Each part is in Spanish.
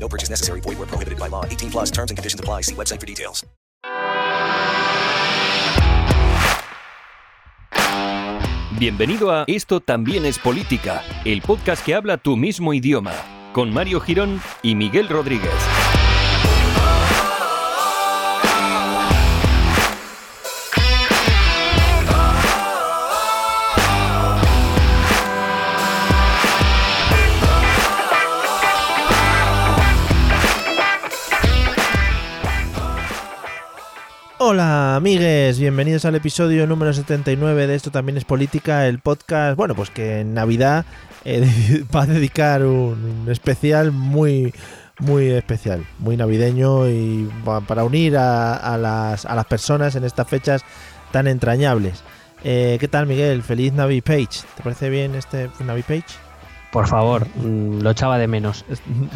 No purchase necessary. Void where prohibited by law. 18 plus terms and conditions apply. See website for details. Bienvenido a Esto también es política, el podcast que habla tu mismo idioma, con Mario Girón y Miguel Rodríguez. Hola amigues, bienvenidos al episodio número 79 de Esto también es política, el podcast, bueno, pues que en Navidad eh, va a dedicar un, especial muy, muy especial, muy navideño y pa- para unir a, a las, a las personas en estas fechas tan entrañables. Eh, ¿Qué tal Miguel? Feliz Navi Page. ¿Te parece bien este Navi Page? Por favor, lo echaba de menos.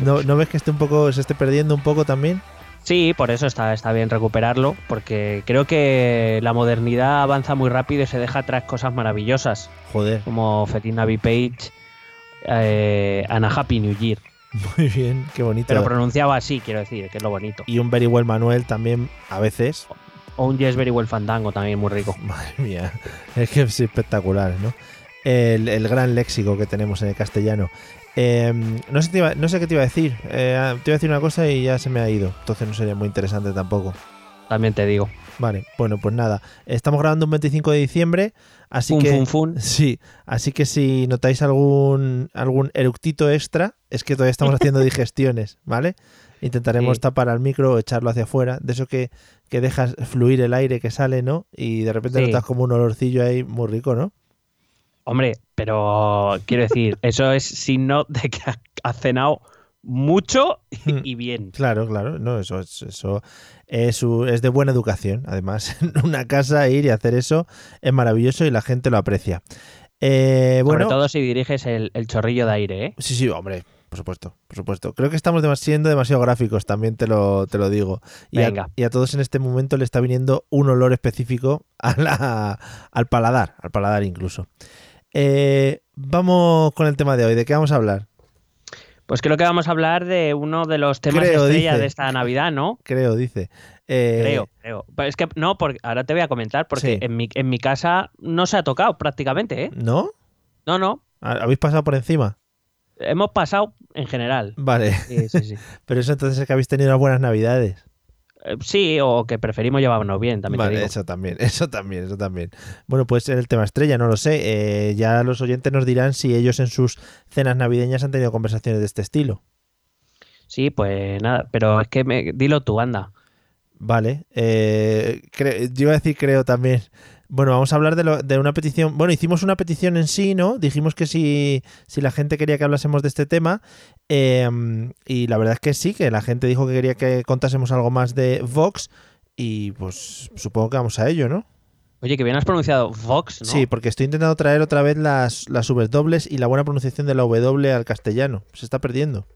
¿No, ¿No ves que esté un poco, se esté perdiendo un poco también? Sí, por eso está, está bien recuperarlo, porque creo que la modernidad avanza muy rápido y se deja atrás cosas maravillosas, Joder, como Feliz Navi Page, eh, and a Happy New Year. muy bien, qué bonito. Pero pronunciaba así, quiero decir, que es lo bonito. y un Very Well Manuel también a veces. O un Yes Very Well Fandango también muy rico. Madre mía, es que es espectacular, ¿no? El, el gran léxico que tenemos en el castellano. Eh, no, sé te iba- no sé qué te iba a decir. Eh, te iba a decir una cosa y ya se me ha ido. Entonces no sería muy interesante tampoco. También te digo. Vale, bueno, pues nada. Estamos grabando un 25 de diciembre, así Fun, que... fun, fun. Sí, así que si notáis algún, algún eructito extra, es que todavía estamos haciendo digestiones, ¿vale? Intentaremos Sí. tapar al micro o echarlo hacia afuera, de eso que, que dejas fluir el aire que sale, ¿no? Y de repente Sí. notas como un olorcillo ahí muy rico, ¿no? Hombre, pero quiero decir, eso es signo de que ha- has cenado mucho y, y bien. Claro, claro, no, eso es, eso es, de buena educación. Además, en una casa ir y hacer eso es maravilloso y la gente lo aprecia. Eh, bueno, Sobre todo si diriges el, el chorrillo de aire, ¿eh? Sí, sí, hombre, por supuesto, por supuesto. Creo que estamos demas- siendo demasiado gráficos, también te lo, te lo digo. Y a, Venga. y a todos en este momento le está viniendo un olor específico a la- al paladar, al paladar incluso. Eh, vamos con el tema de hoy, ¿de qué vamos a hablar? Pues creo que vamos a hablar de uno de los temas Creo, estrella dice. de esta Navidad, ¿no? Creo, dice. Eh, Creo, creo. Pero es que no, porque ahora te voy a comentar, porque Sí. en, mi, en mi casa no se ha tocado prácticamente, ¿eh? ¿No? No, no. ¿Ha- ¿Habéis pasado por encima? Hemos pasado en general. Vale, Sí, sí, sí. pero eso entonces es que habéis tenido unas buenas navidades. Eh, Sí, o que preferimos llevarnos bien, también te Vale, digo. eso también, eso también, eso también. Bueno, puede ser el tema estrella, no lo sé. Eh, ya los oyentes nos dirán si ellos en sus cenas navideñas han tenido conversaciones de este estilo. Sí, pues nada, pero es que me, dilo tú, anda. Vale, eh, yo iba a decir creo también. Bueno, vamos a hablar de, lo- de una petición. Bueno, hicimos una petición en sí, ¿no? Dijimos que si, si la gente quería que hablásemos de este tema. eh, y la verdad es que sí, que la gente dijo que quería que contásemos algo más de Vox. Y pues supongo que vamos a ello, ¿no? Oye, que bien has pronunciado Vox, ¿no? Sí, porque estoy intentando traer otra vez las, las dobles y la buena pronunciación de la W al castellano. Se está perdiendo.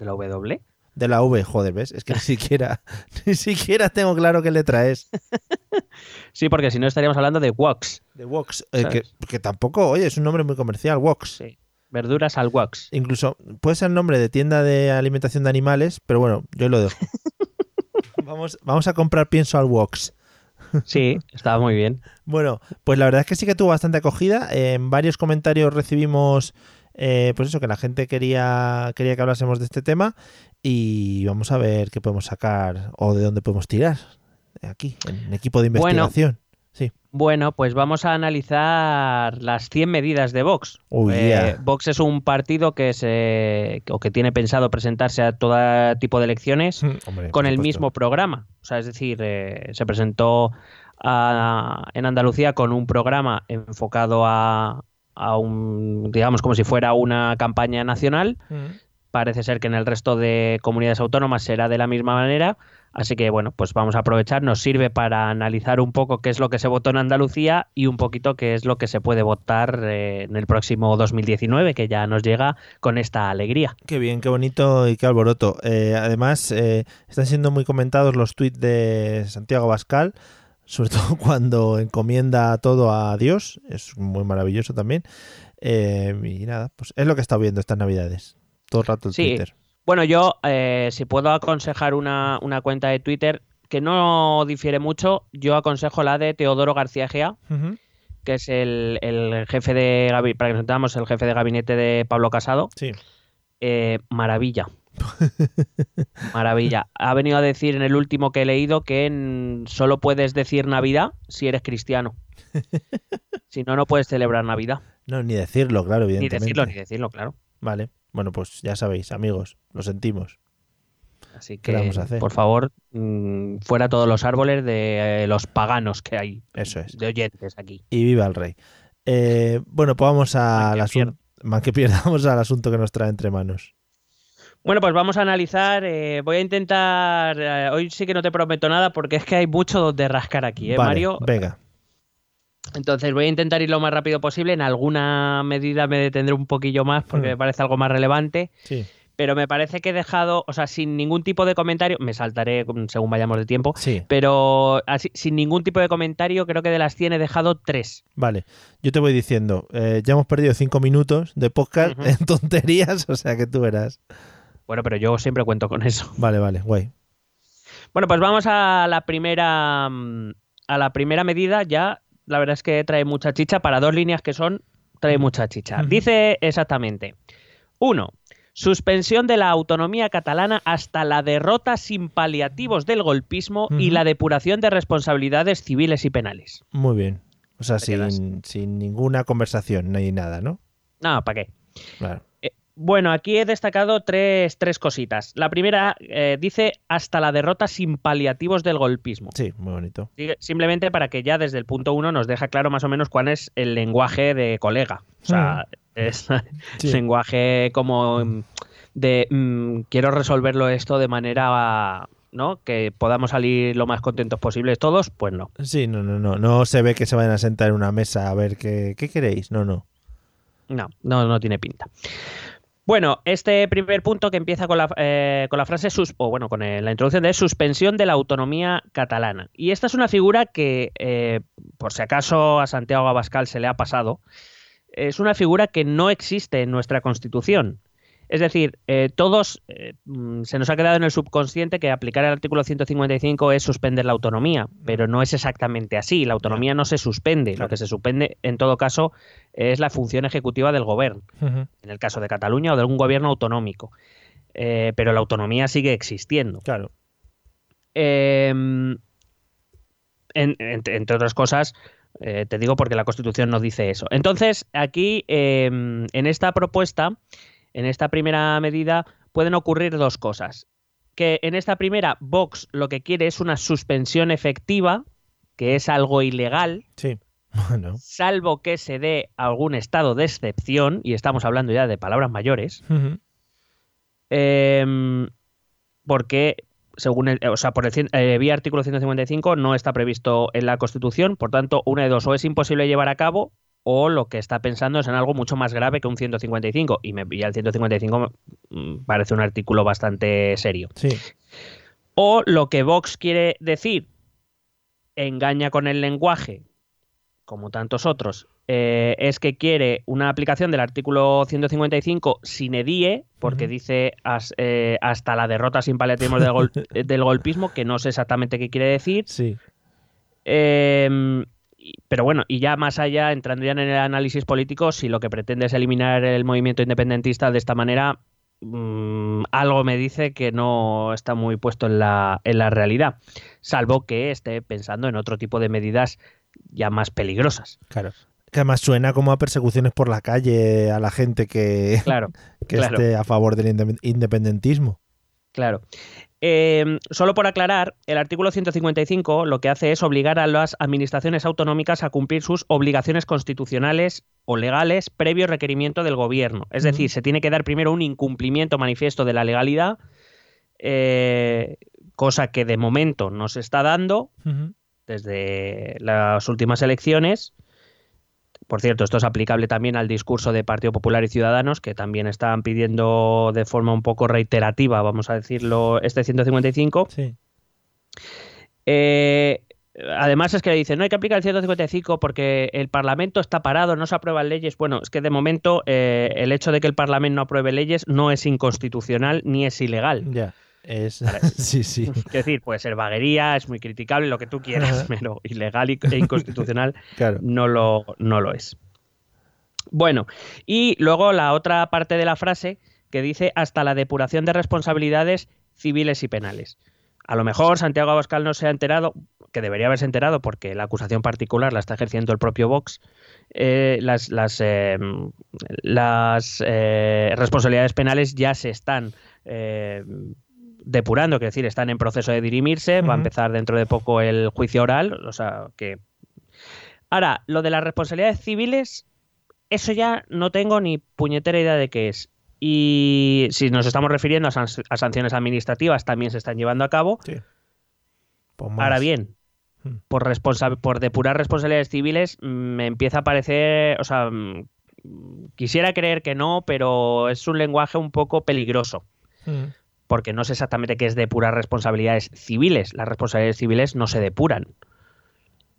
¿De la W? De la V, joder, ¿ves? Es que ni siquiera, ni siquiera tengo claro qué letra es. Sí, porque si no estaríamos hablando de Wox. De Wox, eh, que, que tampoco, oye, es un nombre muy comercial, Wox. Sí. Verduras al Wox. Incluso puede ser nombre de tienda de alimentación de animales, pero bueno, yo lo dejo. vamos, vamos a comprar pienso al Wox. Sí, estaba muy bien. Bueno, pues la verdad es que sí que tuvo bastante acogida. En varios comentarios recibimos, eh, pues eso, que la gente quería, quería que hablásemos de este tema y vamos a ver qué podemos sacar o de dónde podemos tirar aquí, en equipo de Bueno. investigación. Sí. Bueno, pues vamos a analizar las 100 medidas de Vox. Oh, Eh. Vox es un partido que se o que tiene pensado presentarse a todo tipo de elecciones Hombre, con el supuesto. mismo programa. O sea, es decir, eh, se presentó a- en Andalucía con un programa enfocado a, a un, digamos, como si fuera una campaña nacional Mm. Parece ser que en el resto de comunidades autónomas será de la misma manera. Así que bueno, pues vamos a aprovechar, nos sirve para analizar un poco qué es lo que se votó en Andalucía y un poquito qué es lo que se puede votar eh, en el próximo 2019, que ya nos llega con esta alegría. Qué bien, qué bonito y qué alboroto. Eh, además, eh, están siendo muy comentados los tweets de Santiago Bascal, sobre todo cuando encomienda todo a Dios, es muy maravilloso también. y nada, pues es lo que he estado viendo estas navidades, todo el rato en Sí. Twitter. Bueno, yo, eh, si puedo aconsejar una, una cuenta de Twitter que no difiere mucho, yo aconsejo la de Teodoro García Gea, que es el, el jefe de para que nos el jefe de gabinete de Pablo Casado. Sí. Eh, maravilla. Maravilla. Ha venido a decir en el último que he leído que en- solo puedes decir Navidad si eres cristiano. Si no, no puedes celebrar Navidad. No, ni decirlo, claro, Ni evidentemente. decirlo, ni decirlo, claro. Vale, bueno, pues ya sabéis, amigos, lo sentimos. Así ¿Qué que, le vamos a hacer? por favor, mm, fuera todos los árboles de eh, los paganos que hay Eso es. de oyentes aquí. Y viva el rey. Eh, bueno, pues vamos al asunto. Man que pierda, vamos al asunto que nos trae entre manos. Bueno, pues vamos a analizar. eh, voy a intentar. hoy sí que no te prometo nada porque es que hay mucho donde rascar aquí, ¿eh, vale, Mario? Venga. Entonces voy a intentar ir lo más rápido posible. En alguna medida me detendré un poquillo más porque Hmm. me parece algo más relevante. Sí, Pero me parece que he dejado, o sea, sin ningún tipo de comentario, me saltaré según vayamos de tiempo, sí, pero así, sin ningún tipo de comentario, creo que de las 100 he dejado 3. vale. Yo te voy diciendo, eh, ya hemos perdido cinco minutos de podcast en tonterías, o sea que tú verás. Bueno, pero yo siempre cuento con eso. Vale, vale, guay. Bueno, pues vamos a la primera mm, a la primera medida. Ya, la verdad es que trae mucha chicha. Para dos líneas que son, trae mucha chicha. Dice exactamente: uno, suspensión de la autonomía catalana hasta la derrota sin paliativos del golpismo y la depuración de responsabilidades civiles y penales. Muy bien. O sea, sin, sin ninguna conversación, ni nada, ¿no? No, ¿para qué? Claro. Bueno, aquí he destacado tres, tres cositas. La primera eh, dice hasta la derrota sin paliativos del golpismo. Sí, muy bonito. Simplemente para que ya desde el punto uno nos deja claro más o menos cuál es el lenguaje de colega. O sea, es Sí. lenguaje como mm, de mm, quiero resolverlo esto de manera ¿no? que podamos salir lo más contentos posibles todos, pues no. Sí, no, no, no. No se ve que se vayan a sentar en una mesa a ver qué, qué queréis. No, no. No, no, no tiene pinta. Bueno, este primer punto que empieza con la, eh, con la frase, sus, o bueno, con eh, la introducción de suspensión de la autonomía catalana. Y esta es una figura que, eh, por si acaso a Santiago Abascal se le ha pasado, es una figura que no existe en nuestra Constitución. Es decir, eh, todos eh, mm, se nos ha quedado en el subconsciente que aplicar el artículo 155 es suspender la autonomía, pero no es exactamente así. La autonomía no se suspende. Claro. Lo que se suspende, en todo caso, es la función ejecutiva del gobierno, en el caso de Cataluña o de algún gobierno autonómico. Eh, pero la autonomía sigue existiendo. Claro. Eh, en- entre, entre otras cosas, te digo porque la Constitución no dice eso. Entonces, aquí, eh, en esta propuesta, en esta primera medida, pueden ocurrir dos cosas. Que en esta primera, Vox lo que quiere es una suspensión efectiva, que es algo ilegal, Sí. Bueno. salvo que se dé algún estado de excepción, y estamos hablando ya de palabras mayores. Em, porque según el, o sea, por el eh, vía artículo 155 no está previsto en la Constitución, por tanto, una de dos, o es imposible llevar a cabo o lo que está pensando es en algo mucho más grave que un 155 y, me, y el 155 mm, parece un artículo bastante serio. Sí. O lo que Vox quiere decir engaña con el lenguaje, como tantos otros, eh, es que quiere una aplicación del artículo 155 sin edie, porque dice as- eh, hasta la derrota sin paliativos del, gol- del golpismo, que no sé exactamente qué quiere decir. Sí. Eh, pero bueno, y ya más allá, entrando ya en el análisis político, si lo que pretende es eliminar el movimiento independentista de esta manera, mm, algo me dice que no está muy puesto en la, en la realidad, salvo que esté pensando en otro tipo de medidas ya más peligrosas. Claro. Que además suena como a persecuciones por la calle a la gente que, Claro, que claro. esté a favor del inde- independentismo. claro. Eh, solo por aclarar, el artículo 155 lo que hace es obligar a las administraciones autonómicas a cumplir sus obligaciones constitucionales o legales previo requerimiento del gobierno. Es decir, se tiene que dar primero un incumplimiento manifiesto de la legalidad, eh, cosa que de momento no se está dando desde las últimas elecciones. Por cierto, esto es aplicable también al discurso de Partido Popular y Ciudadanos, que también están pidiendo de forma un poco reiterativa, vamos a decirlo, este 155. Sí. Eh, además es que le dicen, no hay que aplicar el 155 porque el Parlamento está parado, no se aprueban leyes. Bueno, es que de momento eh, el hecho de que el Parlamento no apruebe leyes no es inconstitucional ni es ilegal. Ya. Es... sí, sí. Es decir, puede ser vaguería, es muy criticable, lo que tú quieras, pero ilegal e inconstitucional Claro. no, lo, no lo es. Bueno, y luego la otra parte de la frase que dice hasta la depuración de responsabilidades civiles y penales. A lo mejor Santiago Abascal no se ha enterado, que debería haberse enterado porque la acusación particular la está ejerciendo el propio Vox, eh, las, las, eh, las eh, responsabilidades penales ya se están depurando, quiero decir, están en proceso de dirimirse, va a empezar dentro de poco el juicio oral, o sea que... Ahora, lo de las responsabilidades civiles, eso ya no tengo ni puñetera idea de qué es. Y si nos estamos refiriendo a, san- a sanciones administrativas, también se están llevando a cabo. Sí. Ahora bien, Hmm. por, responsa- por depurar responsabilidades civiles, me empieza a parecer, o sea, mm, quisiera creer que no, pero es un lenguaje un poco peligroso, Mm. Porque no sé exactamente qué es depurar responsabilidades civiles. Las responsabilidades civiles no se depuran.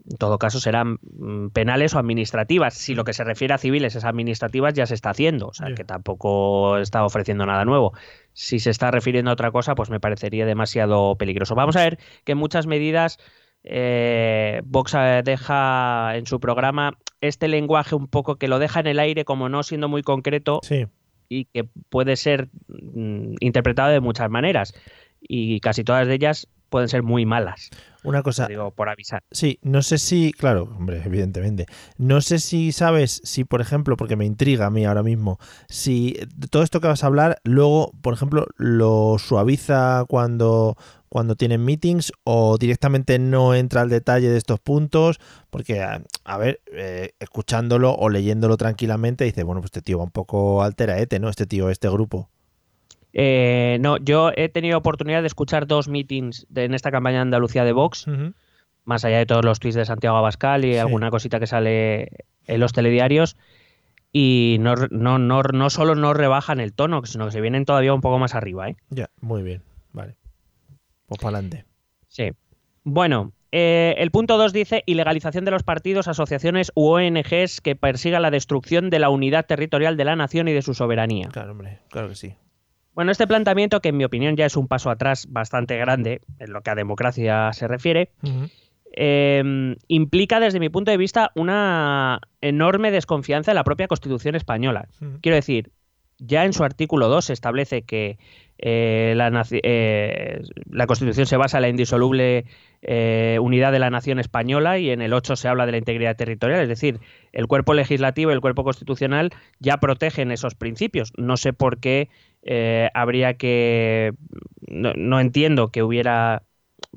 En todo caso, serán mm, penales o administrativas. Si lo que se refiere a civiles es administrativas, ya se está haciendo. O sea, que tampoco está ofreciendo nada nuevo. Si se está refiriendo a otra cosa, pues me parecería demasiado peligroso. Vamos a ver que muchas medidas eh, Vox eh, deja en su programa este lenguaje un poco que lo deja en el aire como no siendo muy concreto Sí. Y que puede ser mm, interpretado de muchas maneras. Y casi todas de ellas pueden ser muy malas. Una cosa, digo por avisar. Sí, no sé si, claro, hombre, evidentemente. No sé si sabes, si por ejemplo, porque me intriga a mí ahora mismo, si todo esto que vas a hablar, luego, por ejemplo, lo suaviza cuando, cuando tienen meetings o directamente no entra al detalle de estos puntos, porque, a, a ver, eh, escuchándolo o leyéndolo tranquilamente, dice, bueno, pues este tío va un poco alteraete, ¿no? Este tío, este grupo. Eh, no, yo he tenido oportunidad de escuchar dos meetings de- en esta campaña de Andalucía de Vox, más allá de todos los tweets de Santiago Abascal y Sí. alguna cosita que sale en los telediarios. Y no, no, no, no solo no rebajan el tono, sino que se vienen todavía un poco más arriba. ¿eh? Ya, muy bien, vale. Pues para adelante. Sí. Bueno, eh, el punto 2 dice ilegalización de los partidos, asociaciones u ONGs que persigan la destrucción de la unidad territorial de la nación y de su soberanía. Claro, hombre, claro que sí. Bueno, este planteamiento, que en mi opinión ya es un paso atrás bastante grande en lo que a democracia se refiere, eh, implica desde mi punto de vista una enorme desconfianza en la propia Constitución española. Quiero decir, ya en su artículo 2 se establece que eh, la, eh, la Constitución se basa en la indisoluble eh, unidad de la nación española y en el 8 se habla de la integridad territorial. Es decir, el cuerpo legislativo y el cuerpo constitucional ya protegen esos principios. No sé por qué eh, habría que... No, no entiendo que hubiera,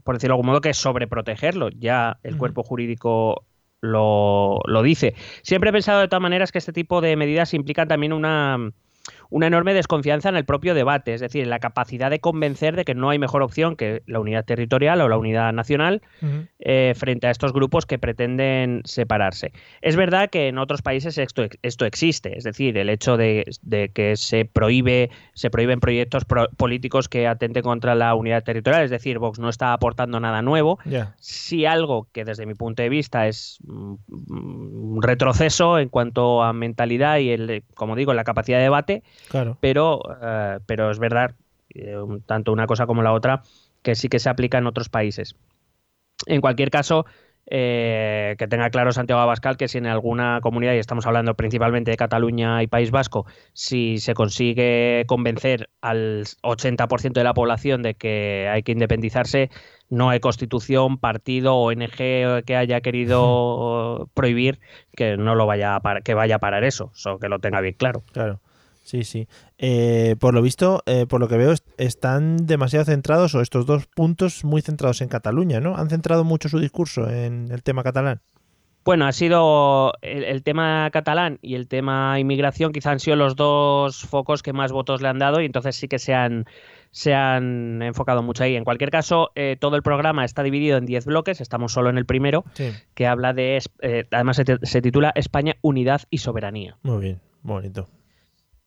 por decirlo de algún modo, que sobreprotegerlo. Ya el cuerpo jurídico lo, lo dice. Siempre he pensado de todas maneras que este tipo de medidas implican también una, una enorme desconfianza en el propio debate, es decir, en la capacidad de convencer de que no hay mejor opción que la unidad territorial o la unidad nacional eh, frente a estos grupos que pretenden separarse. Es verdad que en otros países esto, esto existe, es decir, el hecho de, de que se prohíbe se prohíben proyectos pro- políticos que atenten contra la unidad territorial, es decir, Vox no está aportando nada nuevo, Ya. sí algo que desde mi punto de vista es mm, un retroceso en cuanto a mentalidad y, el, como digo, la capacidad de debate, Claro. pero, eh, pero es verdad, eh, tanto una cosa como la otra, que sí que se aplica en otros países. En cualquier caso, eh, que tenga claro Santiago Abascal que si en alguna comunidad, y estamos hablando principalmente de Cataluña y País Vasco, si se consigue convencer al 80% de la población de que hay que independizarse, no hay constitución, partido, ONG que haya querido prohibir que no lo vaya a que vaya a parar eso, eso que lo tenga bien claro. Claro. Sí, sí. Eh, por lo visto, eh, por lo que veo, están demasiado centrados, o estos dos puntos muy centrados en Cataluña, ¿no? Han centrado mucho su discurso en el tema catalán. Bueno, ha sido el, tema catalán y el tema inmigración, quizá han sido los dos focos que más votos le han dado y entonces sí que se han, se han enfocado mucho ahí. En cualquier caso, eh, todo el programa está dividido en 10 bloques, estamos solo en el primero, que habla de, eh, además se, se titula España, Unidad y Soberanía. Muy bien, bonito.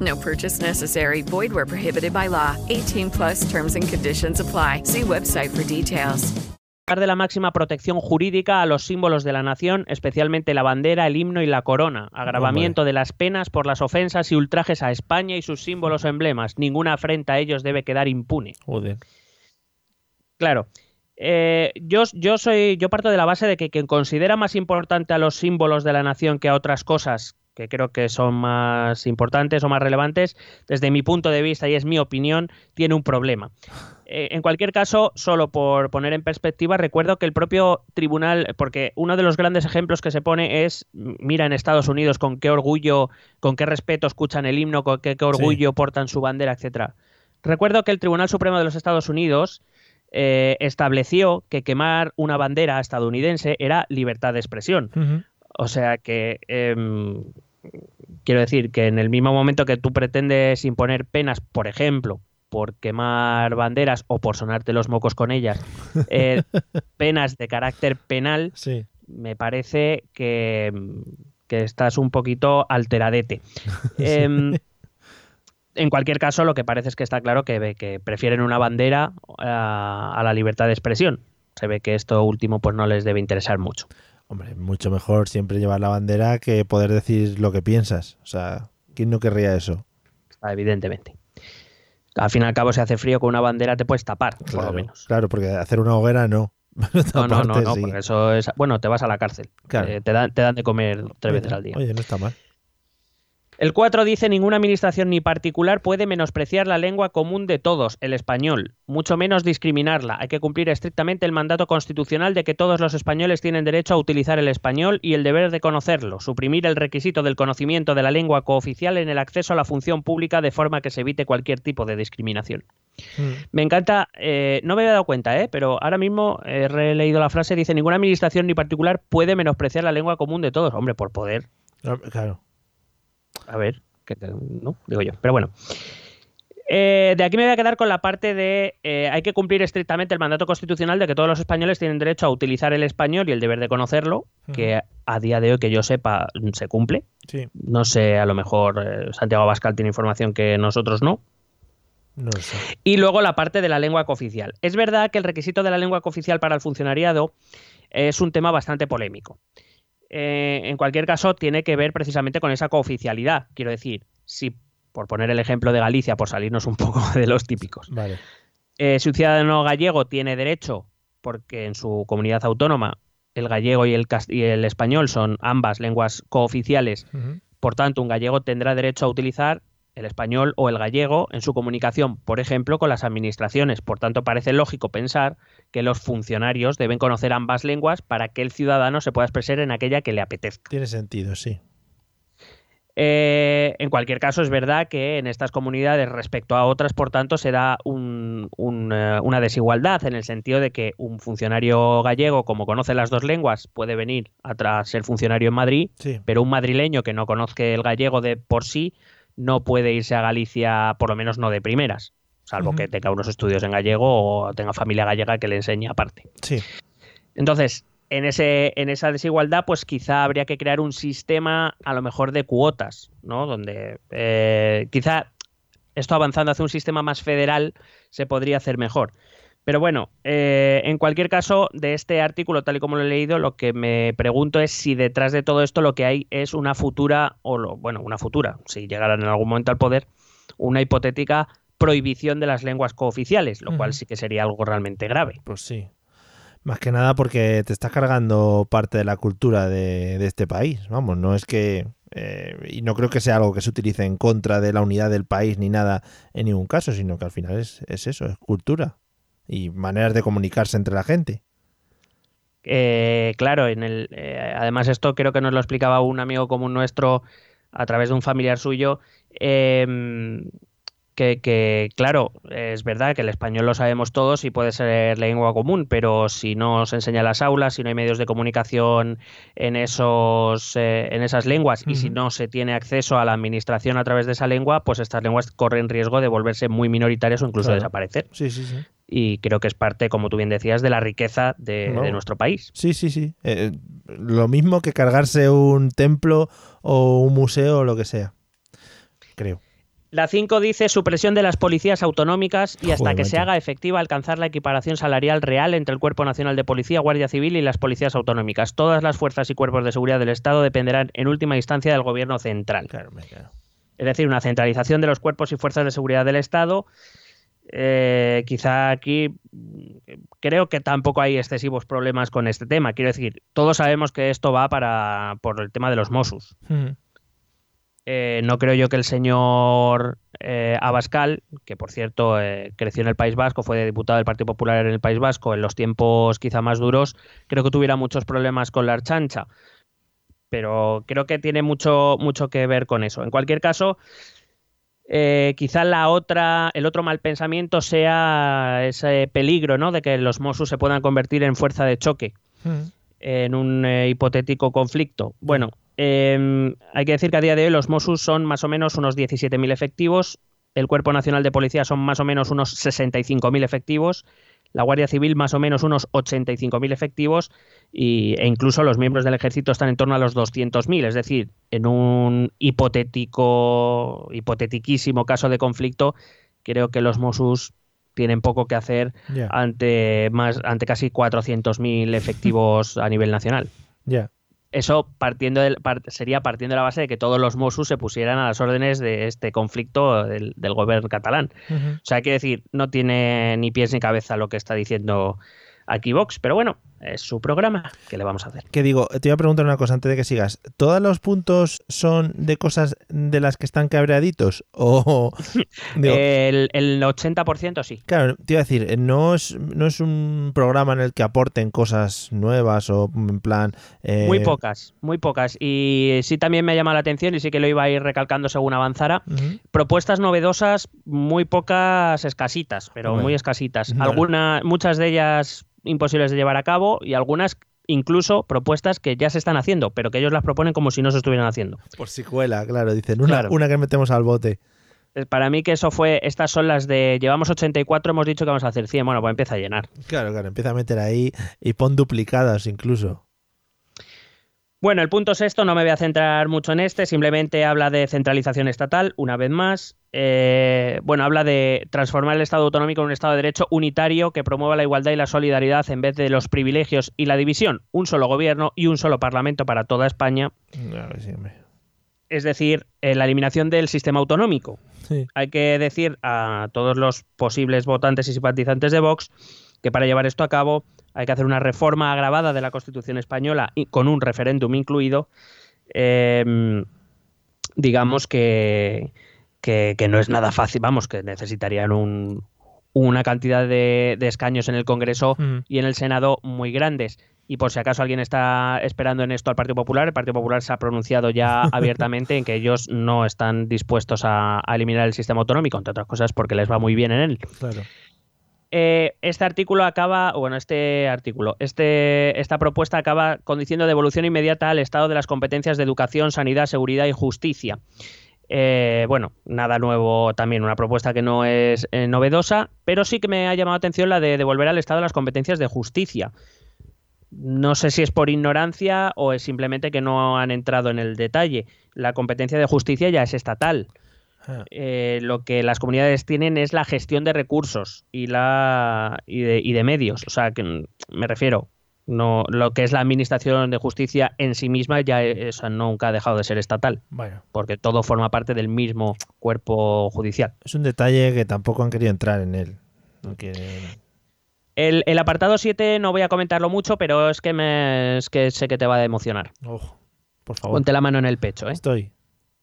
No purchase necessary. Void where prohibited by law. 18 plus terms and conditions apply. See website for details. de la máxima protección jurídica a los símbolos de la nación, especialmente la bandera, el himno y la corona. Agravamiento de las penas por las ofensas y ultrajes a España y sus símbolos o emblemas. Ninguna afrenta a ellos debe quedar impune. Joder. Claro. Eh, yo, yo, soy, yo parto de la base de que quien considera más importante a los símbolos de la nación que a otras cosas que creo que son más importantes o más relevantes, desde mi punto de vista y es mi opinión, tiene un problema. Eh, en cualquier caso, solo por poner en perspectiva, recuerdo que el propio tribunal, porque uno de los grandes ejemplos que se pone es, mira en Estados Unidos con qué orgullo, con qué respeto escuchan el himno, con qué, orgullo portan su bandera, etcétera. Recuerdo que el Tribunal Supremo de los Estados Unidos eh, estableció que quemar una bandera estadounidense era libertad de expresión. O sea que em, quiero decir que en el mismo momento que tú pretendes imponer penas, por ejemplo, por quemar banderas o por sonarte los mocos con ellas, eh, penas de carácter penal, me parece que, estás un poquito alteradete. Em, en cualquier caso, lo que parece es que está claro que, que prefieren una bandera a, a la libertad de expresión. Se ve que esto último pues no les debe interesar mucho. Hombre, mucho mejor siempre llevar la bandera que poder decir lo que piensas. O sea, ¿quién no querría eso? Ah, evidentemente. Al fin y al cabo, si hace frío con una bandera te puedes tapar, por lo menos. Claro, porque hacer una hoguera no. no, no, no, no porque eso es. Bueno, te vas a la cárcel. Eh, te, dan, te dan de comer tres veces al día. Oye, no está mal. El 4 dice ninguna administración ni particular puede menospreciar la lengua común de todos, el español, mucho menos discriminarla. Hay que cumplir estrictamente el mandato constitucional de que todos los españoles tienen derecho a utilizar el español y el deber de conocerlo, suprimir el requisito del conocimiento de la lengua cooficial en el acceso a la función pública de forma que se evite cualquier tipo de discriminación. Mm. Me encanta, eh, no me había dado cuenta, eh, pero ahora mismo he releído la frase, dice ninguna administración ni particular puede menospreciar la lengua común de todos. Hombre, por poder. Claro. A ver, ¿no? Digo yo. Pero bueno. Eh, de aquí me voy a quedar con la parte de eh, hay que cumplir estrictamente el mandato constitucional de que todos los españoles tienen derecho a utilizar el español y el deber de conocerlo, que a día de hoy que yo sepa se cumple. No sé, a lo mejor eh, Santiago Abascal tiene información que nosotros no. No sé. Y luego la parte de la lengua cooficial. Es verdad que el requisito de la lengua cooficial para el funcionariado es un tema bastante polémico. Eh, en cualquier caso, tiene que ver precisamente con esa cooficialidad. Quiero decir, si, por poner el ejemplo de Galicia, por salirnos un poco de los típicos, eh, si un ciudadano gallego tiene derecho, porque en su comunidad autónoma el gallego y el, y el español son ambas lenguas cooficiales, por tanto, un gallego tendrá derecho a utilizar el español o el gallego en su comunicación, por ejemplo, con las administraciones. Por tanto, parece lógico pensar que los funcionarios deben conocer ambas lenguas para que el ciudadano se pueda expresar en aquella que le apetezca. Tiene sentido, sí. Eh, en cualquier caso, es verdad que en estas comunidades respecto a otras, por tanto, se da eh, una desigualdad en el sentido de que un funcionario gallego, como conoce las dos lenguas, puede venir a ser funcionario en Madrid, pero un madrileño que no conozca el gallego de por sí no puede irse a Galicia, por lo menos no de primeras. salvo que tenga unos estudios en gallego o tenga familia gallega que le enseñe aparte. Sí. Entonces, en, ese, en esa desigualdad, pues quizá habría que crear un sistema a lo mejor de cuotas, ¿no? Donde eh, quizá esto avanzando hacia un sistema más federal se podría hacer mejor. Pero bueno, eh, en cualquier caso, de este artículo, tal y como lo he leído, lo que me pregunto es si detrás de todo esto lo que hay es una futura, o lo, bueno, una futura, si llegaran en algún momento al poder, una hipotética prohibición de las lenguas cooficiales, lo cual sí que sería algo realmente grave. Pues sí. Más que nada porque te estás cargando parte de la cultura de, de este país. Vamos, no es que. eh, y no creo que sea algo que se utilice en contra de la unidad del país ni nada en ningún caso, sino que al final es, es eso, es cultura. Y maneras de comunicarse entre la gente. Eh, claro, en el, eh, además esto creo que nos lo explicaba un amigo común nuestro a través de un familiar suyo, em, que, que, claro, es verdad que el español lo sabemos todos y puede ser lengua común, pero si no se enseña en las aulas, si no hay medios de comunicación en, esos, eh, en esas lenguas y si no se tiene acceso a la administración a través de esa lengua, pues estas lenguas corren riesgo de volverse muy minoritarias o incluso Claro. desaparecer. Sí, sí, sí. Y creo que es parte, como tú bien decías, de la riqueza de, No. de nuestro país. Sí, sí, sí. Eh, lo mismo que cargarse un templo o un museo o lo que sea. Creo. La 5 dice supresión de las policías autonómicas y hasta Joder, que se haga efectiva alcanzar la equiparación salarial real entre el Cuerpo Nacional de Policía, Guardia Civil y las policías autonómicas. Todas las fuerzas y cuerpos de seguridad del Estado dependerán en última instancia del gobierno central. Claro, claro. Es decir, una centralización de los cuerpos y fuerzas de seguridad del Estado. Eh, quizá aquí mm, creo que tampoco hay excesivos problemas con este tema. Quiero decir, todos sabemos que esto va para por el tema de los Mossos. Ujú. Eh, no creo yo que el señor eh, Abascal, que por cierto eh, creció en el País Vasco, fue diputado del Partido Popular en el País Vasco en los tiempos quizá más duros, creo que tuviera muchos problemas con la archancha. Pero creo que tiene mucho, mucho que ver con eso. En cualquier caso, eh, quizá la otra, el otro mal pensamiento sea ese peligro ¿no? de que los Mossos se puedan convertir en fuerza de choque Ujú. en un eh, hipotético conflicto. Bueno, eh, hay que decir que a día de hoy los Mossos son más o menos unos 17.000 efectivos, el Cuerpo Nacional de Policía son más o menos unos 65.000 efectivos, la Guardia Civil más o menos unos 85.000 efectivos y, e incluso los miembros del ejército están en torno a los 200.000, es decir, en un hipotético, hipotetiquísimo caso de conflicto, creo que los Mossos tienen poco que hacer ante más ante casi 400.000 efectivos a nivel nacional. ya. Eso partiendo sería partiendo de la base de que todos los Mossos se pusieran a las órdenes de este conflicto del, del gobierno catalán. O sea, quiere decir, no tiene ni pies ni cabeza lo que está diciendo aquí Vox, pero bueno, es su programa, ¿qué le vamos a hacer? Que digo, te iba a preguntar una cosa antes de que sigas. ¿Todos los puntos son de cosas de las que están cabreaditos? O. digo, El, el 80% sí. Claro, te iba a decir, no es, no es un programa en el que aporten cosas nuevas o en plan. eh, Muy pocas, muy pocas. Y sí también me llama la atención y sí que lo iba a ir recalcando según avanzara. propuestas novedosas, muy pocas escasitas, pero Bueno, muy escasitas. Algunas, muchas de ellas imposibles de llevar a cabo y algunas incluso propuestas que ya se están haciendo, pero que ellos las proponen como si no se estuvieran haciendo. Por si cuela, claro, dicen. Una, Claro. una que metemos al bote. Eh, Para mí que eso fue, estas son las de, llevamos 84, hemos dicho que vamos a hacer 100, bueno, pues empieza a llenar. Claro, claro, empieza a meter ahí y pon duplicadas incluso. Bueno, el punto sexto, no me voy a centrar mucho en este, simplemente habla de centralización estatal, una vez más. Eh, bueno, habla de transformar el Estado autonómico en un Estado de Derecho unitario que promueva la igualdad y la solidaridad en vez de los privilegios y la división. Un solo gobierno y un solo parlamento para toda España, sí, es decir, eh, la eliminación del sistema autonómico. Sí. Hay que decir a todos los posibles votantes y simpatizantes de Vox que para llevar esto a cabo hay que hacer una reforma agravada de la Constitución española y con un referéndum incluido. Eh, digamos que, que, que no es nada fácil, vamos, que necesitarían un- una cantidad de, de escaños en el Congreso y en el Senado muy grandes. Y por si acaso alguien está esperando en esto al Partido Popular, el Partido Popular se ha pronunciado ya abiertamente en que ellos no están dispuestos a, a eliminar el sistema autonómico, entre otras cosas porque les va muy bien en él. Claro. Eh, este artículo acaba, bueno, este artículo, este, esta propuesta acaba con diciendo devolución inmediata al Estado de las competencias de educación, sanidad, seguridad y justicia. Eh, bueno, nada nuevo también, una propuesta que no es eh, novedosa, pero sí que me ha llamado la atención la de devolver al Estado las competencias de justicia. No sé si es por ignorancia o es simplemente que no han entrado en el detalle. La competencia de justicia ya es estatal. Ah. Eh, lo que las comunidades tienen es la gestión de recursos y la y de, y de medios. O sea, que mm, me refiero, no lo que es la administración de justicia en sí misma ya o sea, nunca ha dejado de ser estatal, Bueno, porque todo forma parte del mismo cuerpo judicial. es un detalle que tampoco han querido entrar en él. No quieren- El, el apartado 7 no voy a comentarlo mucho, pero es que me es que sé que te va a emocionar. Ojo, por favor. Ponte la mano en el pecho, ¿eh? Estoy.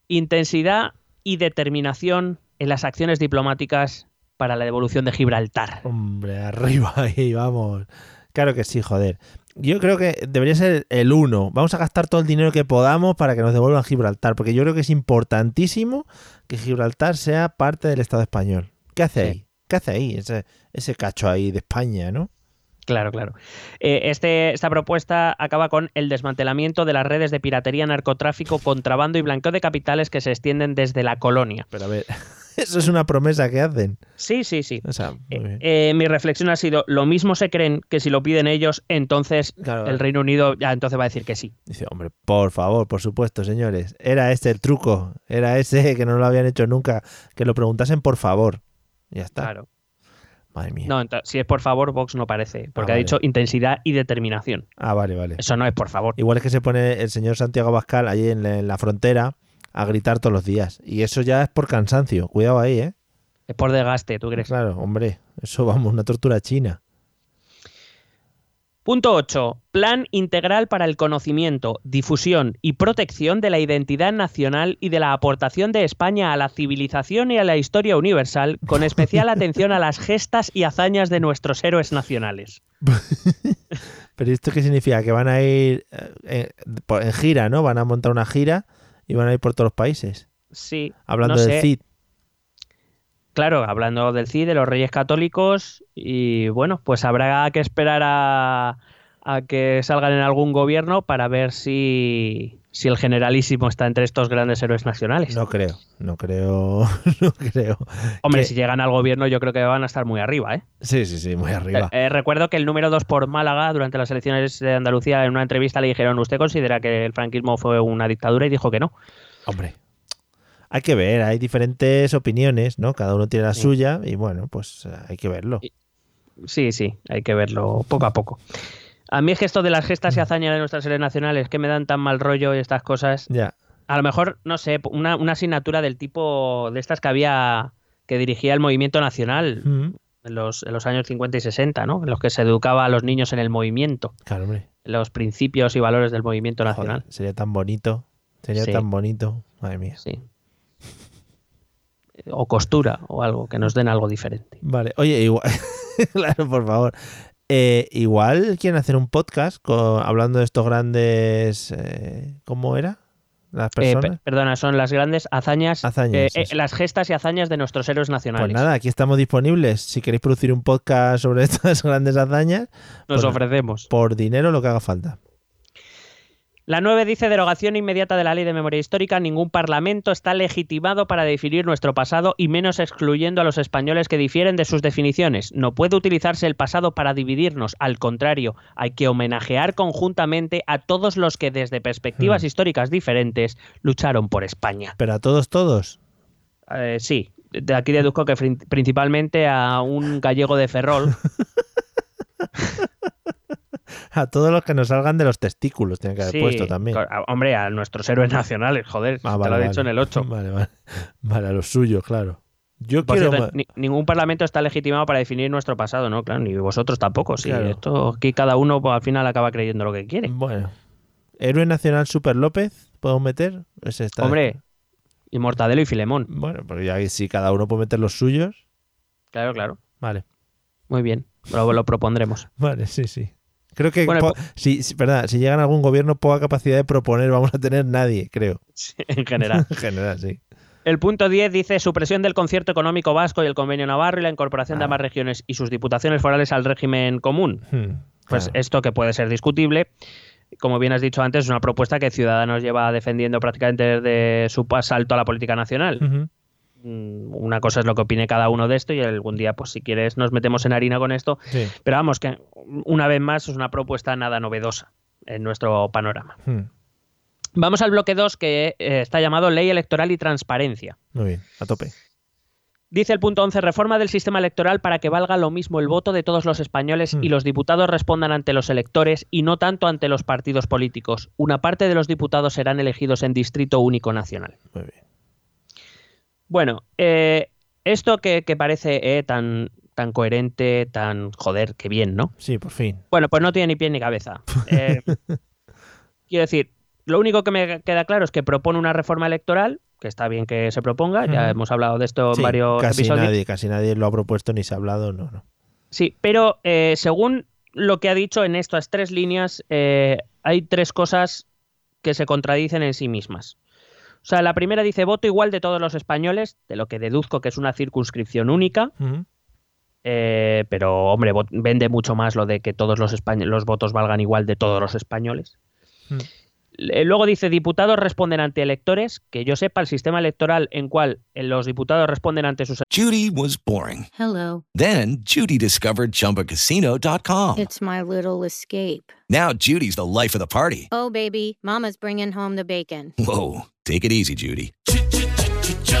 Intensidad y determinación en las acciones diplomáticas para la devolución de Gibraltar. Hombre, arriba ahí, vamos. Claro que sí, joder. Yo creo que debería ser el uno. Vamos a gastar todo el dinero que podamos para que nos devuelvan Gibraltar, porque yo creo que es importantísimo que Gibraltar sea parte del Estado español. ¿Qué hace Sí. ahí? ¿Qué hace ahí? Ese, ese cacho ahí de España, ¿no? Claro, claro. Eh, este, esta propuesta acaba con el desmantelamiento de las redes de piratería, narcotráfico, contrabando y blanqueo de capitales que se extienden desde la colonia. Pero a ver, eso es una promesa que hacen. Sí, sí, sí. O sea, Eh, eh, mi reflexión ha sido, lo mismo se creen que si lo piden ellos, entonces Claro. el Reino Unido ya entonces va a decir que sí. Dice, hombre, por favor, por supuesto, señores. Era este el truco. Era ese que no lo habían hecho nunca. Que lo preguntasen por favor. Ya está. Claro. Madre mía. No, si es por favor, Vox no parece, porque Ah, ha vale. dicho intensidad y determinación. Ah, vale, vale. Eso no es por favor. Igual es que se pone el señor Santiago Bascal allí en la, en la frontera a gritar todos los días. Y eso ya es por cansancio. Cuidado ahí, ¿eh? Es por desgaste, ¿tú crees? Claro, hombre. Eso vamos, una tortura china. Punto 8. Plan integral para el conocimiento, difusión y protección de la identidad nacional y de la aportación de España a la civilización y a la historia universal, con especial atención a las gestas y hazañas de nuestros héroes nacionales. Pero ¿esto qué significa? Que van a ir eh, en, en gira, ¿no? Van a montar una gira y van a ir por todos los países. Sí. Hablando no del sé. CID. Claro, hablando del CID, de los Reyes Católicos, y bueno, pues habrá que esperar a, a que salgan en algún gobierno para ver si, si el generalísimo está entre estos grandes héroes nacionales. No creo, no creo, no creo. Hombre, que- si llegan al gobierno, yo creo que van a estar muy arriba, ¿eh? Sí, sí, sí, muy arriba. Eh, eh, recuerdo que el número 2 por Málaga, durante las elecciones de Andalucía, en una entrevista le dijeron: ¿Usted considera que el franquismo fue una dictadura? Y dijo que no. Hombre, hay que ver, hay diferentes opiniones, ¿no? Cada uno tiene la Sí. suya y bueno, pues eh, hay que verlo. Sí, sí, hay que verlo poco a poco. A mí es que esto de las gestas y hazañas de nuestras series nacionales, que me dan tan mal rollo y estas cosas, Ya, a lo mejor, no sé, una, una asignatura del tipo de estas que había que dirigía el movimiento nacional en los, en los años 50 y 60, ¿no? En los que se educaba a los niños en el movimiento, claro, hombre. los principios y valores del movimiento Joder, nacional. sería tan bonito, sería Sí. tan bonito. Madre mía. Sí. O costura o algo, que nos den algo diferente. Vale, oye, igual, claro, por favor. Eh, igual quieren hacer un podcast con- hablando de estos grandes, eh, ¿cómo era? Las Eh, personas. pe- perdona, son las grandes hazañas, Hazañas, eh, eh, las gestas y hazañas de nuestros héroes nacionales. Pues nada, aquí estamos disponibles. Si queréis producir un podcast sobre estas grandes hazañas, Nos pues- ofrecemos. por dinero lo que haga falta. La 9 dice derogación inmediata de la ley de memoria histórica. Ningún parlamento está legitimado para definir nuestro pasado y menos excluyendo a los españoles que difieren de sus definiciones. No puede utilizarse el pasado para dividirnos. Al contrario, hay que homenajear conjuntamente a todos los que desde perspectivas Hmm. históricas diferentes lucharon por España. Pero a todos, todos. Eh, sí, de aquí deduzco que principalmente a un gallego de Ferrol. A todos los que nos salgan de los testículos tienen que haber Sí, puesto también. Hombre, a nuestros héroes nacionales, joder, Ah, te lo he vale. dicho en el 8. Vale, vale. Vale, a los suyos, claro. Yo quiero. cierto, ni- ningún parlamento está legitimado para definir nuestro pasado, ¿no? Claro, ni vosotros tampoco. Sí, Claro. esto aquí cada uno pues, al final acaba creyendo lo que quiere. Bueno. Héroe Nacional Super López, ¿podemos meter? Ese está- Hombre, y Mortadelo y Filemón. Bueno, porque ya si cada uno puede meter los suyos. Claro, claro. Vale, Muy bien. Lo, lo propondremos. vale, sí, sí. Creo que Bueno, po- si, si- verdad, si llegan a algún gobierno, poca capacidad de proponer vamos a tener nadie, creo. en general. En general, sí. El punto 10 dice supresión del concierto económico vasco y el convenio navarro y la incorporación de Ah. ambas regiones y sus diputaciones forales al régimen común. Hmm, Pues esto que puede ser discutible. como bien has dicho antes, es una propuesta que Ciudadanos lleva defendiendo prácticamente desde su asalto a la política nacional. Mm, Una cosa es lo que opine cada uno de esto y algún día, pues si quieres, nos metemos en harina con esto. Sí. Pero vamos, que una vez más es una propuesta nada novedosa en nuestro panorama. Hmm. Vamos al bloque 2 que eh, está llamado Ley Electoral y Transparencia. Muy bien, a tope. Dice el punto 11, reforma del sistema electoral para que valga lo mismo el voto de todos los españoles y Mm. los diputados respondan ante los electores y no tanto ante los partidos políticos. Una parte de los diputados serán elegidos en distrito único nacional. Muy bien. Bueno, eh, esto que, que parece eh, tan, tan coherente, tan joder, que bien, ¿no? Sí, por fin. Bueno, pues no tiene ni pie ni cabeza. Eh, quiero decir, lo único que me queda claro es que propone una reforma electoral, que está bien que se proponga, ya hemos hablado de esto en Sí, varios casi episodios. nadie, casi nadie lo ha propuesto ni se ha hablado, no, no. Sí, pero eh, según lo que ha dicho en estas tres líneas, eh, hay tres cosas que se contradicen en sí mismas. O sea, la primera dice voto igual de todos los españoles, de lo que deduzco que es una circunscripción única, eh, pero hombre, vende mucho más lo de que todos los, los votos valgan igual de todos los españoles. Luego dice diputados responden ante electores, que yo sepa el sistema electoral en cual eh, los diputados responden ante sus Judy was boring. Hello. Then Judy discovered ChumbaCasino.com. It's my little escape. Now Judy's the life of the party. Oh, baby, Mama's bringing home the bacon. Whoa, take it easy, Judy.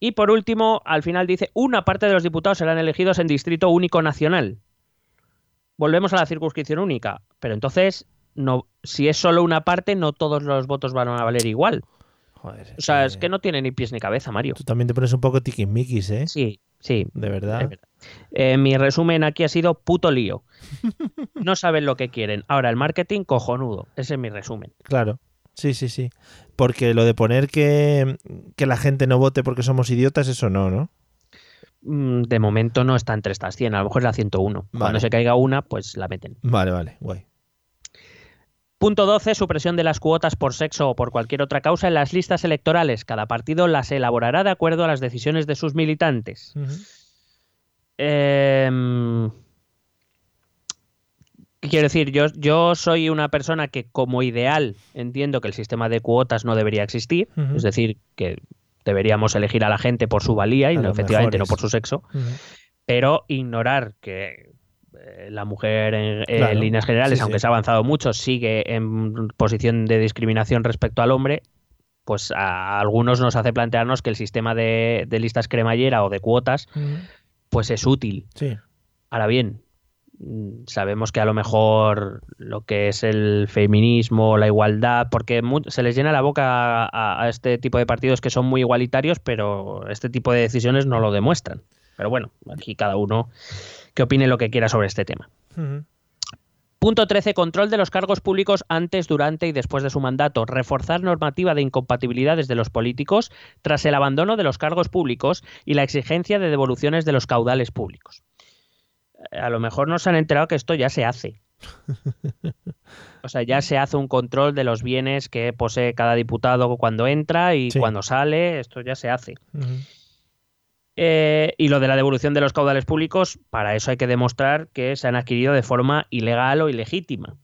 Y por último, al final dice, una parte de los diputados serán elegidos en distrito único nacional. Volvemos a la circunscripción única, pero entonces, no, si es solo una parte, no todos los votos van a valer igual. joder. O sea, es que no tiene ni pies ni cabeza, Mario. Tú también te pones un poco tiquismiquis, ¿eh? Sí, sí. De verdad. Eh, mi resumen aquí ha sido puto lío. No saben lo que quieren. Ahora, el marketing cojonudo. Ese es mi resumen. Claro. Sí, sí, sí. Porque lo de poner que, que la gente no vote porque somos idiotas, eso no, ¿no? Mm, De momento no está entre estas 100, a lo mejor es la 101. Vale. Cuando se caiga una, pues la meten. Vale, vale, guay. Punto 12. Supresión de las cuotas por sexo o por cualquier otra causa en las listas electorales. Cada partido las elaborará de acuerdo a las decisiones de sus militantes. Em, Quiero decir, yo, yo soy una persona que como ideal entiendo que el sistema de cuotas no debería existir. Es decir, que deberíamos elegir a la gente por su valía y no efectivamente no por su sexo. Pero ignorar que eh, la mujer en, Claro. líneas generales, Sí, aunque sí. se ha avanzado mucho, sigue en posición de discriminación respecto al hombre, pues a algunos nos hace plantearnos que el sistema de, de listas cremallera o de cuotas pues es útil. Sí. Ahora bien, sabemos que a lo mejor lo que es el feminismo, la igualdad, porque se les llena la boca a, a este tipo de partidos que son muy igualitarios, pero este tipo de decisiones no lo demuestran. Pero bueno, aquí cada uno que opine lo que quiera sobre este tema. Punto 13. Control de los cargos públicos antes, durante y después de su mandato. Reforzar normativa de incompatibilidades de los políticos tras el abandono de los cargos públicos y la exigencia de devoluciones de los caudales públicos. A lo mejor no se han enterado que esto ya se hace. O sea, ya se hace un control de los bienes que posee cada diputado cuando entra y Sí. cuando sale. Esto ya se hace. Eh, y lo de la devolución de los caudales públicos, para eso hay que demostrar que se han adquirido de forma ilegal o ilegítima.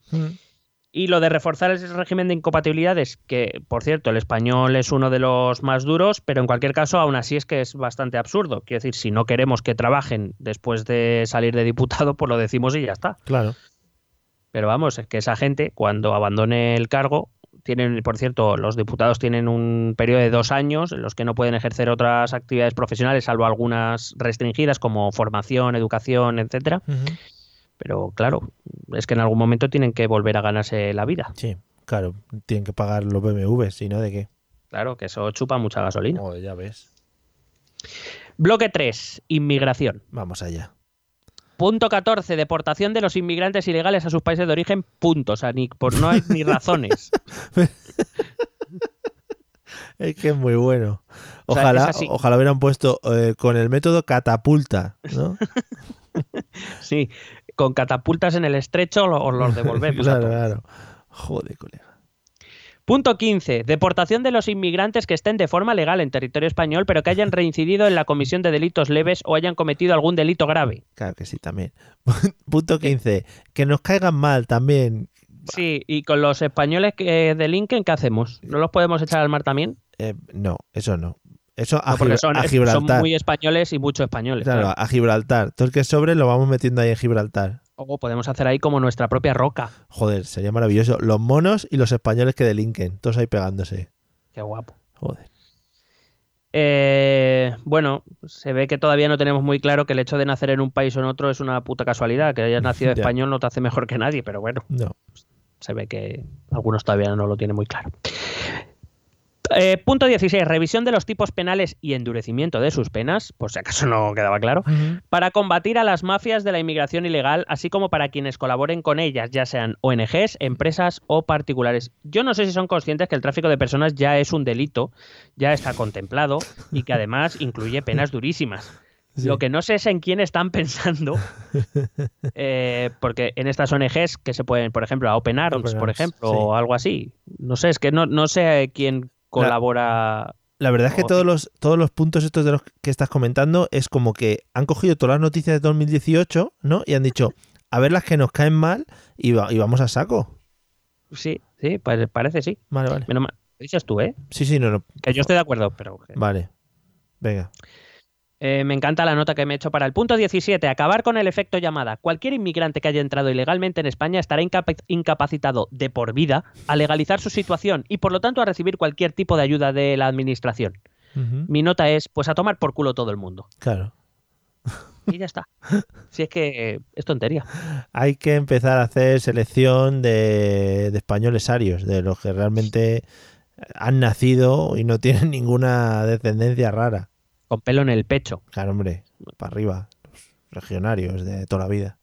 Y lo de reforzar el régimen de incompatibilidades, que por cierto el español es uno de los más duros, pero en cualquier caso aún así es que es bastante absurdo. Quiero decir, si no queremos que trabajen después de salir de diputado, pues lo decimos y ya está. Claro. Pero vamos, es que esa gente cuando abandone el cargo tienen, por cierto, los diputados tienen un periodo de dos años en los que no pueden ejercer otras actividades profesionales, salvo algunas restringidas como formación, educación, etcétera. Pero claro, es que en algún momento tienen que volver a ganarse la vida. Sí, claro, tienen que pagar los BMW, si no, ¿de qué? Claro, que eso chupa mucha gasolina. Oh, ya ves. Bloque 3, inmigración. Vamos allá. Punto 14, deportación de los inmigrantes ilegales a sus países de origen. Punto. O sea, ni, por, no hay ni razones. es que es muy bueno. Ojalá, ojalá hubieran puesto eh, con el método catapulta, ¿no? sí, con catapultas en el estrecho os los devolvemos. claro, claro. Joder, colega. Punto 15. Deportación de los inmigrantes que estén de forma legal en territorio español, pero que hayan reincidido en la comisión de delitos leves o hayan cometido algún delito grave. Claro que sí, también. Punto 15. Que nos caigan mal también. Sí, y con los españoles que delinquen, ¿qué hacemos? ¿No los podemos echar al mar también? Eh, no, eso no. Eso a, son, Gibraltar. Son muy españoles y muchos españoles. Claro, a Gibraltar. Todo el que sobre lo vamos metiendo ahí en Gibraltar. O podemos hacer ahí como nuestra propia roca. Joder, sería maravilloso. Los monos y los españoles que delinquen, todos ahí pegándose. Qué guapo. Joder. Eh, bueno, se ve que todavía no tenemos muy claro que el hecho de nacer en un país o en otro es una puta casualidad. Que hayas nacido español no te hace mejor que nadie, pero bueno. No. Se ve que algunos todavía no lo tienen muy claro. Eh, punto 16. Revisión de los tipos penales y endurecimiento de sus penas, por si acaso no quedaba claro, para combatir a las mafias de la inmigración ilegal, así como para quienes colaboren con ellas, ya sean ONGs, empresas o particulares. Yo no sé si son conscientes que el tráfico de personas ya es un delito, ya está contemplado y que además incluye penas durísimas. Lo que no sé es en quién están pensando, eh, porque en estas ONGs que se pueden, por ejemplo, a Open Arms, por ejemplo, o algo así. No sé, es que no, no sé quién colabora. La, verdad es que todos los, todos los puntos estos de los que estás comentando es como que han cogido todas las noticias de 2018, ¿no? Y han dicho, a ver las que nos caen mal y, vamos a saco. Sí, sí, parece sí. Vale, vale. Menos Dices tú, ¿eh? Sí, sí, no, no. Que yo estoy de acuerdo, pero. Vale. Venga. Eh, me encanta la nota que me he hecho para el punto 17. Acabar con el efecto llamada. Cualquier inmigrante que haya entrado ilegalmente en España estará incapacitado de por vida a legalizar su situación y por lo tanto a recibir cualquier tipo de ayuda de la administración. Mi nota es, pues a tomar por culo todo el mundo. Claro. Y ya está. Si es que es tontería. Hay que empezar a hacer selección de, de españoles arios, de los que realmente han nacido y no tienen ninguna descendencia rara. Con pelo en el pecho. Claro, hombre, para arriba. Los regionarios de toda la vida.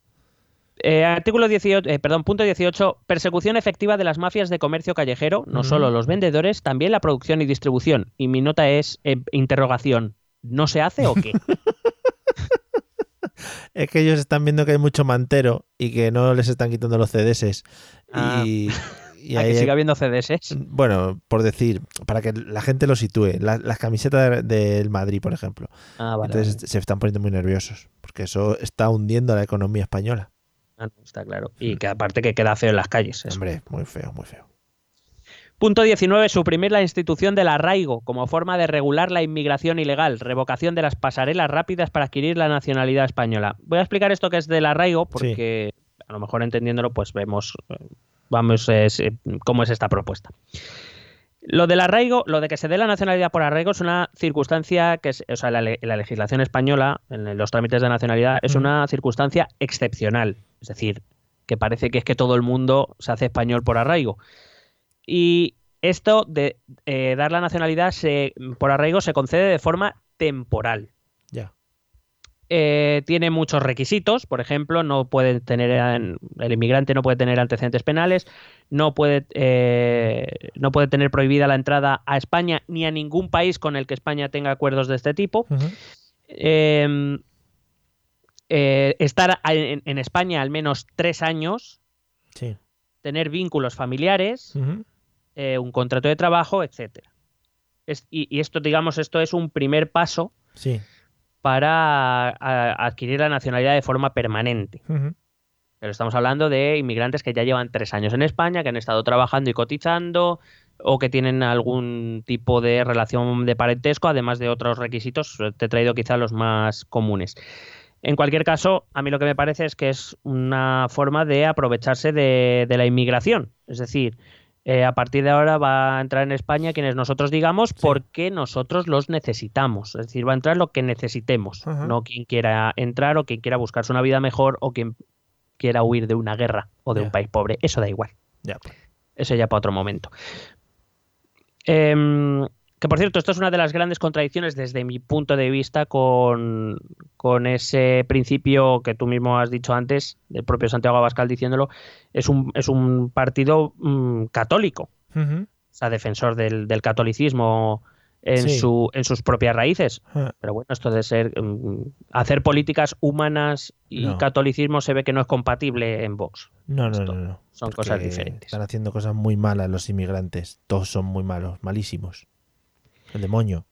Eh, artículo 18, eh, perdón, punto 18. Persecución efectiva de las mafias de comercio callejero, no solo los vendedores, también la producción y distribución. Y mi nota es eh, interrogación. ¿No se hace o qué? es que ellos están viendo que hay mucho mantero y que no les están quitando los CDS. Ah. Y y ¿A que siga habiendo CDS? Bueno, por decir, para que la gente lo sitúe. las camisetas del Madrid, por ejemplo. Ah, vale, Entonces se están poniendo muy nerviosos, porque eso está hundiendo a la economía española. Ah, está claro. Y que aparte que queda feo en las calles. Hombre, muy feo, muy feo. Punto 19. Suprimir la institución del arraigo como forma de regular la inmigración ilegal. Revocación de las pasarelas rápidas para adquirir la nacionalidad española. Voy a explicar esto que es del arraigo porque a lo mejor entendiéndolo pues vemos eh, vamos, cómo es esta propuesta. Lo del arraigo, lo de que se dé la nacionalidad por arraigo es una circunstancia que es, o sea, la, la legislación española, en los trámites de nacionalidad, es una circunstancia excepcional. Es decir, que parece que es que todo el mundo se hace español por arraigo. Y esto de eh, dar la nacionalidad se, por arraigo se concede de forma temporal. Eh, tiene muchos requisitos, por ejemplo, no puede tener el inmigrante no puede tener antecedentes penales, no puede, eh, no puede tener prohibida la entrada a España ni a ningún país con el que España tenga acuerdos de este tipo. Em, eh, estar en, España al menos tres años, tener vínculos familiares, un contrato de trabajo, etcétera. y, y, esto, digamos, esto es un primer paso sí para adquirir la nacionalidad de forma permanente. Pero estamos hablando de inmigrantes que ya llevan tres años en España, que han estado trabajando y cotizando, o que tienen algún tipo de relación de parentesco, además de otros requisitos. Te he traído quizá los más comunes. En cualquier caso, a mí lo que me parece es que es una forma de aprovecharse de, la inmigración. Es decir, eh, a partir de ahora va a entrar en España quienes nosotros digamos porque nosotros los necesitamos. Es decir, va a entrar lo que necesitemos, no quien quiera entrar o quien quiera buscarse una vida mejor o quien quiera huir de una guerra o de un país pobre. Eso da igual. Pues. Eso ya para otro momento. Em, que por cierto, esto es una de las grandes contradicciones desde mi punto de vista con, con ese principio que tú mismo has dicho antes, del propio Santiago Abascal diciéndolo, es un, es un partido mm, católico, Ujú. o sea, defensor del, del catolicismo en, Sí. su, en sus propias raíces. Ah, Pero bueno, esto de ser mm, hacer políticas humanas y No. catolicismo se ve que no es compatible en Vox. No, no, Esto no, no. son Porque cosas diferentes. Están haciendo cosas muy malas los inmigrantes. Todos son muy malos, malísimos. El demonio.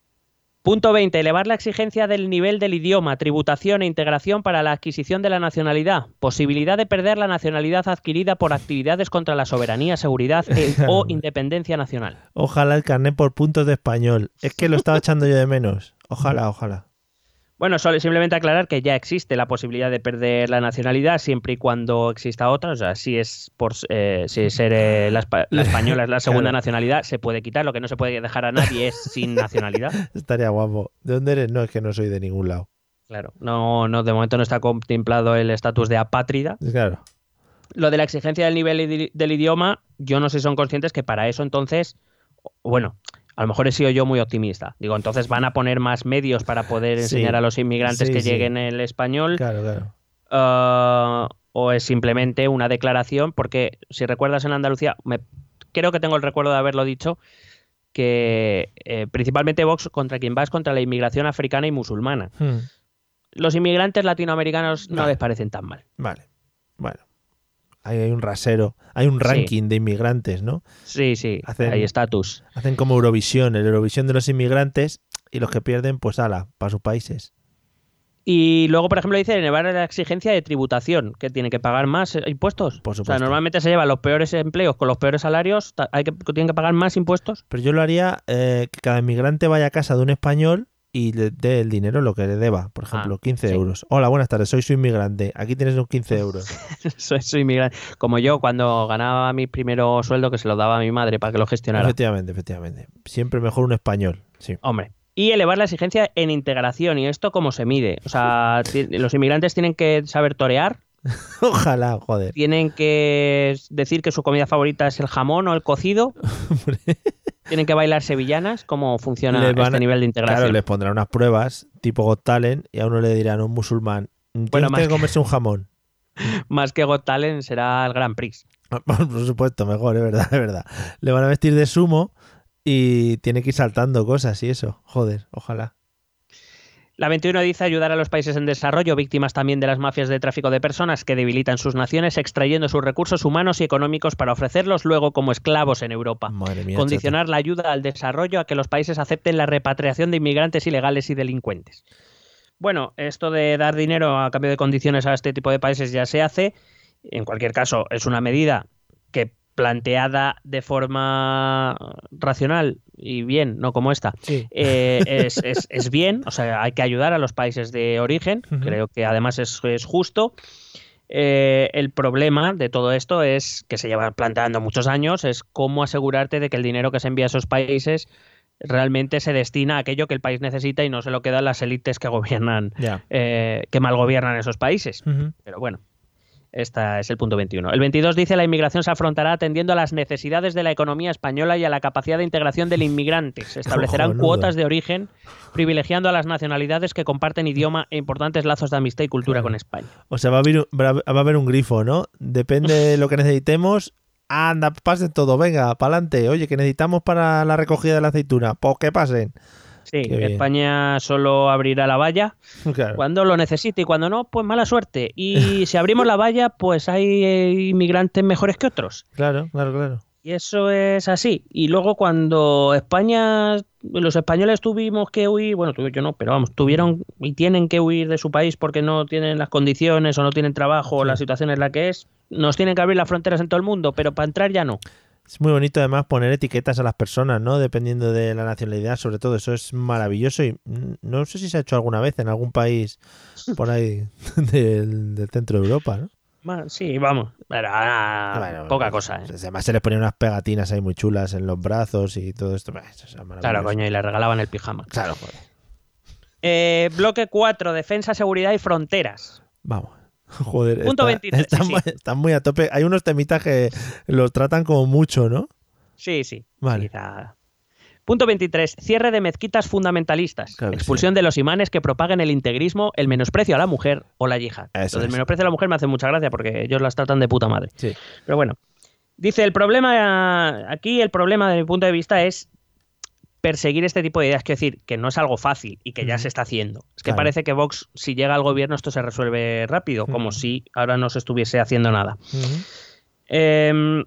Punto 20. Elevar la exigencia del nivel del idioma, tributación e integración para la adquisición de la nacionalidad. Posibilidad de perder la nacionalidad adquirida por actividades contra la soberanía, seguridad e- o independencia nacional. Ojalá el carnet por puntos de español. Es que lo estaba echando yo de menos. Ojalá, ojalá. Bueno, solo simplemente aclarar que ya existe la posibilidad de perder la nacionalidad siempre y cuando exista otra. O sea, si es por eh, si ser eh, la, espa- la española es la segunda Claro. nacionalidad, se puede quitar. Lo que no se puede dejar a nadie es sin nacionalidad. Estaría guapo. ¿De dónde eres? No, es que no soy de ningún lado. Claro, no, no, de momento no está contemplado el estatus de apátrida. Claro. Lo de la exigencia del nivel del idioma, yo no sé si son conscientes que para eso entonces, bueno, a lo mejor he sido yo muy optimista. Digo, entonces van a poner más medios para poder Sí. enseñar a los inmigrantes Sí, que sí. lleguen el español. Claro, claro. ah, o es simplemente una declaración, porque si recuerdas en Andalucía, me- creo que tengo el recuerdo de haberlo dicho, que eh, principalmente Vox contra quien va es contra la inmigración africana y musulmana. Hmm. Los inmigrantes latinoamericanos no Vale. les parecen tan mal. Vale. Bueno. Hay un rasero. Hay un Sí. ranking de inmigrantes, ¿no? Sí, sí, Hacen- hay estatus. Hacen como Eurovisión, el Eurovisión de los inmigrantes y los que pierden, pues ala, para sus países. Y luego, por ejemplo, dice elevar la exigencia de tributación, que tiene que pagar más eh, impuestos. Por O sea, supuesto. normalmente se llevan los peores empleos con los peores salarios, hay que, tienen que pagar más impuestos. Pero yo lo haría eh, que cada inmigrante vaya a casa de un español y le dé el dinero lo que le deba. Por ejemplo, 15 Ah, sí. euros. Hola, buenas tardes, soy su inmigrante. Aquí tienes unos 15 euros. soy, soy inmigrante. Como yo, cuando ganaba mi primero sueldo, que se lo daba a mi madre para que lo gestionara. efectivamente, efectivamente. Siempre mejor un español. Sí. Hombre. Y elevar la exigencia en integración. ¿Y esto cómo se mide? O sea, los inmigrantes tienen que saber torear, Ojalá, joder. tienen que decir que su comida favorita es el jamón o el cocido, tienen que bailar sevillanas. ¿Cómo funciona van este a- nivel de integración? Claro, les pondrán unas pruebas tipo Got Talent y a uno le dirán un musulmán. Tiene Bueno, usted más que que- comerse un jamón. Más que Got Talent será el Grand Prix. Por supuesto, mejor, es verdad, es verdad. Le van a vestir de sumo y tiene que ir saltando cosas y eso. Joder, ojalá. La 21 dice ayudar a los países en desarrollo, víctimas también de las mafias de tráfico de personas que debilitan sus naciones, extrayendo sus recursos humanos y económicos para ofrecerlos luego como esclavos en Europa. Madre mía. Condicionar la ayuda al desarrollo a que los países acepten la repatriación de inmigrantes ilegales y delincuentes. Bueno, esto de dar dinero a cambio de condiciones a este tipo de países ya se hace. En cualquier caso, es una medida que planteada de forma racional y bien, no como esta, Sí. eh, es, es- es bien, o sea, hay que ayudar a los países de origen, creo que además es, es justo. Eh, el problema de todo esto es que se lleva planteando muchos años, es cómo asegurarte de que el dinero que se envía a esos países realmente se destina a aquello que el país necesita y no se lo quedan las élites que gobiernan, eh, que mal gobiernan esos países. Pero bueno, este es el punto 21. El 22 dice la inmigración se afrontará atendiendo a las necesidades de la economía española y a la capacidad de integración del inmigrante. Se establecerán cuotas de origen, privilegiando a las nacionalidades que comparten idioma e importantes lazos de amistad y cultura Claro. con España. O sea, va a, haber, un- va a haber un grifo, ¿no? Depende de lo que necesitemos. Anda, pasen todo, venga, para adelante. Oye, que necesitamos para la recogida de la aceituna. Pues que pasen. Sí, Qué bien. España solo abrirá la valla Claro. cuando lo necesite y cuando no, pues mala suerte. Y si abrimos la valla, pues hay eh, inmigrantes mejores que otros. Claro, claro, claro. Y eso es así. Y luego cuando España, los españoles tuvimos que huir, bueno, yo no, pero vamos, tuvieron y tienen que huir de su país porque no tienen las condiciones o no tienen trabajo o la situación es la que es, nos tienen que abrir las fronteras en todo el mundo, pero para entrar ya no. Es muy bonito además poner etiquetas a las personas, ¿no? Dependiendo de la nacionalidad, sobre todo. Eso es maravilloso y no sé si se ha hecho alguna vez en algún país por ahí del, del centro de Europa, ¿no? Sí, vamos. Pero, ah, Bueno, poca pues, cosa, ¿eh? Además se les ponían unas pegatinas ahí muy chulas en los brazos y todo esto. Bah, eso es Claro, coño, y le regalaban el pijama. Claro, joder. Eh, bloque 4, defensa, seguridad y fronteras. Vamos. Joder, Punto está- 23, están, sí, muy- sí. están muy a tope. Hay unos temitas que los tratan como mucho, ¿no? Sí, sí. Vale. Quizá- Punto 23. Cierre de mezquitas fundamentalistas. Claro Expulsión de los imanes que propaguen el integrismo, el menosprecio a la mujer o la yihad. Eso Lo del es. menosprecio a la mujer me hace mucha gracia porque ellos las tratan de puta madre. Sí. Pero bueno. Dice, el problema, aquí el problema desde mi punto de vista es perseguir este tipo de ideas. Quiero decir, que no es algo fácil y que ya se está haciendo. Es que Claro. parece que Vox, si llega al gobierno, esto se resuelve rápido, como si ahora no se estuviese haciendo nada. Eh,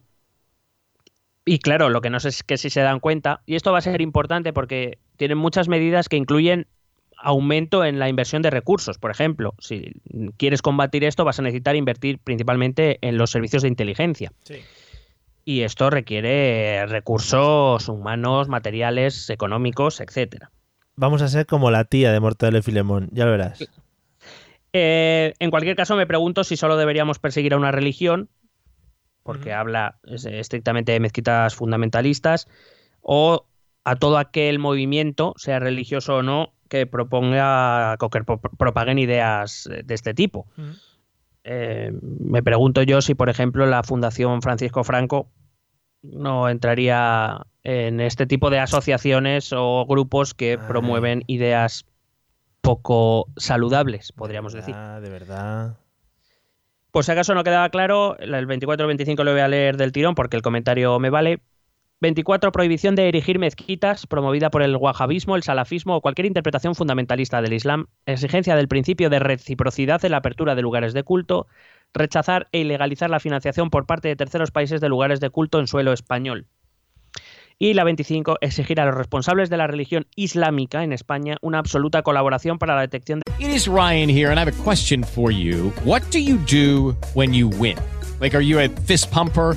y claro, lo que no sé es que si se dan cuenta, y esto va a ser importante porque tienen muchas medidas que incluyen aumento en la inversión de recursos. Por ejemplo, si quieres combatir esto, vas a necesitar invertir principalmente en los servicios de inteligencia. Y esto requiere recursos humanos, materiales, económicos, etcétera. Vamos a ser como la tía de Mortadelo y Filemón, ya lo verás. Eh, en cualquier caso, me pregunto si solo deberíamos perseguir a una religión, porque habla es- estrictamente de mezquitas fundamentalistas, o a todo aquel movimiento, sea religioso o no, que proponga o que pro- propaguen ideas de este tipo. Eh, me pregunto yo si, por ejemplo, la Fundación Francisco Franco no entraría en este tipo de asociaciones o grupos que Ay. promueven ideas poco saludables, podríamos De decir. verdad, De verdad. Por si acaso no quedaba claro, el 24 o 25 lo voy a leer del tirón porque el comentario me vale. 24. Prohibición de erigir mezquitas promovida por el wahabismo, el salafismo o cualquier interpretación fundamentalista del Islam. Exigencia del principio de reciprocidad en la apertura de lugares de culto. Rechazar e ilegalizar la financiación por parte de terceros países de lugares de culto en suelo español. Y la 25. Exigir a los responsables de la religión islámica en España una absoluta colaboración para la detección de It is Ryan here, and I have a question for you. What do you do when you win? Like, are you a fist pumper?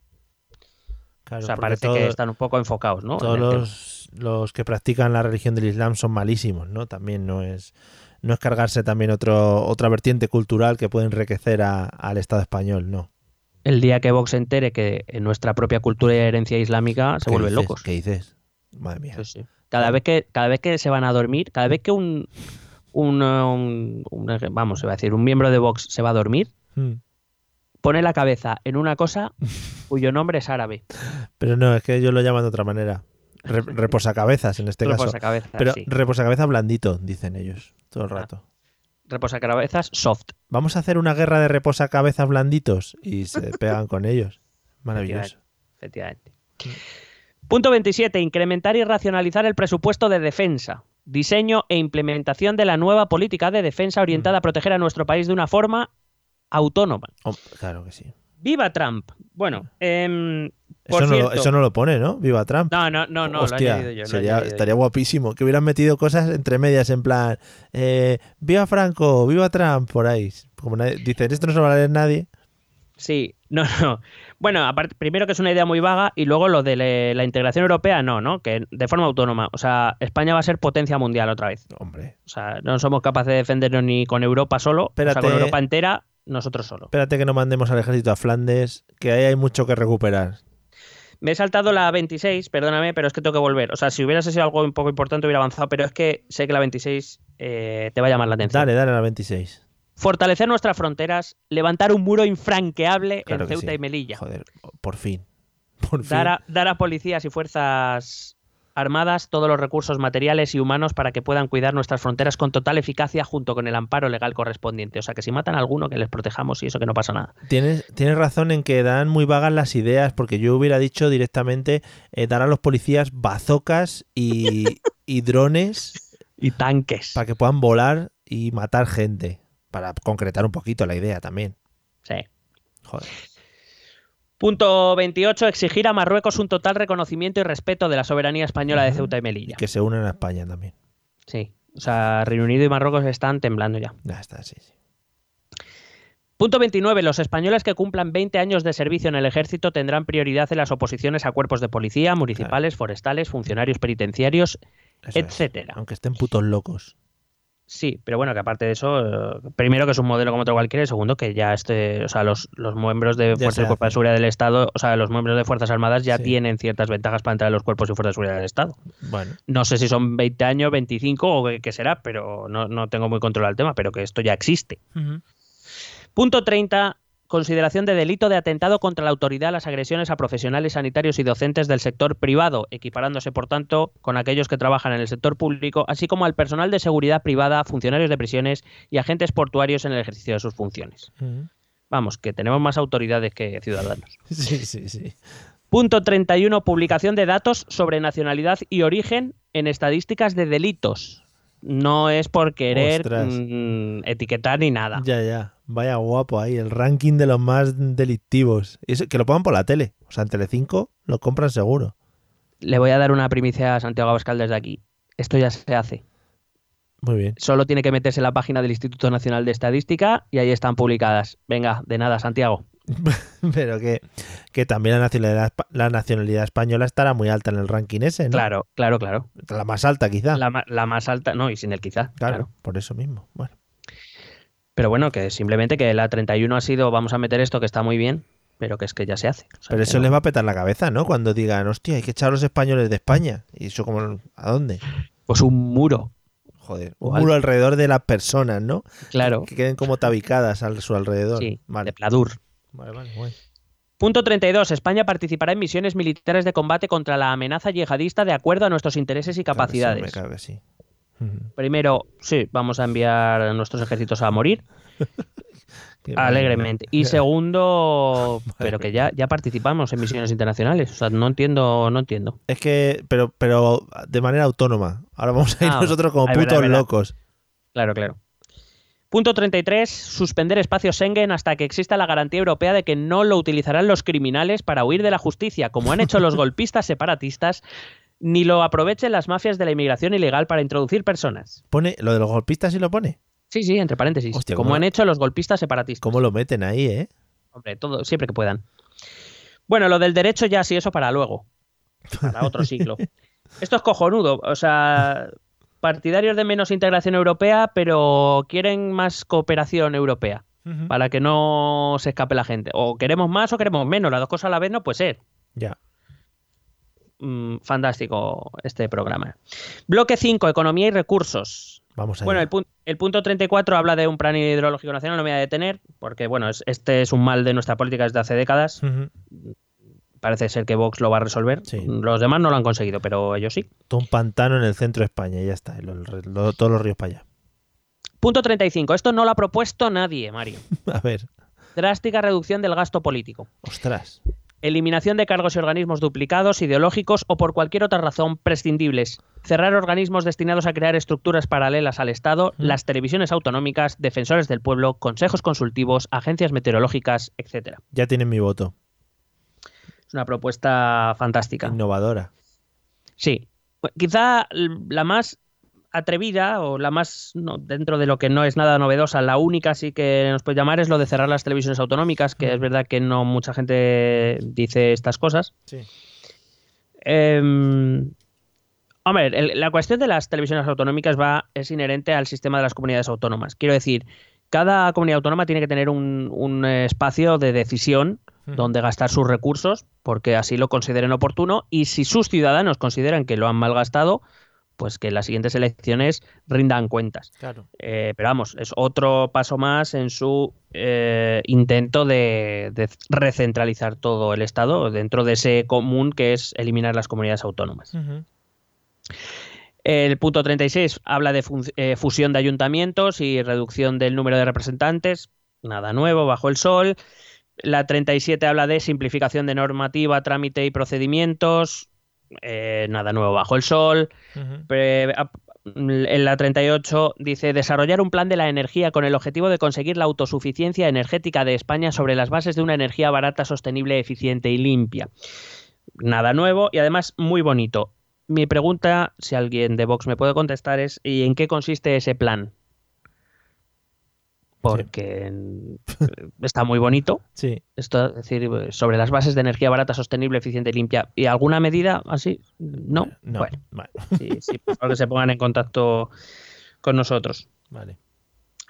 Claro, o sea, parece todo- que están un poco enfocados, ¿no? Todos en los, los que practican la religión del Islam son malísimos, ¿no? También no es no es cargarse también otro, otra vertiente cultural que puede enriquecer a- al Estado español, no. El día que Vox se entere que en nuestra propia cultura y herencia islámica se ¿Qué vuelven dices? locos. ¿Qué dices? Madre mía. Sí, sí. Cada vez que cada vez que se van a dormir, cada vez que un, un, un- vamos, se va a decir, un miembro de Vox se va a dormir, Hmm. Pone la cabeza en una cosa cuyo nombre es árabe. Pero no, es que ellos lo llaman de otra manera. Re- reposacabezas en este caso. Reposacabezas, Pero sí. reposacabezas blandito, dicen ellos, todo el Ah. rato. Reposacabezas soft. Vamos a hacer una guerra de reposacabezas blanditos y se pegan con ellos. Maravilloso. Efectivamente. Punto 27. Incrementar y racionalizar el presupuesto de defensa. Diseño e implementación de la nueva política de defensa orientada a proteger a nuestro país de una forma autónoma. Oh, claro que sí. ¡Viva Trump! Bueno, Eso por no, lo, cierto- eso no lo pone, ¿no? Viva Trump. No, no, no, no, lo he Hostia, lo he sería- yo. estaría guapísimo que hubieran metido cosas entre medias en plan, eh, viva Franco, viva Trump, por ahí. Como nadie- dicen, esto no se lo va a leer nadie. Sí, no, no. Bueno, aparte, primero que es una idea muy vaga y luego lo de le- la integración europea, no, ¿no? Que de forma autónoma. O sea, España va a ser potencia mundial otra vez. Hombre. O sea, no somos capaces de defendernos ni con Europa solo, o sea, Espérate. con Europa entera, nosotros solo. Espérate que no mandemos al ejército a Flandes, que ahí hay mucho que recuperar. Me he saltado la 26, perdóname, pero es que tengo que volver. O sea, si hubiera sido algo un poco importante hubiera avanzado, pero es que sé que la 26 eh, te va a llamar la atención. Dale, dale a la 26. Fortalecer nuestras fronteras, levantar un muro infranqueable Claro en Ceuta sí. y Melilla. Joder, por fin. Por fin. Dar a, dar a policías y fuerzas armadas todos los recursos materiales y humanos para que puedan cuidar nuestras fronteras con total eficacia junto con el amparo legal correspondiente. O sea, que si matan a alguno, que les protejamos y eso que no pasa nada. Tienes, tienes razón en que dan muy vagas las ideas, porque yo hubiera dicho directamente eh, dar a los policías bazocas y, y drones Y tanques. para que puedan volar y matar gente. Para concretar un poquito la idea también. Sí. Joder. Punto 28. Exigir a Marruecos un total reconocimiento y respeto de la soberanía española de Ceuta y Melilla. Que se unen a España también. Sí. O sea, Reino Unido y Marruecos están temblando ya. Ya está, sí, sí. Punto 29. Los españoles que cumplan 20 años de servicio en el ejército tendrán prioridad en las oposiciones a cuerpos de policía, municipales, forestales, funcionarios penitenciarios, Eso es. etcétera. Aunque estén putos locos. Sí, pero bueno, que aparte de eso, eh, primero que es un modelo como otro cualquiera, y segundo que ya este, o sea, los, los miembros de Fuerzas y Cuerpos de. Seguridad del Estado, o sea, los miembros de Fuerzas Armadas ya Sí. tienen ciertas ventajas para entrar en los cuerpos y Fuerzas de Seguridad del Estado. Bueno, No sé si son 20 años, 25 o qué, qué será, pero no, no tengo muy controlado el tema, pero que esto ya existe. Punto 30. Consideración de delito de atentado contra la autoridad a las agresiones a profesionales sanitarios y docentes del sector privado, equiparándose, por tanto, con aquellos que trabajan en el sector público, así como al personal de seguridad privada, funcionarios de prisiones y agentes portuarios en el ejercicio de sus funciones. Vamos, que tenemos más autoridades que ciudadanos. sí, sí, sí. Punto 31. Publicación de datos sobre nacionalidad y origen en estadísticas de delitos. No es por querer mm, etiquetar ni nada. Ya, ya. Vaya guapo ahí. El ranking de los más delictivos. Que lo pongan por la tele. O sea, en Telecinco lo compran seguro. Le voy a dar una primicia a Santiago Abascal desde aquí. Esto ya se hace. Muy bien. Solo tiene que meterse en la página del Instituto Nacional de Estadística y ahí están publicadas. Venga, de nada, Santiago. Pero que, que también la nacionalidad, la nacionalidad española estará muy alta en el ranking ese, ¿no? Claro, claro, claro. La más alta, quizá. La, la más alta, no, y sin el quizá. claro, claro. por eso mismo. Bueno. Pero bueno, que simplemente que la 31 ha sido, vamos a meter esto que está muy bien, pero que es que ya se hace. O sea, Pero eso no- les va a petar la cabeza, ¿no? Cuando digan, hostia, hay que echar a los españoles de España. Y eso como, ¿a dónde? Pues un muro. Joder, un muro alrededor de las personas, ¿no? Claro. Que queden como tabicadas a su alrededor. Sí, vale. de pladur. Vale, vale, guay. Punto 32. España participará en misiones militares de combate contra la amenaza yihadista de acuerdo a nuestros intereses y Claro que sí, capacidades. Primero, sí, vamos a enviar a nuestros ejércitos a morir. Alegremente. Y segundo, pero que ya, ya participamos en misiones internacionales. O sea, no entiendo, no entiendo. Es que, pero, pero de manera autónoma. Ahora vamos a ir Ah, nosotros como putos verdad. locos. Claro, claro. Punto 33. Suspender espacio Schengen hasta que exista la garantía europea de que no lo utilizarán los criminales para huir de la justicia, como han hecho los golpistas separatistas, ni lo aprovechen las mafias de la inmigración ilegal para introducir personas. Pone, lo de los golpistas sí lo pone. Sí, sí, entre paréntesis. Hostia, como ¿cómo- han hecho los golpistas separatistas. ¿Cómo lo meten ahí, eh? Hombre, todo, siempre que puedan. Bueno, lo del derecho ya sí, eso para luego. Para otro siglo. Esto es cojonudo. O sea, partidarios de menos integración europea, pero quieren más cooperación europea. Para que no se escape la gente. O queremos más o queremos menos. Las dos cosas a la vez no puede ser. Ya. Mm, fantástico este programa. Bloque 5, economía y recursos. Vamos a Bueno, el, pun- el punto 34 habla de un plan hidrológico nacional, no me voy a detener, porque bueno, es- este es un mal de nuestra política desde hace décadas. Parece ser que Vox lo va a resolver. Sí. Los demás no lo han conseguido, pero ellos sí. Todo un pantano en el centro de España y ya está. todos los ríos para allá. Punto 35. Esto no lo ha propuesto nadie, Mario. A ver, Drástica reducción del gasto político. ostras. Eliminación de cargos y organismos duplicados, ideológicos o por cualquier otra razón prescindibles. Cerrar organismos destinados a crear estructuras paralelas al Estado, las televisiones autonómicas, defensores del pueblo, consejos consultivos, agencias meteorológicas, etc. Ya tienen mi voto. Es una propuesta fantástica. Innovadora. Sí. Bueno, Quizá la más atrevida o la más, no, dentro de lo que no es nada novedosa, la única sí que nos puede llamar es lo de cerrar las televisiones autonómicas, que es verdad que no mucha gente dice estas cosas. Sí. Em, hombre, el- la cuestión de las televisiones autonómicas va, es inherente al sistema de las comunidades autónomas. Quiero decir, cada comunidad autónoma tiene que tener un, un espacio de decisión donde gastar sus recursos, porque así lo consideren oportuno, y si sus ciudadanos consideran que lo han malgastado, pues que las siguientes elecciones rindan cuentas. Claro. Eh, pero vamos, es otro paso más en su eh, intento de, de recentralizar todo el Estado dentro de ese común que es eliminar las comunidades autónomas. El punto 36 habla de eh, fusión de ayuntamientos y reducción del número de representantes. Nada nuevo, bajo el sol. La 37 habla de simplificación de normativa, trámite y procedimientos. Eh, nada nuevo, bajo el sol. Ujú. Pre- ap- En la 38 dice desarrollar un plan de la energía con el objetivo de conseguir la autosuficiencia energética de España sobre las bases de una energía barata, sostenible, eficiente y limpia. Nada nuevo y además muy bonito. Mi pregunta, si alguien de Vox me puede contestar, es ¿y en qué consiste ese plan? Porque mm, está muy bonito. Sí. Esto, es decir, sobre las bases de energía barata, sostenible, eficiente y limpia. ¿Y alguna medida así? No. No. Bueno, Vale. sí, sí, por favor que se pongan en contacto con nosotros. Vale.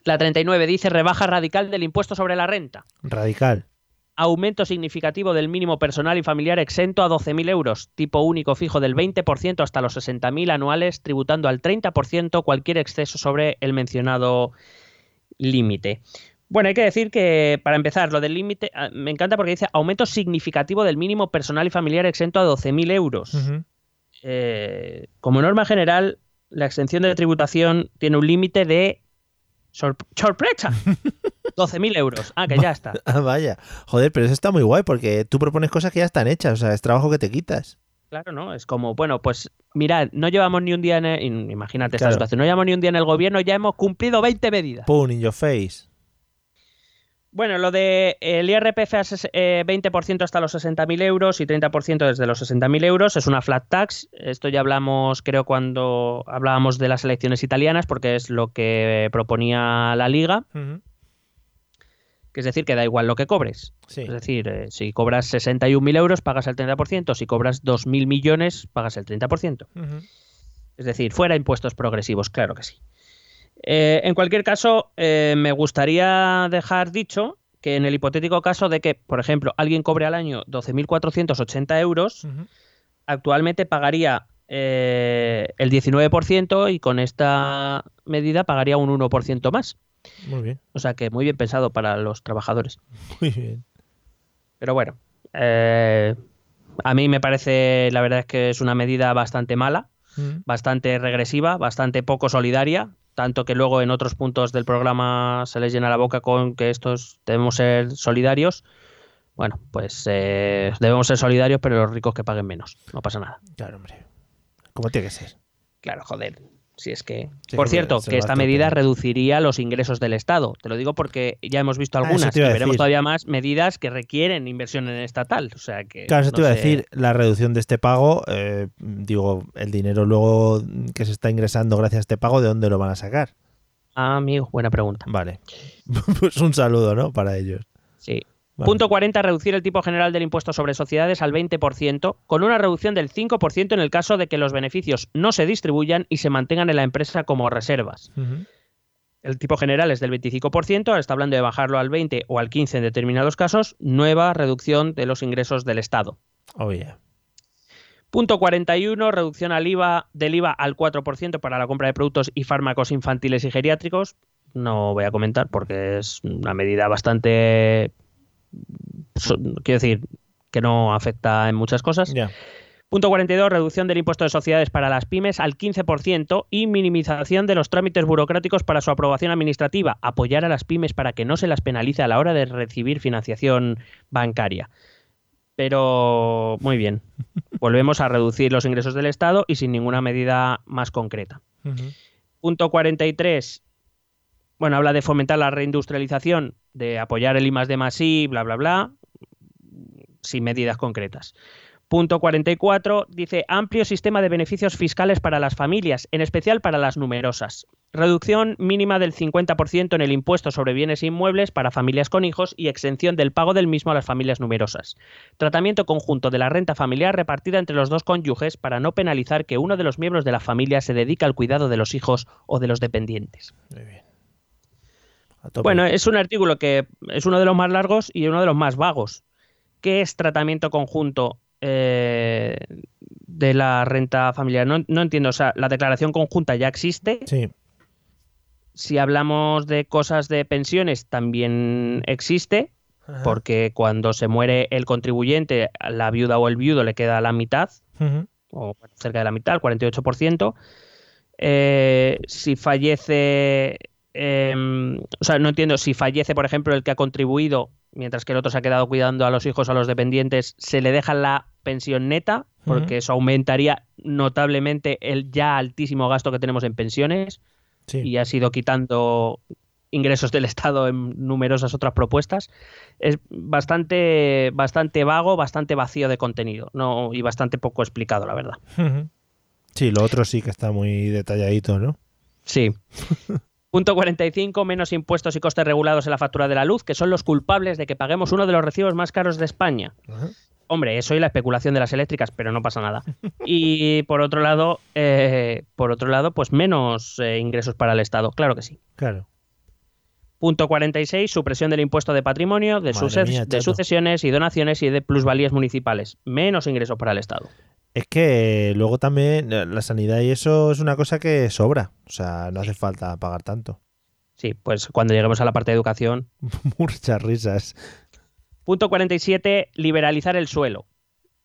La 39 dice rebaja radical del impuesto sobre la renta. Radical. Aumento significativo del mínimo personal y familiar exento a 12.000 euros. Tipo único fijo del 20% hasta los 60.000 anuales, tributando al 30% cualquier exceso sobre el mencionado límite. Bueno, hay que decir que, para empezar, lo del límite ah, me encanta porque dice aumento significativo del mínimo personal y familiar exento a 12.000 euros. Eh, como norma general, la exención de tributación tiene un límite de sor- sorpresa. 12.000 euros. Ah, que ya está. Ah, vaya. Joder, pero eso está muy guay porque tú propones cosas que ya están hechas. O sea, es trabajo que te quitas. Claro, ¿no? Es como, bueno, pues mirad, no llevamos ni un día en el, imagínate esta situación, no llevamos ni un día en el gobierno, ya hemos cumplido 20 medidas. Pum, in your face. Bueno, lo de el IRPF a eh, 20% hasta los 60.000 euros y 30% desde los 60.000 euros es una flat tax. Esto ya hablamos, creo, cuando hablábamos de las elecciones italianas, porque es lo que proponía la Liga. Que es decir, que da igual lo que cobres. Sí. Es decir, eh, si cobras 61.000 euros, pagas el 30%, si cobras 2.000 millones, pagas el 30%. Ujú. Es decir, fuera impuestos progresivos, claro que sí. Eh, en cualquier caso, eh, me gustaría dejar dicho que en el hipotético caso de que, por ejemplo, alguien cobre al año 12.480 euros, actualmente pagaría el 19% y con esta medida pagaría un 1% más. Muy bien. O sea que muy bien pensado para los trabajadores. Muy bien. Pero bueno, eh, a mí me parece, la verdad es que es una medida bastante mala, Ujú. bastante regresiva, bastante poco solidaria, tanto que luego en otros puntos del programa se les llena la boca con que estos debemos ser solidarios. Bueno, pues eh, debemos ser solidarios, pero los ricos que paguen menos. No pasa nada. Claro, hombre. Como tiene que ser. Claro, joder. Si es que. Sí, Por cierto, que esta medida reduciría los ingresos del Estado. Te lo digo porque ya hemos visto Ah, algunas te y veremos decir. todavía más medidas que requieren inversión en estatal. O sea que. Claro, eso no te iba a decir, la reducción de este pago, eh, digo, el dinero luego que se está ingresando gracias a este pago, ¿de dónde lo van a sacar? Ah, amigo, buena pregunta. Vale. pues un saludo, ¿no? Para ellos. Sí. Vale. Punto 40, reducir el tipo general del impuesto sobre sociedades al 20%, con una reducción del 5% en el caso de que los beneficios no se distribuyan y se mantengan en la empresa como reservas. El tipo general es del 25%, ahora está hablando de bajarlo al 20 o al 15 en determinados casos, nueva reducción de los ingresos del Estado. Oh, yeah. Punto 41, reducción al IVA, del IVA al 4% para la compra de productos y fármacos infantiles y geriátricos. No voy a comentar porque es una medida bastante... so- quiero decir, que no afecta en muchas cosas. Ya. Punto 42, reducción del impuesto de sociedades para las pymes al 15% y minimización de los trámites burocráticos para su aprobación administrativa. Apoyar a las pymes para que no se las penalice a la hora de recibir financiación bancaria. Pero muy bien. Volvemos a reducir los ingresos del Estado y sin ninguna medida más concreta. Ujú. Punto 43. Bueno, habla de fomentar la reindustrialización, de apoyar el I más D más I, bla, bla, bla, sin medidas concretas. Punto 44 dice amplio sistema de beneficios fiscales para las familias, en especial para las numerosas. Reducción mínima del 50% en el impuesto sobre bienes inmuebles para familias con hijos y exención del pago del mismo a las familias numerosas. Tratamiento conjunto de la renta familiar repartida entre los dos cónyuges para no penalizar que uno de los miembros de la familia se dedica al cuidado de los hijos o de los dependientes. Muy bien. Bueno, es un artículo que es uno de los más largos y uno de los más vagos. ¿Qué es tratamiento conjunto eh, de la renta familiar. No, no entiendo, o sea, la declaración conjunta ya existe. Sí. Si hablamos de cosas de pensiones, también existe, Ajá. porque cuando se muere el contribuyente, la viuda o el viudo le queda la mitad, o cerca de la mitad, el 48%. Eh, si fallece, em, o sea, no entiendo, si fallece, por ejemplo, el que ha contribuido, mientras que el otro se ha quedado cuidando a los hijos o a los dependientes, se le deja la pensión neta, porque eso aumentaría notablemente el ya altísimo gasto que tenemos en pensiones Sí. y ha sido quitando ingresos del Estado en numerosas otras propuestas. Es bastante, bastante vago, bastante vacío de contenido no, y bastante poco explicado, la verdad. Sí, lo otro sí que está muy detalladito, ¿no? Sí. Punto 45, menos impuestos y costes regulados en la factura de la luz, que son los culpables de que paguemos uno de los recibos más caros de España. Ajá. Hombre, eso y la especulación de las eléctricas, pero no pasa nada. Y por otro lado, eh, por otro lado, pues menos eh, ingresos para el Estado, claro que sí. Claro. Punto 46, supresión del impuesto de patrimonio, de, Madre suces- mía, de chato. sucesiones y donaciones y de plusvalías municipales. Menos ingresos para el Estado. Es que luego también eh, la sanidad y eso es una cosa que sobra. O sea, no hace falta pagar tanto. Sí, pues cuando lleguemos a la parte de educación. Muchas risas. Punto 47, liberalizar el suelo.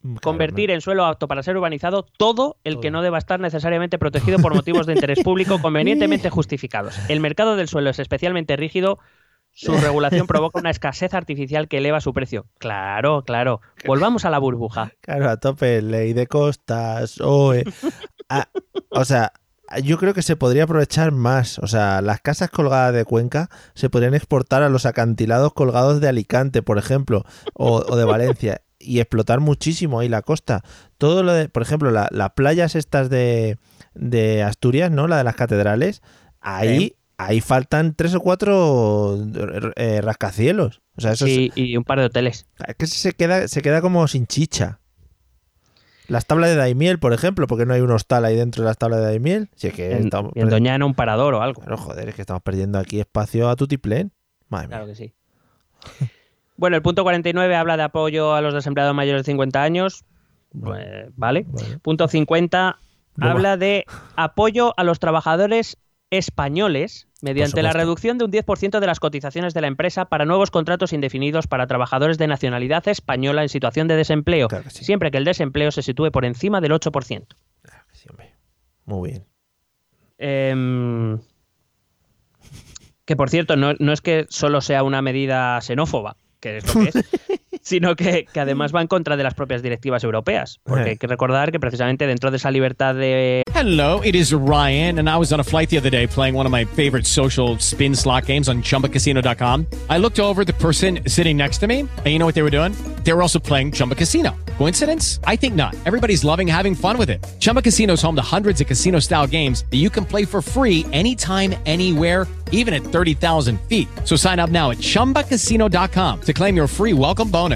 Mm, Convertir en suelo apto para ser urbanizado todo el que no deba estar necesariamente protegido por motivos de interés público convenientemente justificados. El mercado del suelo es especialmente rígido. Su regulación provoca una escasez artificial que eleva su precio. Claro, claro. Volvamos a la burbuja. Claro, a tope, ley de costas, OE. Ah, o sea, yo creo que se podría aprovechar más. O sea, las casas colgadas de Cuenca se podrían exportar a los acantilados colgados de Alicante, por ejemplo, o, o de Valencia, y explotar muchísimo ahí la costa. Todo lo de, por ejemplo, la- las playas estas de, de Asturias, ¿no? La de las catedrales, ahí, Sí. ahí faltan tres o cuatro eh, rascacielos. O sea, eso es- y un par de hoteles. es que se queda, se queda como sin chicha. Las tablas de Daimiel, por ejemplo, porque no hay un hostal ahí dentro de las tablas de Daimiel. Si es que En, estamos en Doñana un parador o algo. Pero joder, es que estamos perdiendo aquí espacio a tutiplén. Madre mía. Claro que sí. Bueno, el punto 49 habla de apoyo a los desempleados mayores de 50 años. Pues, vale. Punto 50 No va. habla de apoyo a los trabajadores españoles mediante la reducción de un 10% de las cotizaciones de la empresa para nuevos contratos indefinidos para trabajadores de nacionalidad española en situación de desempleo, siempre que el desempleo se sitúe por encima del 8%. Muy bien. Em, que por cierto, no, no es que solo sea una medida xenófoba, que es lo que es, sino que, que además va en contra de las propias directivas europeas. Porque eh. hay que recordar que precisamente dentro de esa libertad de Hello, it is Ryan, and I was on a flight the other day playing one of my favorite social spin slot games on chumbacasino.com. I looked over the person sitting next to me, and you know what they were doing? They were also playing Chumba Casino. Coincidence? I think not. Everybody's loving having fun with it. Chumba Casino is home to hundreds of casino style games that you can play for free anytime, anywhere, even at 30,000 feet. So sign up now at chumbacasino.com to claim your free welcome bonus.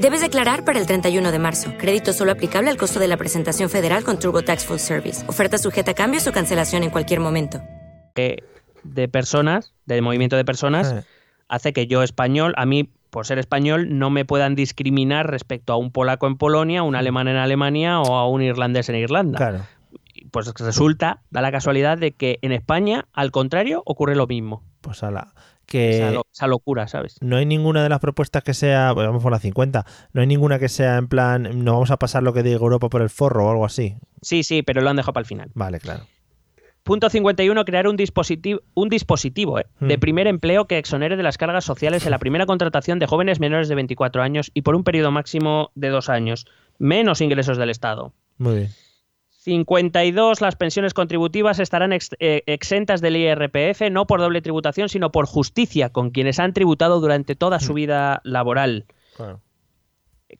Debes declarar para el 31 de marzo. Crédito solo aplicable al costo de la presentación federal con TurboTax Full Service. Oferta sujeta a cambios o cancelación en cualquier momento. eh, de personas, del movimiento de personas, Eh. hace que yo español, a mí por ser español, no me puedan discriminar respecto a un polaco en Polonia, a un alemán en Alemania o a un irlandés en Irlanda. Claro. Pues resulta, da la casualidad de que en España, al contrario, ocurre lo mismo. Pues a Esa, Que lo- esa locura, ¿sabes? no hay ninguna de las propuestas que sea. vamos por la 50. No hay ninguna que sea en plan. No vamos a pasar lo que diga Europa por el forro o algo así. Sí, sí, pero lo han dejado para el final. Vale, claro. Punto 51. Crear un dispositivo, un dispositivo eh, de Hmm. primer empleo que exonere de las cargas sociales en la primera contratación de jóvenes menores de 24 años y por un periodo máximo de dos años. Menos ingresos del Estado. Muy bien. 52. Las pensiones contributivas estarán ex- eh, exentas del IRPF no por doble tributación, sino por justicia con quienes han tributado durante toda su vida laboral. Claro.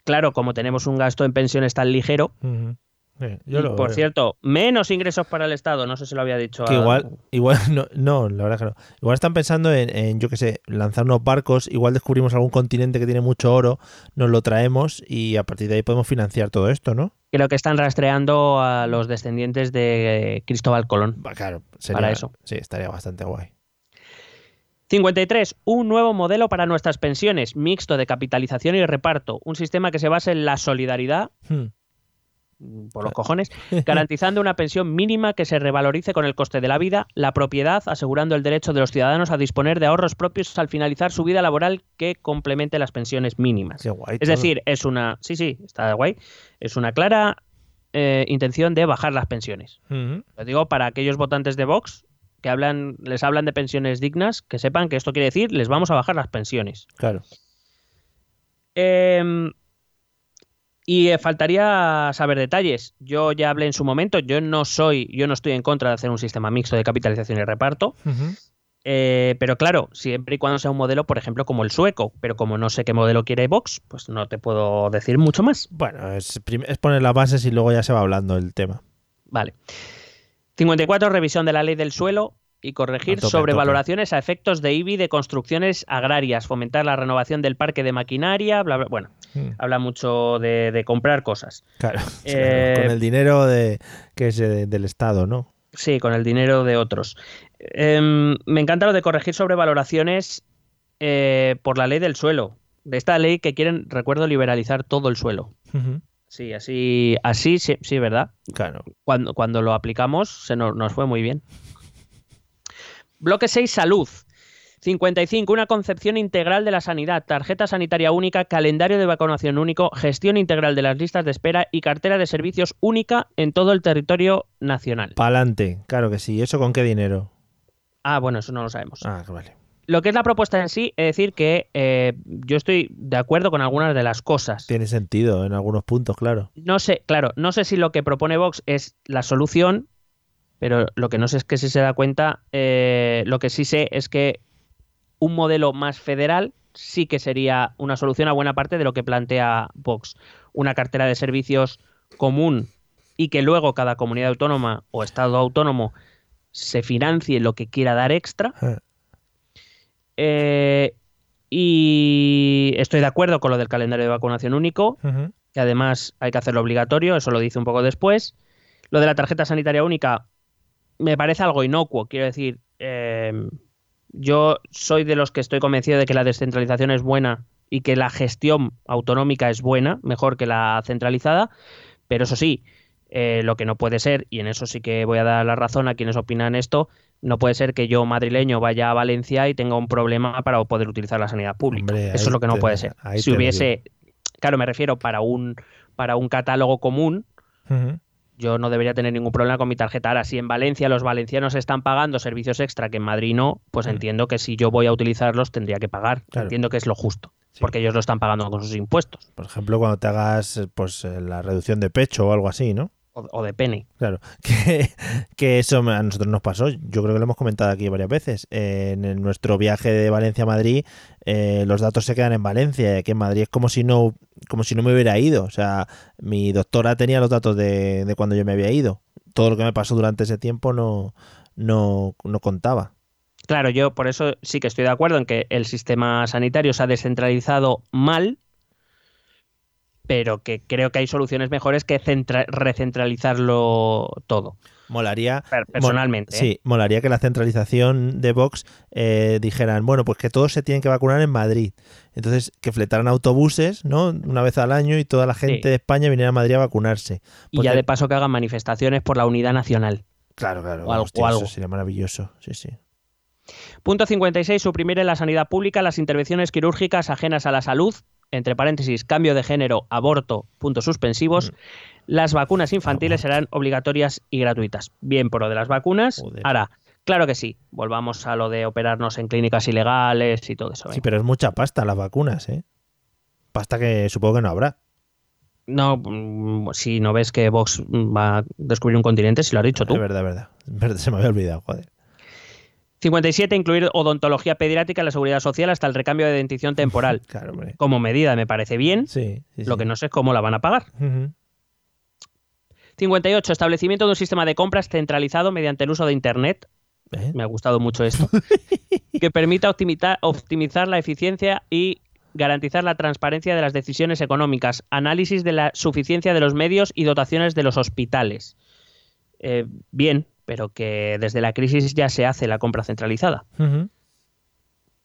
Claro, como tenemos un gasto en pensiones tan ligero. Yo lo por veo. cierto, menos ingresos para el Estado, no sé si lo había dicho. Que a- igual, igual no, no, la verdad que no. Igual están pensando en, en, yo qué sé, lanzar unos barcos, igual descubrimos algún continente que tiene mucho oro, nos lo traemos y a partir de ahí podemos financiar todo esto, ¿no? Creo que están rastreando a los descendientes de Cristóbal Colón. claro, Sería- para eso. Sí, estaría bastante guay. 53. Un nuevo modelo para nuestras pensiones, mixto de capitalización y reparto. Un sistema que se base en la solidaridad, Hmm. Mm, por los cojones, garantizando una pensión mínima que se revalorice con el coste de la vida, la propiedad, asegurando el derecho de los ciudadanos a disponer de ahorros propios al finalizar su vida laboral que complemente las pensiones mínimas. Qué guay. Es decir, es una. Sí, sí, está guay. Es una clara eh, intención de bajar las pensiones. Ujú. Lo digo para aquellos votantes de Vox que hablan, les hablan de pensiones dignas, que sepan que esto quiere decir les vamos a bajar las pensiones. Claro. Eh, y eh, faltaría saber detalles. Yo ya hablé en su momento, yo no soy, yo no estoy en contra de hacer un sistema mixto de capitalización y reparto. Eh, pero claro, siempre y cuando sea un modelo, por ejemplo, como el sueco, pero como no sé qué modelo quiere Vox, pues no te puedo decir mucho más. Bueno, es poner las bases y luego ya se va hablando el tema. Vale. 54. Revisión de la ley del suelo y corregir tope, sobrevaloraciones a efectos de IBI de construcciones agrarias, fomentar la renovación del parque de maquinaria, bla, bla. Bueno, Mm. habla mucho de, de comprar cosas. Claro. Eh, Con el dinero de, que es del Estado, ¿no? Sí, con el dinero de otros. Em, me encanta lo de corregir sobrevaloraciones eh, por la ley del suelo. De esta ley que quieren, recuerdo, liberalizar todo el suelo. Sí, así, así sí, sí, ¿verdad? Claro. Cuando, cuando lo aplicamos se nos, nos fue muy bien. Bloque 6, salud. 55. Una concepción integral de la sanidad, tarjeta sanitaria única, calendario de vacunación único, gestión integral de las listas de espera y cartera de servicios única en todo el territorio nacional. Pa'lante, claro que sí. ¿Eso con qué dinero? Ah, bueno, eso no lo sabemos. Ah, vale. Lo que es la propuesta en sí, es decir que eh, yo estoy de acuerdo con algunas de las cosas. Tiene sentido en algunos puntos, claro. No sé, claro, no sé si lo que propone Vox es la solución, pero lo que no sé es que si se da cuenta, eh, lo que sí sé es que un modelo más federal sí que sería una solución a buena parte de lo que plantea Vox. Una cartera de servicios común y que luego cada comunidad autónoma o estado autónomo se financie lo que quiera dar extra. Eh, Eh, y estoy de acuerdo con lo del calendario de vacunación único, que además hay que hacerlo obligatorio, eso lo dice un poco después. Lo de la tarjeta sanitaria única me parece algo inocuo, quiero decir, eh, yo soy de los que estoy convencido de que la descentralización es buena y que la gestión autonómica es buena, mejor que la centralizada, pero eso sí, eh, lo que no puede ser, y en eso sí que voy a dar la razón a quienes opinan esto, no puede ser que yo, madrileño, vaya a Valencia y tenga un problema para poder utilizar la sanidad pública. Hombre, eso es lo que no te- puede ser. Si hubiese, claro, me refiero para un, para un catálogo común. Yo no debería tener ningún problema con mi tarjeta. Ahora, si en Valencia los valencianos están pagando servicios extra que en Madrid no, pues entiendo que si yo voy a utilizarlos tendría que pagar. Claro. Entiendo que es lo justo, porque ellos lo están pagando con sus impuestos Por ejemplo, cuando te hagas eh, pues eh, la reducción de pecho o algo así, ¿no? o, o de pene. Claro, que, que eso a nosotros nos pasó. Yo creo que lo hemos comentado aquí varias veces. En nuestro viaje de Valencia a Madrid, eh, los datos se quedan en Valencia. Y aquí en Madrid es como si no, como si no me hubiera ido. O sea, mi doctora tenía los datos de, de cuando yo me había ido. Todo lo que me pasó durante ese tiempo no, no, no contaba. Claro, yo por eso sí que estoy de acuerdo en que el sistema sanitario se ha descentralizado mal, pero que creo que hay soluciones mejores que centra- recentralizarlo todo. Molaría. Per- personalmente, ¿eh? Sí, molaría que la centralización de Vox eh, dijeran, bueno, pues que todos se tienen que vacunar en Madrid. Entonces, que fletaran autobuses, ¿no? Una vez al año y toda la gente Sí. de España viniera a Madrid a vacunarse. Y ya de paso que hagan manifestaciones por la unidad nacional. Claro, claro. o algo- hostia, o eso sería maravilloso. Sí, sí. Punto 56. Suprimir en la sanidad pública las intervenciones quirúrgicas ajenas a la salud, entre paréntesis, cambio de género, aborto, puntos suspensivos. Las vacunas infantiles serán obligatorias y gratuitas. Bien por lo de las vacunas. Ahora, claro que sí. Volvamos a lo de operarnos en clínicas ilegales y todo eso. Sí, pero es mucha pasta las vacunas, ¿eh? Pasta que supongo que no habrá. No, mm, si no ves que Vox va a descubrir un continente, si lo has dicho tú. Es verdad, es verdad. Es verdad, Se me había olvidado, joder. 57. Incluir odontología pediátrica en la seguridad social hasta el recambio de dentición temporal. Claro. Como medida me parece bien. Sí, sí, Lo que no sé es cómo la van a pagar. Ujú. 58. Establecimiento de un sistema de compras centralizado mediante el uso de Internet. ¿Eh? Me ha gustado mucho esto. que permita optimizar, optimizar la eficiencia y garantizar la transparencia de las decisiones económicas. Análisis de la suficiencia de los medios y dotaciones de los hospitales. Eh, bien, pero que desde la crisis ya se hace la compra centralizada.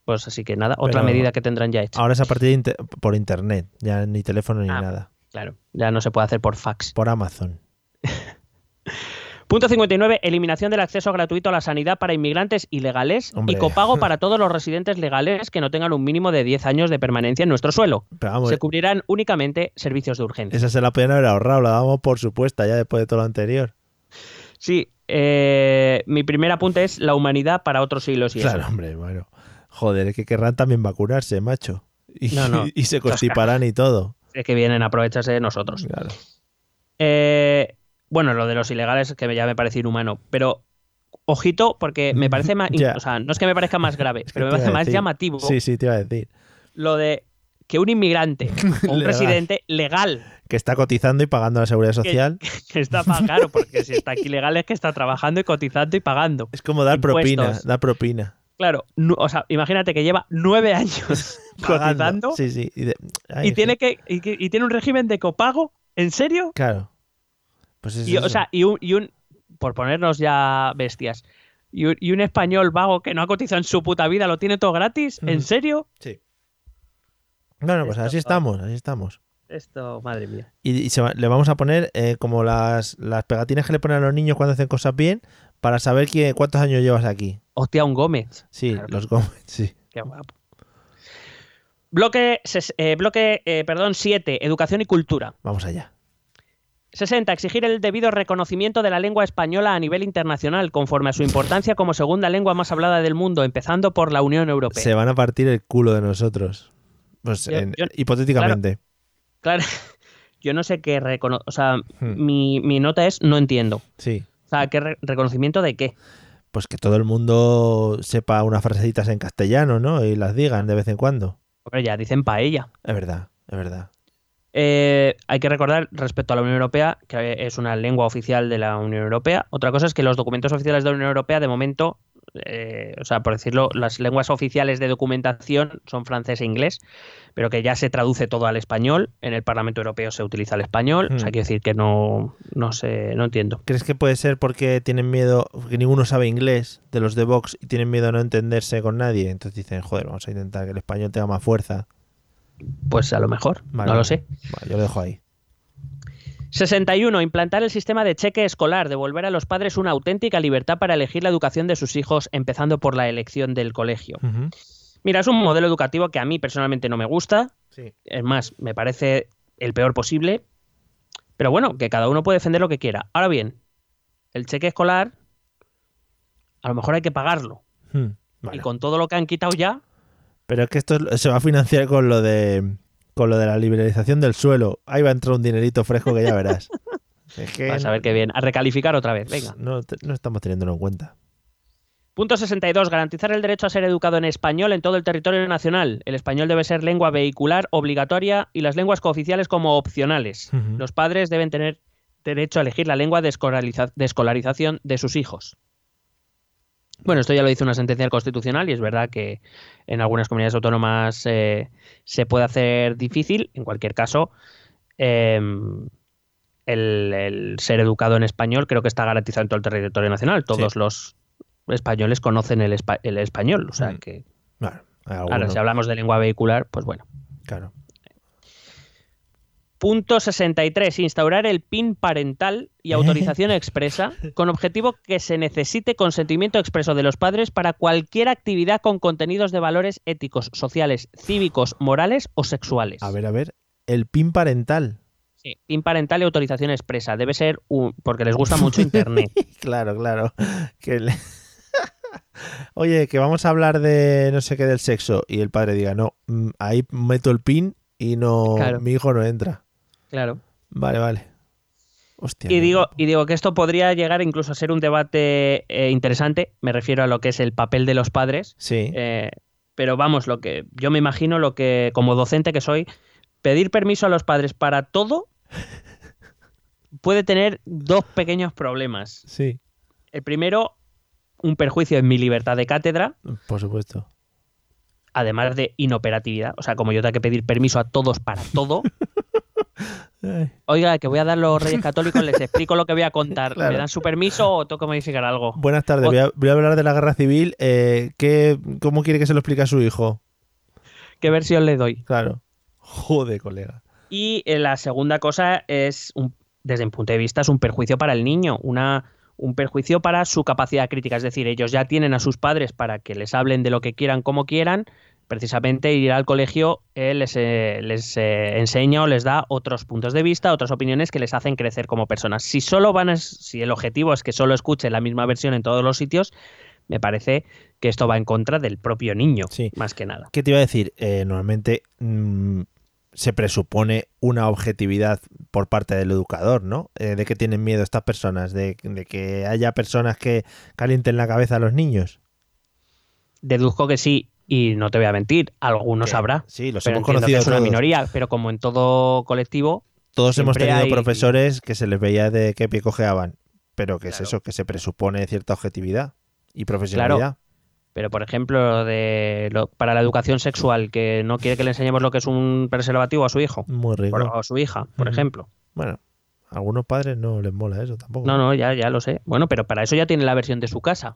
Pues así que nada, otra Pero medida que tendrán ya hecha. Ahora es a partir de inter- por internet, ya ni teléfono ni Ah. nada. Claro, ya no se puede hacer por fax. Por Amazon. Punto 59. Eliminación del acceso gratuito a la sanidad para inmigrantes ilegales Hombre. y copago para todos los residentes legales que no tengan un mínimo de 10 años de permanencia en nuestro suelo. Pero vamos, Se cubrirán únicamente servicios de urgencia. esa se la podían haber ahorrado, la damos por supuesta ya después de todo lo anterior. Sí, eh, mi primer apunte es la humanidad para otros siglos y eso. Claro, hombre, bueno. Joder, es que querrán también vacunarse, macho. Y, No, no. y se constiparán y todo. Es que vienen a aprovecharse de nosotros. Claro. Eh, bueno, lo de los ilegales que ya me parece inhumano, pero ojito porque me parece más, o sea, no es que me parezca más grave, pero me parece más llamativo Sí, sí, te iba a decir. lo de que un inmigrante o un Legal. residente legal Que está cotizando y pagando la seguridad social. que está pagando, porque si está aquí legal es que está trabajando y cotizando y pagando. Es como dar propina, dar propina. Claro, o sea, imagínate que lleva nueve años Pagando. cotizando Sí, sí. Y, de- ay, y es tiene que y, que- y tiene un régimen de copago, ¿en serio? Claro. Pues es Y, o eso. sea, y un, y un- por ponernos ya bestias, y un, y un español vago que no ha cotizado en su puta vida lo tiene todo gratis, ¿en serio? Sí. Bueno, pues así estamos, así estamos. Esto, madre mía. Y, y se va- le vamos a poner eh, como las, las pegatinas que le ponen a los niños cuando hacen cosas bien para saber quién, cuántos años llevas aquí. Hostia, un Gómez. Sí, los Gómez, sí. Qué guapo. Bloque, eh, bloque eh, perdón, 7, educación y cultura. Vamos allá. 60. Exigir el debido reconocimiento de la lengua española a nivel internacional, conforme a su importancia como segunda lengua más hablada del mundo, empezando por la Unión Europea. Se van a partir el culo de nosotros. Pues Yo- en- yo- hipotéticamente. Claro, yo no sé qué recono... O sea, Hmm. mi, mi nota es no entiendo. Sí. O sea, ¿qué re- reconocimiento de qué? Pues que todo el mundo sepa unas frasecitas en castellano, ¿no? Y las digan de vez en cuando. Hombre, ya dicen paella. Es verdad, es verdad. Eh, hay que recordar respecto a la Unión Europea que es una lengua oficial de la Unión Europea. Otra cosa es que los documentos oficiales de la Unión Europea, de momento, eh, o sea, por decirlo, las lenguas oficiales de documentación son francés e inglés, pero que ya se traduce todo al español. En el Parlamento Europeo se utiliza el español. O sea, Hmm. quiero decir que no, no sé, no entiendo. ¿Crees que puede ser porque tienen miedo, que ninguno sabe inglés de los de Vox y tienen miedo a no entenderse con nadie? Entonces dicen, joder, vamos a intentar que el español tenga más fuerza. Pues a lo mejor, Vale, no lo sé. Vale, yo lo dejo ahí. 61. Implantar el sistema de cheque escolar, devolver a los padres una auténtica libertad para elegir la educación de sus hijos, empezando por la elección del colegio. Mira, es un modelo educativo que a mí personalmente no me gusta. Sí. Es más, me parece el peor posible. Pero bueno, que cada uno puede defender lo que quiera. Ahora bien, el cheque escolar, a lo mejor hay que pagarlo. Hmm, Y con todo lo que han quitado ya, Pero es que esto es- se va a financiar con lo de con lo de la liberalización del suelo. Ahí va a entrar un dinerito fresco que ya verás. Es que vas a ver qué bien. A recalificar otra vez, venga. no, estamos teniéndolo en cuenta. Punto 62. Garantizar el derecho a ser educado en español en todo el territorio nacional. El español debe ser lengua vehicular obligatoria y las lenguas cooficiales como opcionales. Los padres deben tener derecho a elegir la lengua de, escolariza- de escolarización de sus hijos. Bueno, esto ya lo dice una sentencia del Constitucional y es verdad que en algunas comunidades autónomas eh, se puede hacer difícil. En cualquier caso, eh, el, el ser educado en español creo que está garantizado en todo el territorio nacional. Todos Sí. los españoles conocen el, espa- el español. O sea Mm. que, Bueno, ahora, si hablamos de lengua vehicular, pues bueno. claro. Punto 63. Instaurar el PIN parental y autorización expresa con objetivo que se necesite consentimiento expreso de los padres para cualquier actividad con contenidos de valores éticos, sociales, cívicos, morales o sexuales. A ver, a ver. El PIN parental. Sí, PIN parental y autorización expresa. Debe ser un, porque les gusta mucho Internet. Claro, claro. Que le- Oye, que vamos a hablar de no sé qué del sexo y el padre diga, no, mm, ahí meto el PIN y no, Claro. mi hijo no entra. Claro. Vale, vale. Hostia. Y digo, y digo que esto podría llegar incluso a ser un debate eh, interesante. Me refiero a lo que es el papel de los padres. Sí. Eh, pero vamos, lo que yo me imagino lo que, como docente que soy, pedir permiso a los padres para todo puede tener dos pequeños problemas. Sí, El primero, un perjuicio en mi libertad de cátedra, por supuesto. además de inoperatividad. O sea, como yo tengo que pedir permiso a todos para todo. Oiga, que voy a dar los Reyes Católicos, les explico lo que voy a contar. Claro. ¿Me dan su permiso o tengo que modificar algo? Buenas tardes, voy a, voy a hablar de la guerra civil. Eh, ¿qué, ¿Cómo quiere que se lo explique a su hijo? ¿Qué versión le doy? Claro. Joder, colega. Y eh, la segunda cosa es, un- desde mi punto de vista, es un perjuicio para el niño, una, un perjuicio para su capacidad crítica. Es decir, ellos ya tienen a sus padres para que les hablen de lo que quieran, como quieran. Precisamente ir al colegio eh, les, eh, les eh, enseña o les da otros puntos de vista, otras opiniones que les hacen crecer como personas. Si solo van a, si el objetivo es que solo escuche la misma versión en todos los sitios, me parece que esto va en contra del propio niño, más que nada. ¿Qué te iba a decir? Eh, normalmente mm, se presupone una objetividad por parte del educador, ¿no? ¿De qué tienen miedo estas personas? ¿De, de que haya personas que calienten la cabeza a los niños? Deduzco que sí, y no te voy a mentir, algunos habrá. Sí, los pero hemos entiendo que conocido es una todos. minoría, pero como en todo colectivo, Todos hemos tenido hay- profesores que se les veía de qué pie cojeaban, pero que es eso, que se presupone cierta objetividad y profesionalidad. Claro. Pero, por ejemplo, de lo- para la educación sexual, que no quiere que le enseñemos lo que es un preservativo a su hijo Muy rico. o a su hija, por ejemplo. Bueno, a algunos padres no les mola eso tampoco. No, no, ya, ya lo sé. Bueno, pero para eso ya tiene la versión de su casa.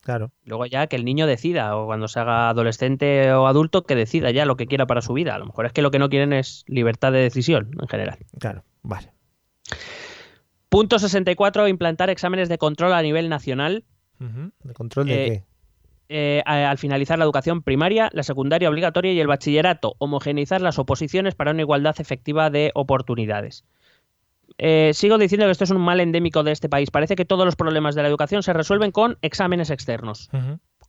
Claro. Luego ya que el niño decida, o cuando se haga adolescente o adulto, que decida ya lo que quiera para su vida. A lo mejor es que lo que no quieren es libertad de decisión en general. Claro, vale. Punto 64. Implantar exámenes de control a nivel nacional. ¿De control de Eh, qué? eh, al finalizar la educación primaria, la secundaria obligatoria y el bachillerato, homogeneizar las oposiciones para una igualdad efectiva de oportunidades. Eh, sigo diciendo que esto es un mal endémico de este país. Parece que todos los problemas de la educación se resuelven con exámenes externos.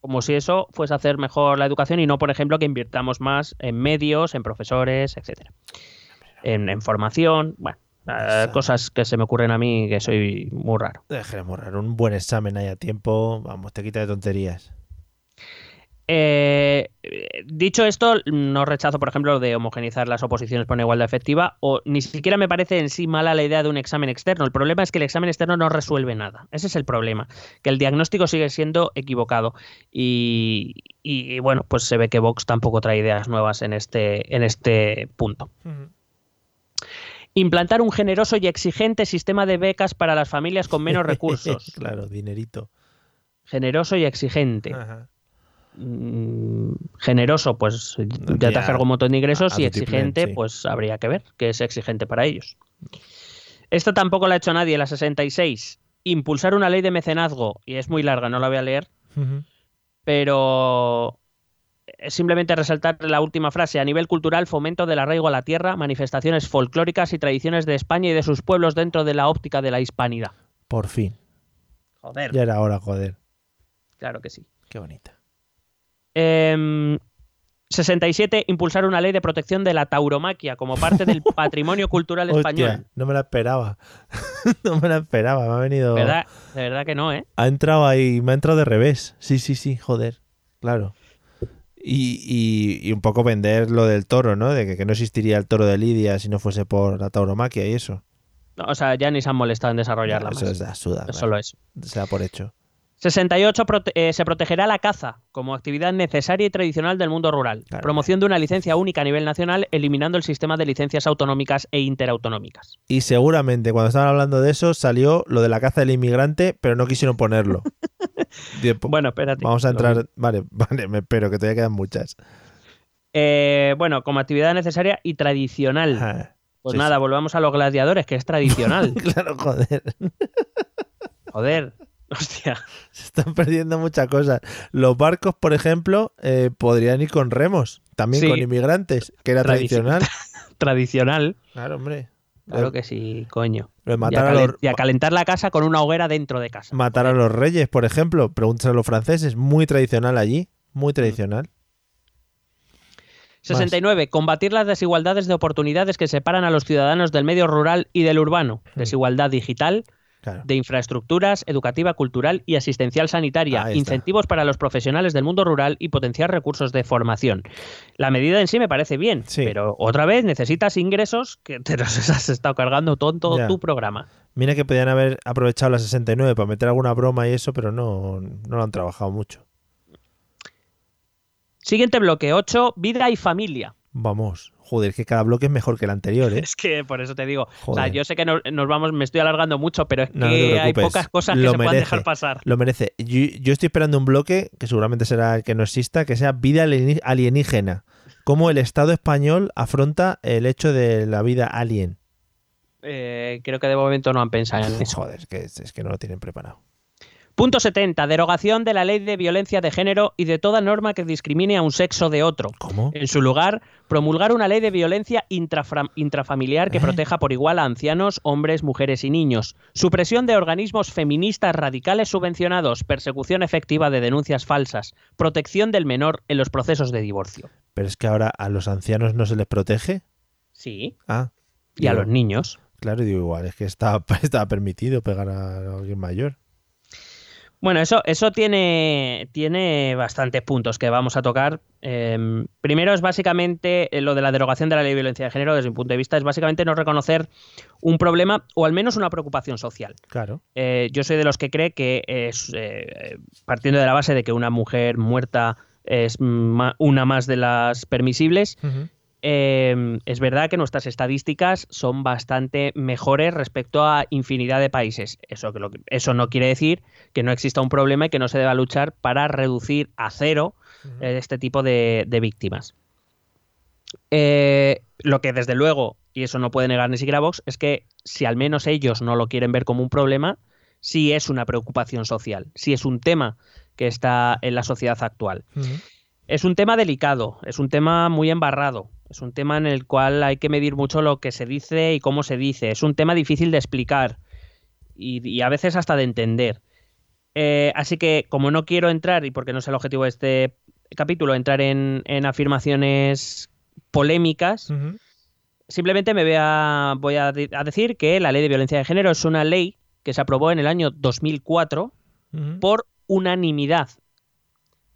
Como si eso fuese a hacer mejor la educación y no, por ejemplo, que invirtamos más en medios, en profesores, etcétera. En, en formación, bueno, eh, cosas que se me ocurren a mí que soy muy raro. Dejemos raro, un buen examen ahí a tiempo, vamos, te quita de tonterías. Eh, dicho esto, no rechazo, por ejemplo, lo de homogenizar las oposiciones por una igualdad efectiva, o ni siquiera me parece en sí mala la idea de un examen externo. El problema es que el examen externo no resuelve nada. Ese es el problema, que el diagnóstico sigue siendo equivocado. Y, y, bueno, pues se ve que Vox tampoco trae ideas nuevas en este, en este punto. Implantar un generoso y exigente sistema de becas para las familias con menos recursos. claro, dinerito. Generoso y exigente. Ajá. Mm, generoso, pues ya te cargado un montón de ingresos a- a y exigente, sí. pues habría que ver que es exigente para ellos. Esto tampoco lo ha hecho nadie, la 66. Impulsar una ley de mecenazgo, y es muy larga, no la voy a leer, pero simplemente resaltar la última frase. A nivel cultural, fomento del arraigo a la tierra, manifestaciones folclóricas y tradiciones de España y de sus pueblos dentro de la óptica de la hispanidad. Por fin. Joder. Ya era hora, joder. Claro que sí. Qué bonita. Em, 67. Impulsar una ley de protección de la tauromaquia como parte del patrimonio cultural español. Hostia, no me la esperaba. no me la esperaba, me ha venido... ¿Verdad? De verdad que no, ¿eh? Ha entrado ahí, me ha entrado de revés. Sí, sí, sí, joder. Claro. Y, y- y un poco vender lo del toro, ¿no? De que, que no existiría el toro de Lidia si no fuese por la tauromaquia y eso. No, o sea, ya ni se han molestado en desarrollarla eso más. es suda, solo eso. Se da por hecho. 68. prote- eh, se protegerá la caza como actividad necesaria y tradicional del mundo rural. Promoción de una licencia única a nivel nacional, eliminando el sistema de licencias autonómicas e interautonómicas. Y seguramente cuando estaban hablando de eso salió lo de la caza del inmigrante, pero no quisieron ponerlo. Bueno, espérate. Vamos a entrar. Vale, vale, me espero que todavía quedan muchas. Eh, bueno, como actividad necesaria y tradicional. Pues sí, nada, volvamos a los gladiadores, que es tradicional. claro, joder. Joder, hostia. Se están perdiendo muchas cosas. Los barcos, por ejemplo, eh, podrían ir con remos, también Sí. con inmigrantes, que era Tradici- tradicional. Tradicional. Claro, hombre. Claro que sí, coño. Y a, matar a calen- los- y a calentar la casa con una hoguera dentro de casa. Matar a los reyes, por ejemplo. Pregúntate a los franceses. Muy tradicional allí. Muy tradicional. 69. Combatir las desigualdades de oportunidades que separan a los ciudadanos del medio rural y del urbano. Desigualdad digital, Claro. de infraestructuras educativa, cultural y asistencial sanitaria, incentivos para los profesionales del mundo rural y potenciar recursos de formación. La medida en sí me parece bien, pero otra vez necesitas ingresos que te los has estado cargando Ya. tu programa. Mira que podían haber aprovechado la 69 para meter alguna broma y eso, pero no, no lo han trabajado mucho. Siguiente bloque, 8, vida y familia. Vamos, joder, que cada bloque es mejor que el anterior, ¿eh? Es que por eso te digo, o sea, yo sé que nos, nos vamos, me estoy alargando mucho, pero es No, no que hay pocas cosas que Lo se puedan dejar pasar. Lo merece. Yo, yo estoy esperando un bloque, que seguramente será el que no exista, que sea vida alienígena. Cómo el Estado español afronta el hecho de la vida alien. Eh, creo que de momento no han pensado en eso. Joder, es que, es que no lo tienen preparado. Punto 70. Derogación de la ley de violencia de género y de toda norma que discrimine a un sexo de otro. ¿Cómo? En su lugar, promulgar una ley de violencia intrafamiliar que proteja por igual a ancianos, hombres, mujeres y niños. Supresión de organismos feministas radicales subvencionados. Persecución efectiva de denuncias falsas. Protección del menor en los procesos de divorcio. Pero es que ahora a los ancianos no se les protege. Sí. Ah. Y a los niños. Claro, digo igual, es que está, está permitido pegar a alguien mayor. Bueno, eso, eso tiene, tiene bastantes puntos que vamos a tocar. Eh, primero es básicamente eh, lo de la derogación de la ley de violencia de género, desde mi punto de vista, es básicamente no reconocer un problema o al menos una preocupación social. Claro. Eh, yo soy de los que cree que es, eh, partiendo de la base de que una mujer muerta es ma- una más de las permisibles, eh, es verdad que nuestras estadísticas son bastante mejores respecto a infinidad de países. Eso, que lo que- eso no quiere decir que no exista un problema y que no se deba luchar para reducir a cero eh, este tipo de, de víctimas. Eh, lo que desde luego, y eso no puede negar ni siquiera Vox, es que si al menos ellos no lo quieren ver como un problema, sí es una preocupación social, sí es un tema que está en la sociedad actual. Es un tema delicado, es un tema muy embarrado, es un tema en el cual hay que medir mucho lo que se dice y cómo se dice, es un tema difícil de explicar y, y a veces hasta de entender. Eh, así que como no quiero entrar, y porque no es el objetivo de este capítulo, entrar en, en afirmaciones polémicas, simplemente me voy, a, voy a, de- a decir que la ley de violencia de género es una ley que se aprobó en el año 2004 por unanimidad.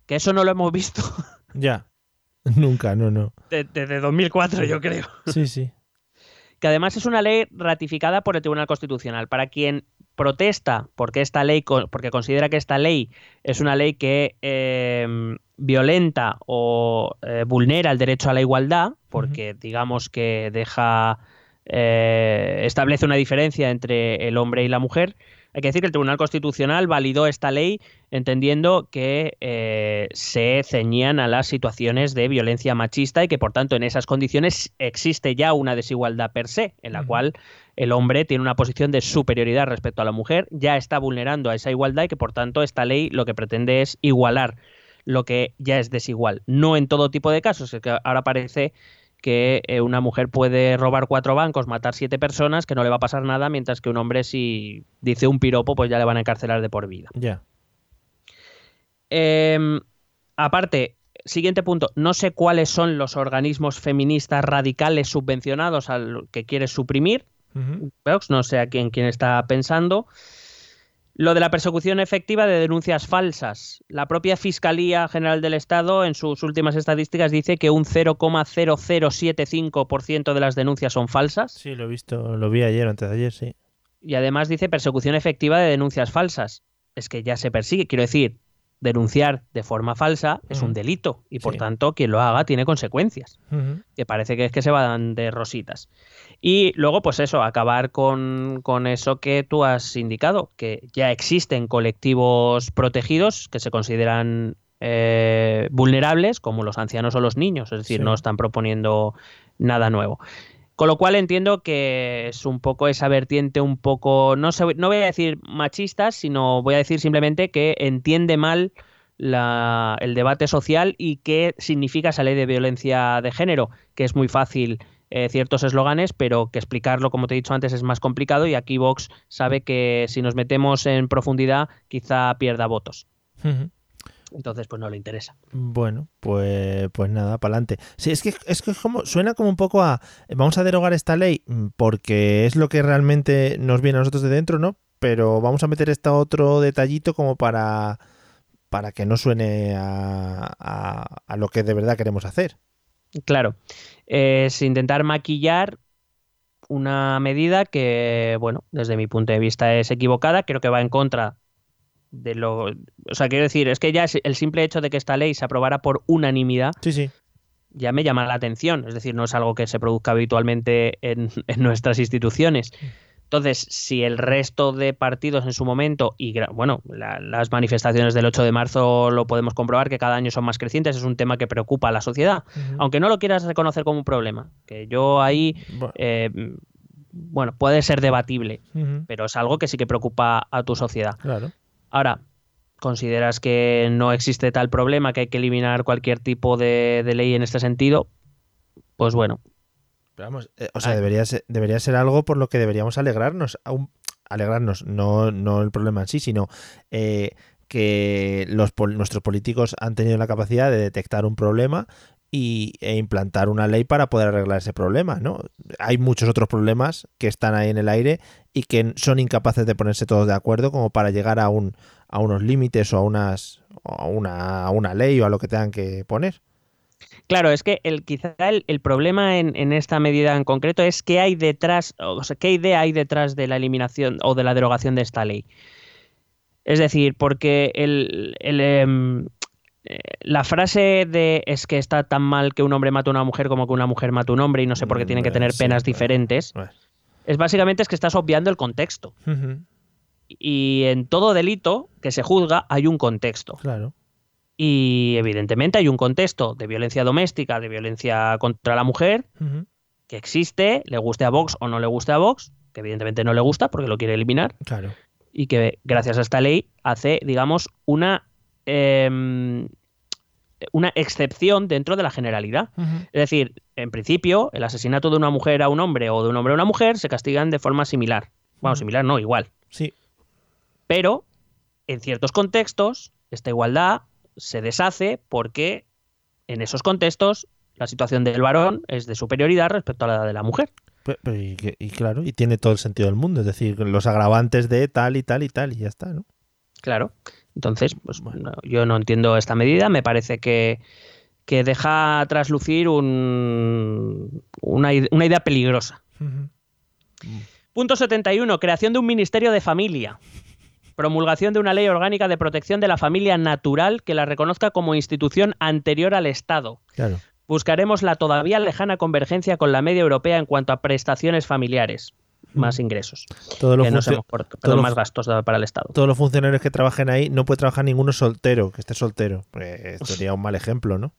Que eso no lo hemos visto Ya. Nunca, no, no. de- desde 2004, yo creo. Sí, sí. Que además es una ley ratificada por el Tribunal Constitucional. Para quien protesta porque esta ley, porque considera que esta ley es una ley que eh, violenta o eh, vulnera el derecho a la igualdad, porque digamos que deja eh, establece una diferencia entre el hombre y la mujer. Hay que decir que el Tribunal Constitucional validó esta ley entendiendo que eh, se ceñían a las situaciones de violencia machista y que por tanto en esas condiciones existe ya una desigualdad per se, en la cual el hombre tiene una posición de superioridad respecto a la mujer, ya está vulnerando a esa igualdad y que por tanto esta ley lo que pretende es igualar lo que ya es desigual. No en todo tipo de casos, es que ahora parece que eh, una mujer puede robar cuatro bancos, matar siete personas, que no le va a pasar nada, mientras que un hombre si dice un piropo, pues ya le van a encarcelar de por vida. Ya. Eh, aparte, siguiente punto, no sé cuáles son los organismos feministas radicales subvencionados al que quiere suprimir. No sé a quién, quién está pensando. Lo de la persecución efectiva de denuncias falsas. La propia Fiscalía General del Estado, en sus últimas estadísticas, dice que un 0,0075% de las denuncias son falsas. Sí, lo he visto, lo vi ayer antes de ayer, sí. Y además dice persecución efectiva de denuncias falsas. Es que ya se persigue. Quiero decir, denunciar de forma falsa es un delito y por Sí. tanto quien lo haga tiene consecuencias que parece que es que se van de rositas. Y luego, pues eso, acabar con, con eso que tú has indicado, que ya existen colectivos protegidos que se consideran eh, vulnerables, como los ancianos o los niños, es decir, Sí. no están proponiendo nada nuevo. Con lo cual entiendo que es un poco esa vertiente un poco, no, sé, no voy a decir machista, sino voy a decir simplemente que entiende mal la- el debate social y qué significa esa ley de violencia de género, que es muy fácil eh, ciertos eslóganes, pero que explicarlo, como te he dicho antes, es más complicado y aquí Vox sabe que si nos metemos en profundidad quizá pierda votos. Entonces, pues no le interesa. Bueno, pues, pues nada, para adelante. Sí, es que, es que como, suena como un poco a. Vamos a derogar esta ley mm, porque es lo que realmente nos viene a nosotros de dentro, ¿no? pero vamos a meter este otro detallito como para, para que no suene a, a- a lo que de verdad queremos hacer. Claro, es intentar maquillar una medida que, bueno, desde mi punto de vista es equivocada, creo que va en contra de lo... O sea, quiero decir, es que ya es el simple hecho de que esta ley se aprobara por unanimidad Sí, sí. ya me llama la atención, es decir, no es algo que se produzca habitualmente en, en nuestras instituciones. Entonces, si el resto de partidos en su momento, y bueno, la- las manifestaciones del 8 de marzo lo podemos comprobar que cada año son más crecientes, es un tema que preocupa a la sociedad, aunque no lo quieras reconocer como un problema, que yo ahí, Bueno. eh, bueno, puede ser debatible, pero es algo que sí que preocupa a tu sociedad. Claro. Ahora, ¿consideras que no existe tal problema, que hay que eliminar cualquier tipo de, de ley en este sentido? Pues bueno, Pero vamos, eh, o sea, debería ser, debería ser algo por lo que deberíamos alegrarnos. aún- alegrarnos, no, no el problema en sí, sino eh, que los, pol- nuestros políticos han tenido la capacidad de detectar un problema y, e implantar una ley para poder arreglar ese problema, ¿no? Hay muchos otros problemas que están ahí en el aire y que son incapaces de ponerse todos de acuerdo como para llegar a un a unos límites o a unas a una, a una ley o a lo que tengan que poner. Claro, es que el, quizá el, el problema en, en esta medida en concreto es qué hay detrás, o sea, qué idea hay detrás de la eliminación o de la derogación de esta ley. Es decir, porque el, el, em, eh, la frase de es que está tan mal que un hombre mate a una mujer como que una mujer mate a un hombre y no sé por qué tienen que tener sí, penas diferentes, bueno. es básicamente es que estás obviando el contexto. Y en todo delito que se juzga hay un contexto. Claro. Y evidentemente hay un contexto de violencia doméstica, de violencia contra la mujer, que existe, le guste a Vox o no le guste a Vox, que evidentemente no le gusta porque lo quiere eliminar, Claro. y que gracias a esta ley hace, digamos, una, em, una excepción dentro de la generalidad. Es decir, en principio, el asesinato de una mujer a un hombre o de un hombre a una mujer se castigan de forma similar. Bueno, similar no, igual. Sí. Pero en ciertos contextos, esta igualdad se deshace porque en esos contextos la situación del varón es de superioridad respecto a la de la mujer. Pe- pero y, claro, y tiene todo el sentido del mundo, es decir, los agravantes de tal y tal y tal y ya está, ¿no? Claro. Entonces, pues bueno, yo no entiendo esta medida. Me parece que, que deja traslucir un, una, una idea peligrosa. Punto 71. Creación de un Ministerio de Familia. Promulgación de una ley orgánica de protección de la familia natural que la reconozca como institución anterior al Estado. Claro. Buscaremos la todavía lejana convergencia con la media europea en cuanto a prestaciones familiares. Más ingresos. Todos los Que nos hemos por- todos los- más gastos para el Estado. Todos los funcionarios que trabajen ahí no puede trabajar ninguno soltero, que esté soltero. Pues sería un mal ejemplo, ¿no?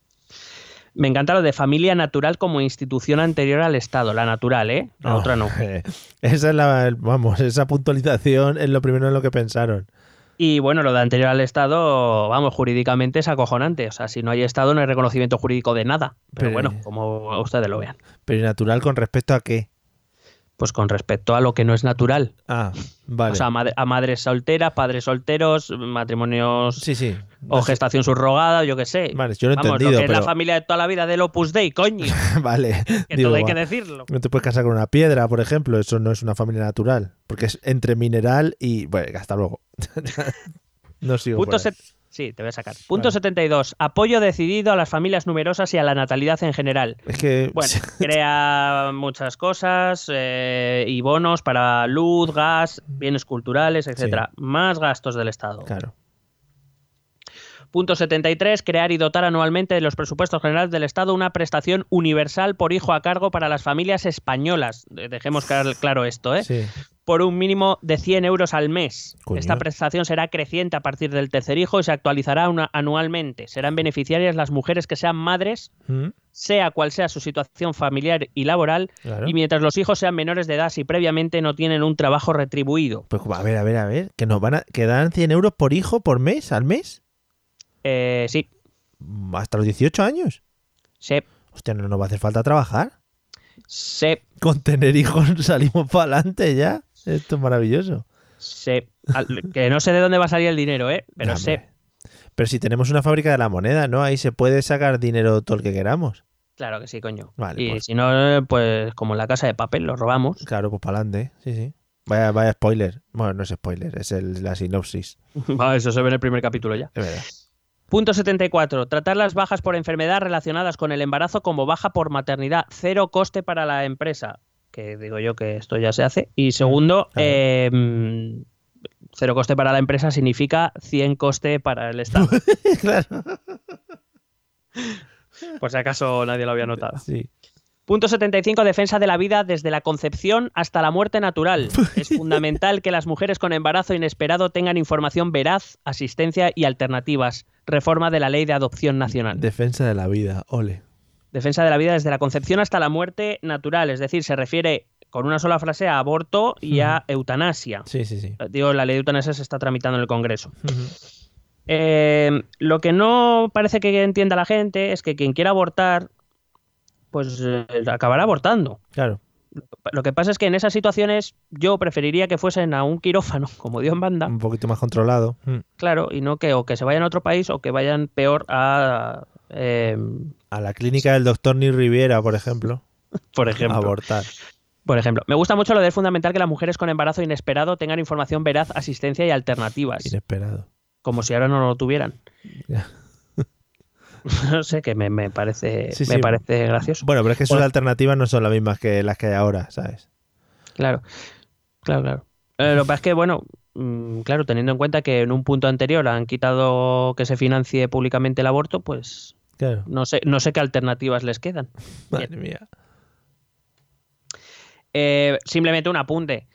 Me encanta lo de familia natural como institución anterior al Estado. La natural, ¿eh? La No. otra no. Esa es la, vamos, esa puntualización es lo primero en lo que pensaron. Y bueno, lo de anterior al Estado, vamos, jurídicamente es acojonante. O sea, si no hay Estado no hay reconocimiento jurídico de nada. Pero, Pero- bueno, como ustedes lo vean. Pero natural con respecto a qué? Pues con respecto a lo que no es natural. Ah, vale. O sea, a, madre- a madres solteras, padres solteros, matrimonios sí, sí. o gestación subrogada, yo qué sé. Vale, yo lo he Vamos, entendido, lo que es la familia de toda la vida del Opus Dei, coño. vale. Que Digo, todo hay que decirlo. No te puedes casar con una piedra, por ejemplo. Eso no es una familia natural. Porque es entre mineral y. Bueno, hasta luego. no sigo. Punto por ahí. Sí, te voy a sacar. Punto 72. Apoyo decidido a las familias numerosas y a la natalidad en general. Es que. Bueno, crea muchas cosas eh, y bonos para luz, gas, bienes culturales, etcétera. Más gastos del Estado. Claro. Punto 73. Crear y dotar anualmente de los presupuestos generales del Estado una prestación universal por hijo a cargo para las familias españolas. De- Dejemos clar- claro esto, ¿eh? Sí. Por un mínimo de 100 euros al mes. Coño. Esta prestación será creciente a partir del tercer hijo y se actualizará una- anualmente. Serán beneficiarias las mujeres que sean madres ¿Mm? sea cual sea su situación familiar y laboral, Claro. y mientras los hijos sean menores de edad si previamente no tienen un trabajo retribuido. Pues a ver, a ver, a ver. Que nos van a. Que dan 100 euros por hijo por mes, al mes. Eh, sí, Hasta los 18 años. sí, Hostia, no nos va a hacer falta trabajar. sí, Con tener hijos salimos para adelante ya. Esto es maravilloso. sí. Al- que no sé de dónde va a salir el dinero, ¿eh? Pero Ya, sé. Pero si tenemos una fábrica de la moneda, ¿no? Ahí se puede sacar dinero todo el que queramos. Claro que sí, coño. Vale, y pues. si no, pues como en la casa de papel, lo robamos. Claro, pues para adelante. Sí, sí. Vaya, vaya spoiler. Bueno, no es spoiler, es el- la sinopsis. Va, eso se ve en el primer capítulo ya. Es verdad. Punto 74. Tratar las bajas por enfermedad relacionadas con el embarazo como baja por maternidad. Cero coste para la empresa. Que digo yo que esto ya se hace. Y segundo, eh, mm, cero coste para la empresa significa 100 coste para el Estado. claro. Por si acaso nadie lo había notado. Sí. Punto 75. Defensa de la vida desde la concepción hasta la muerte natural. Es fundamental que las mujeres con embarazo inesperado tengan información veraz, asistencia y alternativas. Reforma de la ley de adopción nacional. Defensa de la vida, ole. Defensa de la vida desde la concepción hasta la muerte natural. Es decir, se refiere con una sola frase a aborto y a eutanasia. Sí, sí, sí. Eh, Digo, la ley de eutanasia se está tramitando en el Congreso. Eh, lo que no parece que entienda la gente es que quien quiera abortar, pues eh, acabará abortando. Claro. Lo que pasa es que en esas situaciones yo preferiría que fuesen a un quirófano, como Dios manda, Un poquito más controlado. Mm. claro, y no que o que se vayan a otro país o que vayan peor a, eh, A la clínica del doctor Ni Riviera, por ejemplo. por ejemplo. Abortar. Por ejemplo, me gusta mucho lo de fundamental que las mujeres con embarazo inesperado tengan información veraz, asistencia y alternativas. Inesperado. Como si ahora no lo tuvieran. Ya. no sé, que me, me parece, Sí, me sí. parece gracioso. Bueno, pero es que sus Bueno. alternativas no son las mismas que las que hay ahora, ¿sabes? Claro, claro, claro. Eh, lo que pasa es que, bueno, mm, claro, teniendo en cuenta que en un punto anterior han quitado que se financie públicamente el aborto, pues Claro. no sé, no sé qué alternativas les quedan. Madre mía. Eh, simplemente un apunte.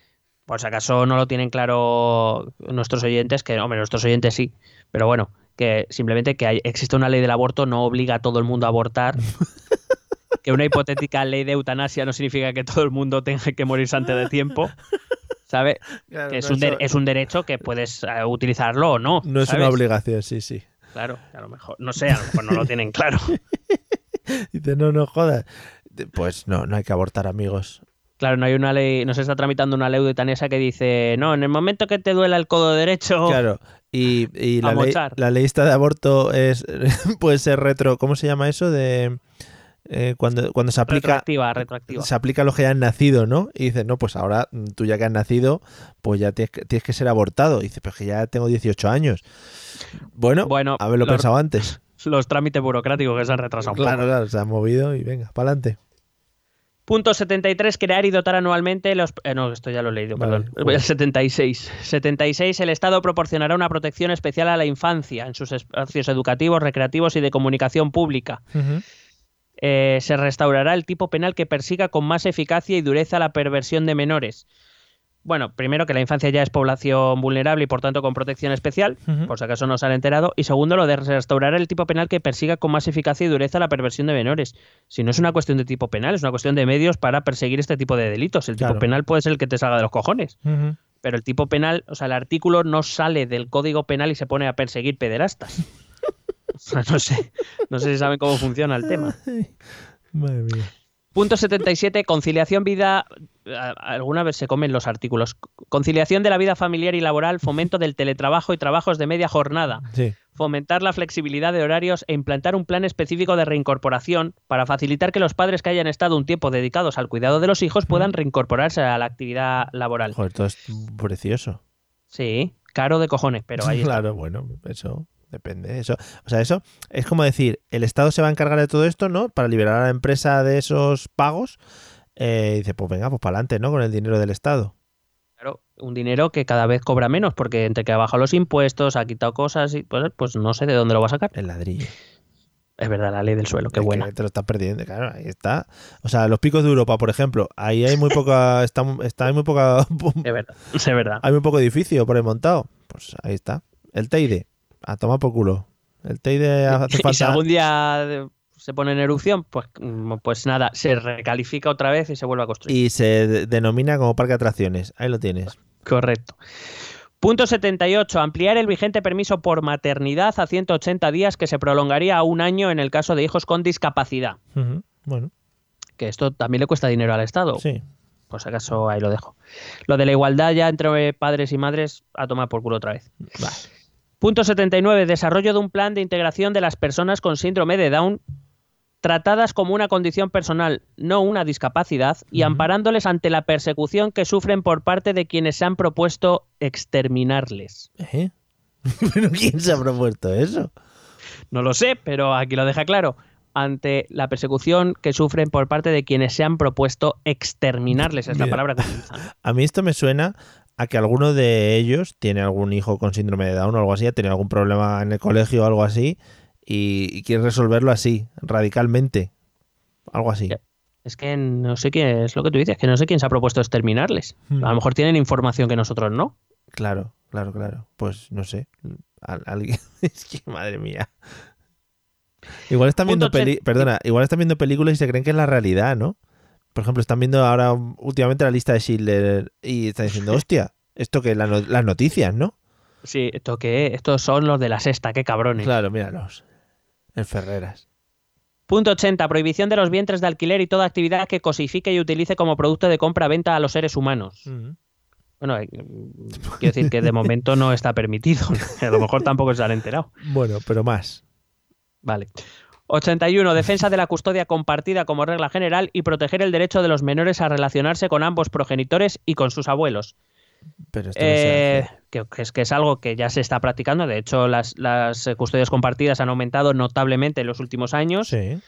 Por si acaso no lo tienen claro nuestros oyentes, que, hombre, nuestros oyentes sí, pero bueno, que simplemente que hay- existe una ley del aborto no obliga a todo el mundo a abortar. que una hipotética ley de eutanasia no significa que todo el mundo tenga que morirse antes de tiempo. ¿Sabe? Claro, que es, no, un eso- es un derecho que puedes eh, utilizarlo o no. No es ¿sabes? una obligación, sí, sí. Claro, a lo mejor, no sé, a lo mejor no lo tienen claro. Dice, no, no jodas. Pues no, no hay que abortar, amigos. Claro, no hay una ley, no se está tramitando una ley de eutanasia que dice, no, en el momento que te duela el codo derecho, Claro. Y, y la, ley, mochar. la ley esta de aborto es puede ser retro. ¿Cómo se llama eso? De eh, cuando, cuando se aplica. retroactiva, retroactiva. Se aplica a los que ya han nacido, ¿no? Y dices, no, pues ahora mm, tú ya que has nacido, pues ya tienes que, tienes que ser abortado. Y dices, pero es que ya tengo 18 años. Bueno, Bueno, haberlo los- pensado antes. los trámites burocráticos que se han retrasado. Claro, claro, se ha movido y venga, para adelante. Punto 73, crear y dotar anualmente los... eh, no, esto ya lo he leído, Vale, perdón. Voy al 76. 76, el Estado proporcionará una protección especial a la infancia en sus espacios educativos, recreativos y de comunicación pública. Eh, se restaurará el tipo penal que persiga con más eficacia y dureza la perversión de menores. Bueno, primero que la infancia ya es población vulnerable y por tanto con protección especial, por si acaso no se han enterado. Y segundo, lo de restaurar el tipo penal que persiga con más eficacia y dureza la perversión de menores. Si no es una cuestión de tipo penal, es una cuestión de medios para perseguir este tipo de delitos. El Claro. tipo penal puede ser el que te salga de los cojones, pero el tipo penal, o sea, el artículo no sale del código penal y se pone a perseguir pederastas. O sea, no sé, no sé si saben cómo funciona el tema. Madre mía. Punto 77, conciliación vida. a- Alguna vez se comen los artículos. Conciliación de la vida familiar y laboral, fomento del teletrabajo y trabajos de media jornada. Sí. Fomentar la flexibilidad de horarios e implantar un plan específico de reincorporación para facilitar que los padres que hayan estado un tiempo dedicados al cuidado de los hijos puedan reincorporarse a la actividad laboral. Joder, todo es precioso. Sí, caro de cojones, pero ahí está. Claro, bueno, eso depende. Eso, o sea, eso es como decir, el Estado se va a encargar de todo esto, ¿no? Para liberar a la empresa de esos pagos. Eh, y dice, pues venga, pues para adelante, ¿no? Con el dinero del Estado. Claro, un dinero que cada vez cobra menos, porque entre que ha bajado los impuestos, ha quitado cosas, y pues, pues no sé de dónde lo va a sacar. El ladrillo. Es verdad, la ley del suelo, qué Es buena. te lo estás perdiendo, claro, ahí está. O sea, los picos de Europa, por ejemplo, ahí hay muy poca, está, está hay muy poca, Es verdad, es verdad. hay muy poco edificio por ahí montado. Pues ahí está. El Teide, a tomar por culo. El Teide hace Y si falta. algún día se pone en erupción, pues, mm, pues nada, se recalifica otra vez y se vuelve a construir. Y se de- denomina como parque de atracciones. Ahí lo tienes. Correcto. Punto 78. Ampliar el vigente permiso por maternidad a 180 días que se prolongaría a un año en el caso de hijos con discapacidad. Bueno, Que esto también le cuesta dinero al Estado. sí. Por si acaso ahí lo dejo. Lo de la igualdad ya entre padres y madres a tomar por culo otra vez. Punto 79. Desarrollo de un plan de integración de las personas con síndrome de Down tratadas como una condición personal, no una discapacidad, y amparándoles ante la persecución que sufren por parte de quienes se han propuesto exterminarles. ¿Eh? ¿Pero quién se ha propuesto eso? No lo sé, pero aquí lo deja claro. Ante la persecución que sufren por parte de quienes se han propuesto exterminarles, es la palabra que utilizan. A mí esto me suena a que alguno de ellos tiene algún hijo con síndrome de Down o algo así, ha tenido algún problema en el colegio o algo así, y, y quiere resolverlo así, radicalmente. Algo así. Es que no sé qué es lo que tú dices, que no sé quién se ha propuesto exterminarles. Hmm. A lo mejor tienen información que nosotros no. Claro, claro, claro. Pues no sé. Al- alguien... es que madre mía. Igual están viendo peli... Perdona, igual están viendo películas y se creen que es la realidad, ¿no? Por ejemplo, están viendo ahora últimamente la lista de Schindler y están diciendo, hostia, esto que la no- las noticias, ¿no? Sí, esto que estos son los de la sexta, qué cabrones. Claro, míralos. En Ferreras. Punto 80. Prohibición de los vientres de alquiler y toda actividad que cosifique y utilice como producto de compra-venta a los seres humanos. Bueno, eh, quiero decir que de momento no está permitido. A lo mejor tampoco se han enterado. Bueno, pero más. Vale. 81. Defensa de la custodia compartida como regla general y proteger el derecho de los menores a relacionarse con ambos progenitores y con sus abuelos. Pero esto no Eh, que, que es, que es algo que ya se está practicando. De hecho, las, las custodias compartidas han aumentado notablemente en los últimos años. Sí.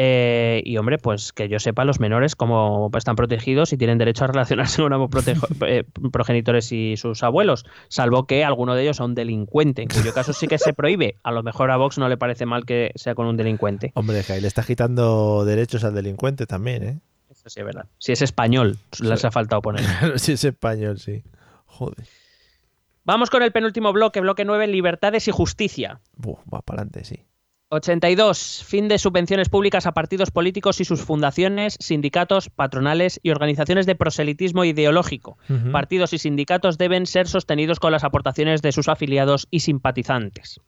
Eh, y hombre, pues que yo sepa, los menores como están protegidos y tienen derecho a relacionarse con ambos eh, progenitores y sus abuelos, salvo que alguno de ellos sea un delincuente, en cuyo caso sí que se prohíbe. A lo mejor a Vox no le parece mal que sea con un delincuente. Hombre, que ahí le está quitando derechos al delincuente también, ¿eh? Eso sí es verdad. Si es español, les ha faltado poner. Si es español, sí. Joder. Vamos con el penúltimo bloque, bloque 9, libertades y justicia. Buf, va para adelante, sí. 82. Fin de subvenciones públicas a partidos políticos y sus fundaciones, sindicatos, patronales y organizaciones de proselitismo ideológico. Partidos y sindicatos deben ser sostenidos con las aportaciones de sus afiliados y simpatizantes.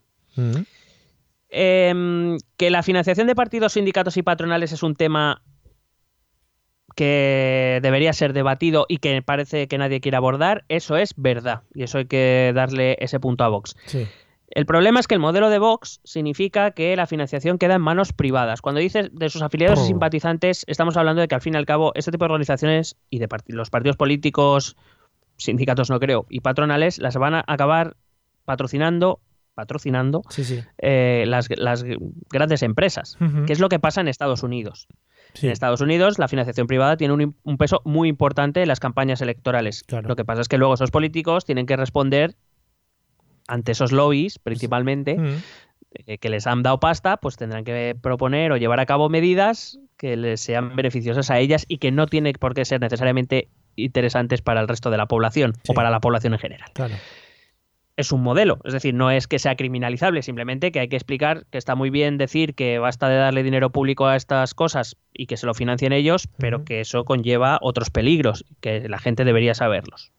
Em, que la financiación de partidos, sindicatos y patronales es un tema que debería ser debatido y que parece que nadie quiere abordar, eso es verdad. Y eso hay que darle ese punto a Vox. Sí. El problema es que el modelo de Vox significa que la financiación queda en manos privadas. Cuando dices de sus afiliados y Oh. simpatizantes, estamos hablando de que al fin y al cabo este tipo de organizaciones y de part- los partidos políticos, sindicatos no creo, y patronales las van a acabar patrocinando, patrocinando Sí, sí. eh, las, las grandes empresas, que es lo que pasa en Estados Unidos. Sí. En Estados Unidos la financiación privada tiene un peso muy importante en las campañas electorales. Lo que pasa es que luego esos políticos tienen que responder ante esos lobbies, principalmente, eh, que les han dado pasta, pues tendrán que proponer o llevar a cabo medidas que les sean beneficiosas a ellas y que no tienen por qué ser necesariamente interesantes para el resto de la población o para la población en general. Claro. Es un modelo, es decir, no es que sea criminalizable, simplemente que hay que explicar que está muy bien decir que basta de darle dinero público a estas cosas y que se lo financien ellos, pero que eso conlleva otros peligros, que la gente debería saberlos.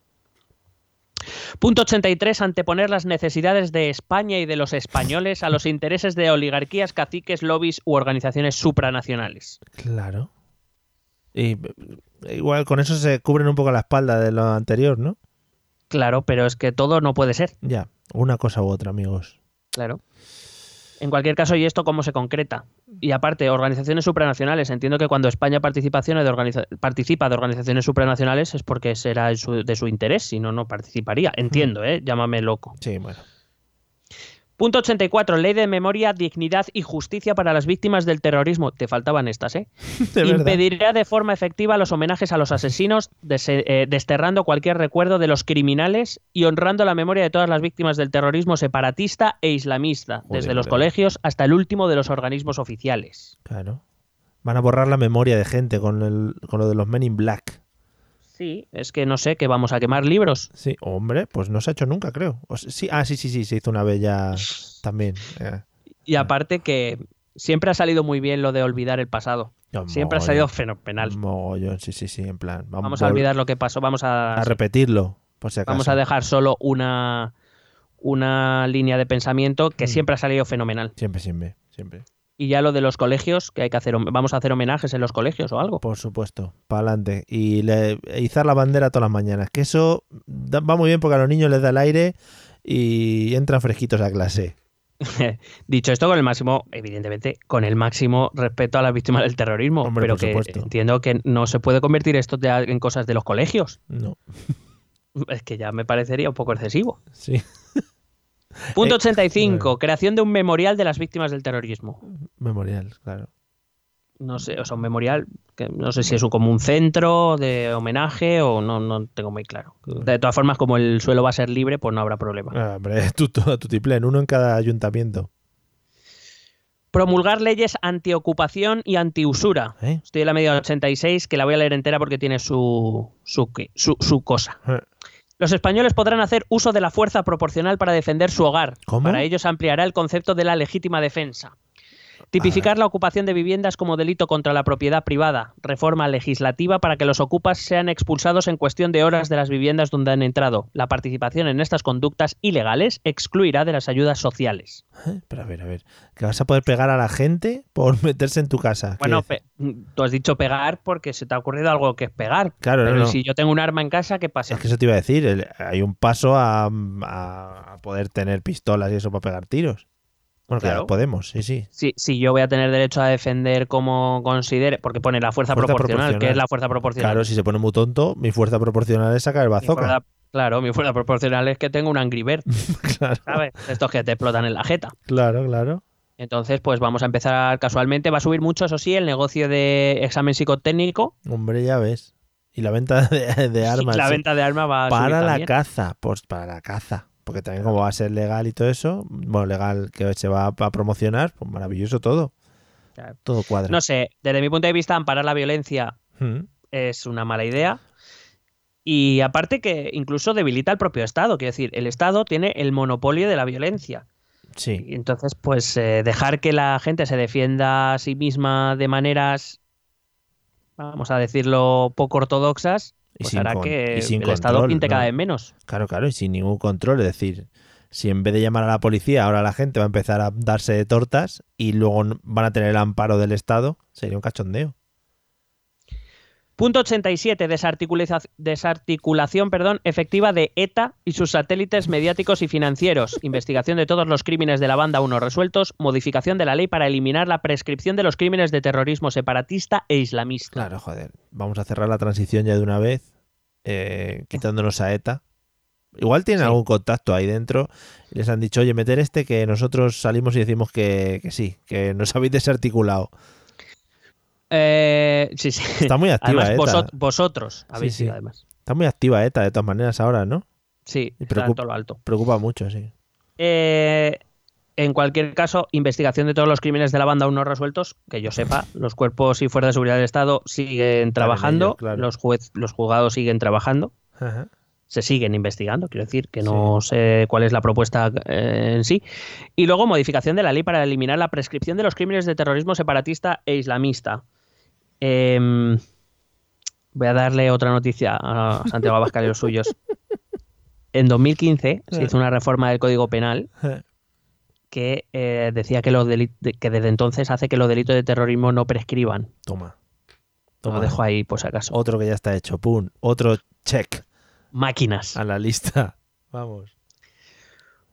Punto 83. Anteponer las necesidades de España y de los españoles a los intereses de oligarquías, caciques, lobbies u organizaciones supranacionales. Claro. Y eh, igual con eso se cubren un poco la espalda de lo anterior, ¿no? Claro, pero es que todo no puede ser. Ya, una cosa u otra, amigos. Claro. En cualquier caso, ¿y esto cómo se concreta? Y aparte, organizaciones supranacionales. Entiendo que cuando España participaciones de organiza- participa de organizaciones supranacionales es porque será en su- de su interés, si no, no participaría. Entiendo, ¿eh? Llámame loco. Sí, bueno. Punto 84. Ley de memoria, dignidad y justicia para las víctimas del terrorismo. Te faltaban estas, ¿eh? De verdad. Impedirá de forma efectiva los homenajes a los asesinos, eh, desterrando cualquier recuerdo de los criminales y honrando la memoria de todas las víctimas del terrorismo separatista e islamista, Joder, desde los verdad. colegios hasta el último de los organismos oficiales. Claro. Van a borrar la memoria de gente con, el, con lo de los Men in Black. Sí, es que no sé, que vamos a quemar libros. Sí, hombre, pues no se ha hecho nunca, creo. O sí, ah, sí, sí, sí, se hizo una vez ya también. eh. Y aparte que siempre ha salido muy bien lo de olvidar el pasado. No, Siempre ha salido fenomenal. Mogollón, sí, sí, sí, en plan. Vamos a olvidar lo que pasó, vamos a, a repetirlo, por si acaso. vamos a dejar solo una, una línea de pensamiento que Mm. siempre ha salido fenomenal. Siempre, siempre, siempre. Y ya lo de los colegios, que hay que hacer, vamos a hacer homenajes en los colegios o algo. Por supuesto, para adelante. Y le, izar la bandera todas las mañanas. Que eso da- va muy bien porque a los niños les da el aire y entran fresquitos a clase. Dicho esto, con el máximo, evidentemente, con el máximo respeto a las víctimas del terrorismo, Hombre, pero por que supuesto. entiendo que no se puede convertir esto ya en cosas de los colegios. No. Es que ya me parecería un poco excesivo. Sí. Punto Eh, 85. Creación de un memorial de las víctimas del terrorismo. Memorial, claro. No sé, o sea, un memorial, que no sé si es un- como un centro de homenaje o no, no tengo muy claro. De todas formas, como el suelo va a ser libre, pues no habrá problema. Ah, hombre, tú, todo tu tiplén, uno en cada ayuntamiento. Promulgar leyes antiocupación y antiusura. ¿Eh? Estoy en la media 86, que la voy a leer entera porque tiene su, su, su, su cosa. Eh. Los españoles podrán hacer uso de la fuerza proporcional para defender su hogar. ¿Cómo? Para ello se ampliará el concepto de la legítima defensa. Tipificar la ocupación de viviendas como delito contra la propiedad privada. Reforma legislativa para que los ocupas sean expulsados en cuestión de horas de las viviendas donde han entrado. La participación en estas conductas ilegales excluirá de las ayudas sociales. ¿Eh? Pero a ver, a ver. ¿Que vas a poder pegar a la gente por meterse en tu casa? Bueno, ¿Qué pe- tú has dicho pegar porque se te ha ocurrido algo que es pegar. Claro, Pero no. si yo tengo un arma en casa, ¿qué pasa? Es que eso te iba a decir. el- hay un paso a poder tener pistolas y eso para pegar tiros. Bueno, claro, Claro. podemos, sí, sí. Si, si yo voy a tener derecho a defender como considere, porque pone la fuerza, Fuerza proporcional, proporcional. ¿qué es la fuerza proporcional? Claro, si se pone muy tonto, mi fuerza proporcional es sacar el Mi bazooka. fuerza- claro, mi fuerza proporcional es que tengo un Angry Bird, Claro, ¿sabes? Estos que te explotan en la jeta. claro, claro. Entonces, pues vamos a empezar casualmente. Va a subir mucho, eso sí, el negocio de examen psicotécnico. Hombre, ya ves. Y la venta de, de armas. la sí. venta de armas va a subir para la caza, pues para la caza. Porque también como va a ser legal y todo eso, bueno, legal que se va a promocionar, pues maravilloso todo. Claro. Todo cuadra. No sé, desde mi punto de vista, amparar la violencia Mm, es una mala idea. Y aparte que incluso debilita al propio Estado. Quiero decir, el Estado tiene el monopolio de la violencia. Sí, Y entonces, pues eh, dejar que la gente se defienda a sí misma de maneras, vamos a decirlo, poco ortodoxas, Y pues sin hará que y sin el Estado pinte ¿no? cada vez menos. claro, claro, y sin ningún control. Es decir, si en vez de llamar a la policía, ahora la gente va a empezar a darse de tortas y luego van a tener el amparo del Estado, sería un cachondeo. Punto 87. Desarticuliza- desarticulación perdón, efectiva de ETA y sus satélites mediáticos y financieros. Investigación de todos los crímenes de la banda 1 resueltos. Modificación de la ley para eliminar la prescripción de los crímenes de terrorismo separatista e islamista. Claro, joder. Vamos a cerrar la transición ya de una vez, eh, quitándonos a ETA. Igual tienen Sí. algún contacto ahí dentro y les han dicho, oye, meter este que nosotros salimos y decimos que, que sí, que nos habéis desarticulado. Eh, sí, sí. Está muy activa Además, ETA. vosot- vosotros habéis Sí, sí. sido, además. Está muy activa ETA de todas maneras ahora, ¿no? Sí, Y está en preocup- todo lo alto. Preocupa mucho, sí. Eh, en cualquier caso, investigación de todos los crímenes de la banda aún no resueltos, que yo sepa, los cuerpos y fuerzas de seguridad del Estado siguen trabajando, claro. los, juez, los juzgados siguen trabajando, Ajá. se siguen investigando, quiero decir, que no sé cuál es la propuesta eh, en sí. Y luego modificación de la ley para eliminar la prescripción de los crímenes de terrorismo separatista e islamista. Em, voy a darle otra noticia a Santiago Abascal y los suyos. En 2015 se hizo una reforma del Código Penal que eh, decía que, los desde entonces hace que los delitos de terrorismo no prescriban. Toma. Lo Toma. dejo ahí por si acaso. Otro que ya está hecho. Pum. Otro check Máquinas. a la lista. Vamos.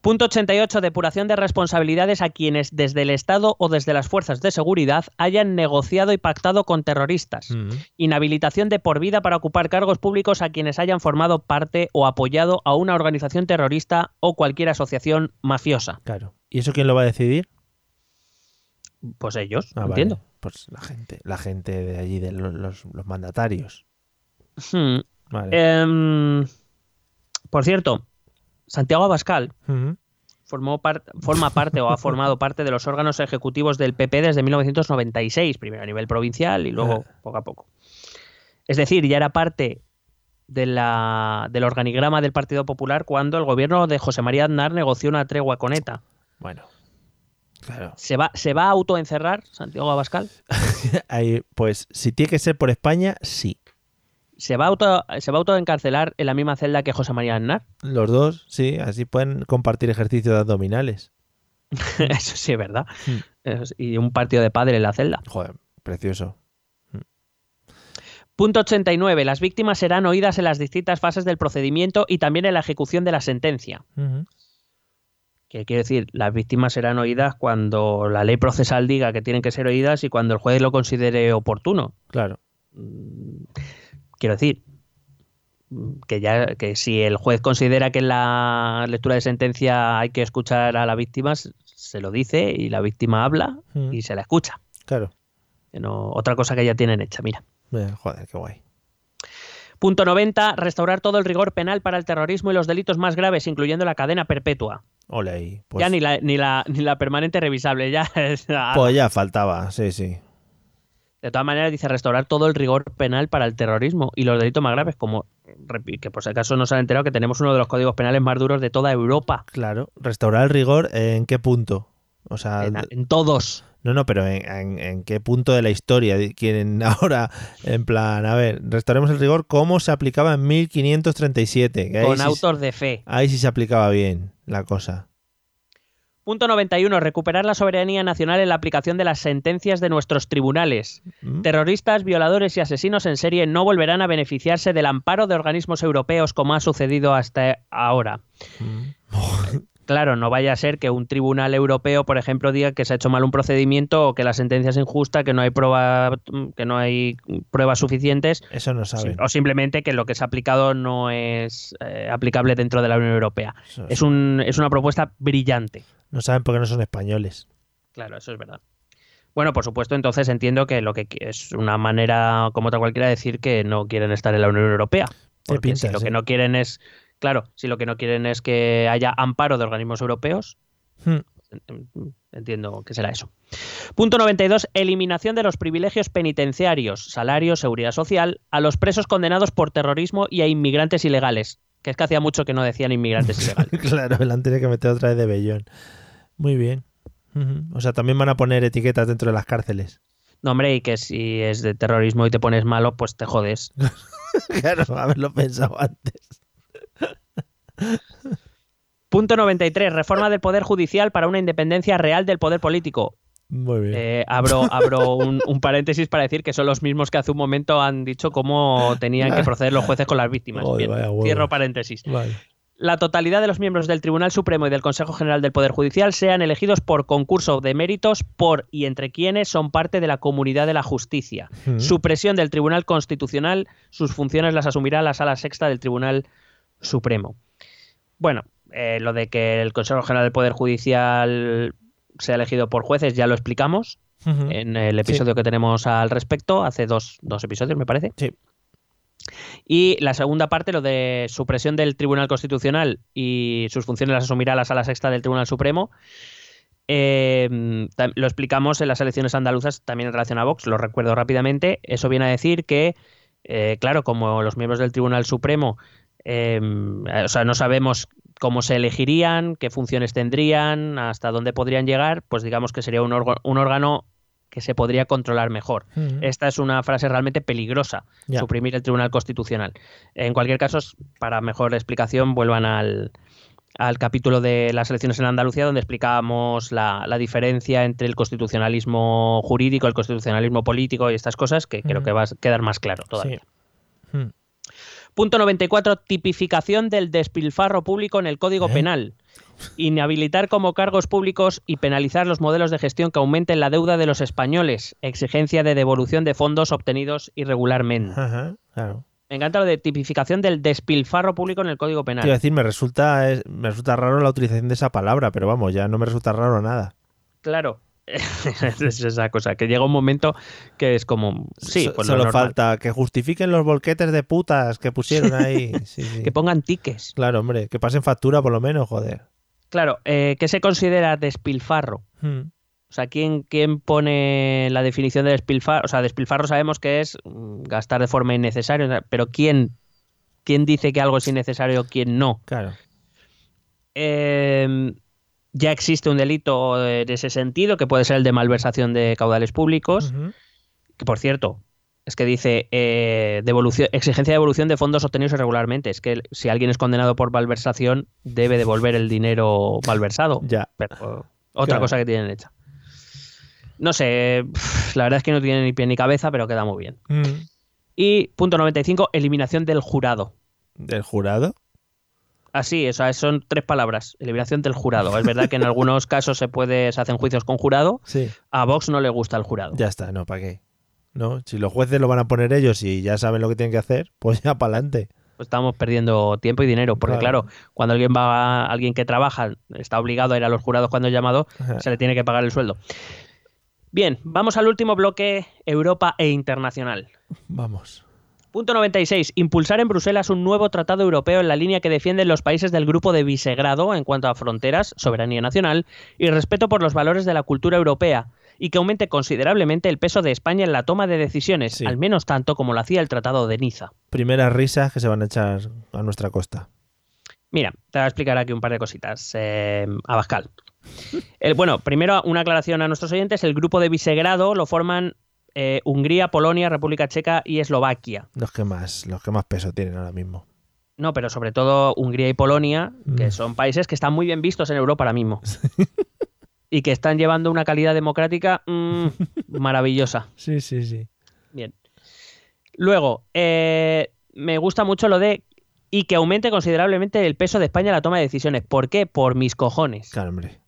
Punto 88. Depuración de responsabilidades a quienes desde el Estado o desde las fuerzas de seguridad hayan negociado y pactado con terroristas. Inhabilitación de por vida para ocupar cargos públicos a quienes hayan formado parte o apoyado a una organización terrorista o cualquier asociación mafiosa. Claro. ¿Y eso quién lo va a decidir? Pues ellos, Ah, vale. entiendo. Pues la gente, la gente de allí, de los, los- los mandatarios. Hmm. Vale. Em, por cierto, Santiago Abascal formó par- forma parte o ha formado parte de los órganos ejecutivos del PP desde 1996, primero a nivel provincial y luego poco a poco. Es decir, ya era parte de la, del organigrama del Partido Popular cuando el gobierno de José María Aznar negoció una tregua con ETA. Bueno. Claro. ¿Se va, ¿Se va a autoencerrar Santiago Abascal? Ahí, pues si tiene que ser por España, sí. ¿Se va a, auto, ¿Se va a autoencarcelar en la misma celda que José María Aznar? Los dos, sí. Así pueden compartir ejercicios de abdominales. Eso sí es verdad. Eso- Y un partido de padre en la celda. Joder, precioso. Punto 89. Las víctimas serán oídas en las distintas fases del procedimiento y también en la ejecución de la sentencia. Ujú. Que quiero decir, las víctimas serán oídas cuando la ley procesal diga que tienen que ser oídas y cuando el juez lo considere oportuno. Claro. Quiero decir, que ya que si el juez considera que en la lectura de sentencia hay que escuchar a la víctima, se lo dice y la víctima habla Mm. y se la escucha. Claro. No- otra cosa que ya tienen hecha, mira. Eh, joder, qué guay. Punto 90. Restaurar todo el rigor penal para el terrorismo y los delitos más graves, incluyendo la cadena perpetua. Ole. Pues, ya ni la, ni, la, ni la permanente revisable, ya. es- pues ya faltaba, sí, sí. De todas maneras, dice restaurar todo el rigor penal para el terrorismo y los delitos más graves, como que por si acaso no se han enterado que tenemos uno de los códigos penales más duros de toda Europa. Claro. Restaurar el rigor, ¿en qué punto? O sea, En, en todos. No, no, pero ¿en, en, en qué punto de la historia quieren ahora, en plan, a ver, restauremos el rigor, ¿cómo se aplicaba en 1537? Que Con sí- autos de fe. Ahí sí se aplicaba bien la cosa. Punto 91. Recuperar la soberanía nacional en la aplicación de las sentencias de nuestros tribunales. ¿Mm? Terroristas, violadores y asesinos en serie no volverán a beneficiarse del amparo de organismos europeos como ha sucedido hasta ahora. Claro, no vaya a ser que un tribunal europeo, por ejemplo, diga que se ha hecho mal un procedimiento o que la sentencia es injusta, que no hay prueba, que no hay pruebas suficientes. Eso no saben. O simplemente que lo que se ha aplicado no es eh, aplicable dentro de la Unión Europea. Eso Es, un, es una propuesta brillante. No saben por qué no son españoles. Claro, eso es verdad. Bueno, por supuesto, entonces entiendo que lo que es una manera, como otra cualquiera, de decir que no quieren estar en la Unión Europea. Porque si pinta, lo sí. que no quieren es, claro, si lo que no quieren es que haya amparo de organismos europeos, Hmm. entiendo que será eso. Punto 92. Eliminación de los privilegios penitenciarios, salario, seguridad social, a los presos condenados por terrorismo y a inmigrantes ilegales. Que es que hacía mucho que no decían inmigrantes ilegales. claro, la han tenido que meter otra vez de Bellón. Muy bien. O sea, también van a poner etiquetas dentro de las cárceles. No, hombre, y que si es de terrorismo y te pones malo, pues te jodes. claro, haberlo pensado antes. Punto 93. Reforma del Poder Judicial para una independencia real del poder político. Muy bien. Eh, abro abro un, un paréntesis para decir que son los mismos que hace un momento han dicho cómo tenían que proceder los jueces con las víctimas. Bien, cierro paréntesis. Vale. La totalidad de los miembros del Tribunal Supremo y del Consejo General del Poder Judicial sean elegidos por concurso de méritos por y entre quienes son parte de la comunidad de la justicia. Mm. Supresión del Tribunal Constitucional, sus funciones las asumirá la Sala Sexta del Tribunal Supremo. Bueno, eh, lo de que el Consejo General del Poder Judicial sea elegido por jueces ya lo explicamos en el episodio que tenemos al respecto, hace dos, dos episodios me parece. Sí. Y la segunda parte, lo de supresión del Tribunal Constitucional y sus funciones las asumirá la Sala Sexta del Tribunal Supremo. eh, lo explicamos en las elecciones andaluzas también en relación a Vox, lo recuerdo rápidamente. Eso viene a decir que, eh, claro, como los miembros del Tribunal Supremo, eh, o sea, no sabemos cómo se elegirían, qué funciones tendrían, hasta dónde podrían llegar, pues digamos que sería un, órgano que se podría controlar mejor. Esta es una frase realmente peligrosa, suprimir el Tribunal Constitucional. En cualquier caso, para mejor explicación, vuelvan al, al capítulo de las elecciones en Andalucía, donde explicábamos la, la diferencia entre el constitucionalismo jurídico, el constitucionalismo político y estas cosas, que creo que va a quedar más claro todavía. Sí. Punto 94. Tipificación del despilfarro público en el Código ¿Eh? Penal. Inhabilitar como cargos públicos y penalizar los modelos de gestión que aumenten la deuda de los españoles. Exigencia de devolución de fondos obtenidos irregularmente. Ajá, claro. Me encanta lo de tipificación del despilfarro público en el Código Penal. Quiero decir, me resulta, es- me resulta raro la utilización de esa palabra, pero vamos, ya no me resulta raro nada. Claro. es esa cosa, que llega un momento que es como... Sí, pues lo solo falta que justifiquen los volquetes de putas que pusieron ahí. Sí, sí. Que pongan tiques. Claro, hombre, que pasen factura por lo menos, joder. Claro, eh, ¿qué se considera despilfarro? Hmm. O sea, ¿quién, ¿quién pone la definición de despilfarro? O sea, despilfarro sabemos que es mm, gastar de forma innecesaria, pero ¿quién, quién dice que algo es innecesario o quién no? Claro. Eh, ya existe un delito en ese sentido, que puede ser el de malversación de caudales públicos, que por cierto, es que dice eh, devolución, exigencia de devolución de fondos obtenidos irregularmente. Es que si alguien es condenado por malversación, debe devolver el dinero malversado. Ya. Pero otra Claro. cosa que tienen hecha. No sé, la verdad es que no tiene ni pie ni cabeza, pero queda muy bien. Mm. Y punto 95, eliminación del jurado. ¿Del jurado? Así, o sea, son tres palabras. Eliminación del jurado. Es verdad que en algunos casos se puede, se hacen juicios con jurado. Sí. A Vox no le gusta el jurado. Ya está, no, ¿para qué? No, si los jueces lo van a poner ellos y ya saben lo que tienen que hacer, pues ya para adelante. Pues estamos perdiendo tiempo y dinero. Porque Claro. claro, cuando alguien va, alguien que trabaja, está obligado a ir a los jurados cuando es llamado, Ajá. se le tiene que pagar el sueldo. Bien, vamos al último bloque, Europa e internacional. Vamos. Punto 96. Impulsar en Bruselas un nuevo tratado europeo en la línea que defienden los países del grupo de Visegrado en cuanto a fronteras, soberanía nacional y respeto por los valores de la cultura europea, y que aumente considerablemente el peso de España en la toma de decisiones, Sí. al menos tanto como lo hacía el Tratado de Niza. Primeras risas que se van a echar a nuestra costa. Mira, te voy a explicar aquí un par de cositas. Eh, Abascal. El, bueno, primero una aclaración a nuestros oyentes. El grupo de Visegrado lo forman eh, Hungría, Polonia, República Checa y Eslovaquia. Los que más, los que más peso tienen ahora mismo. No, pero sobre todo Hungría y Polonia, que Mm. son países que están muy bien vistos en Europa ahora mismo. y que están llevando una calidad democrática mm, maravillosa. Sí, sí, sí. Bien. Luego, eh, me gusta mucho lo de y que aumente considerablemente el peso de España en la toma de decisiones. ¿Por qué? Por mis cojones. Claro, hombre.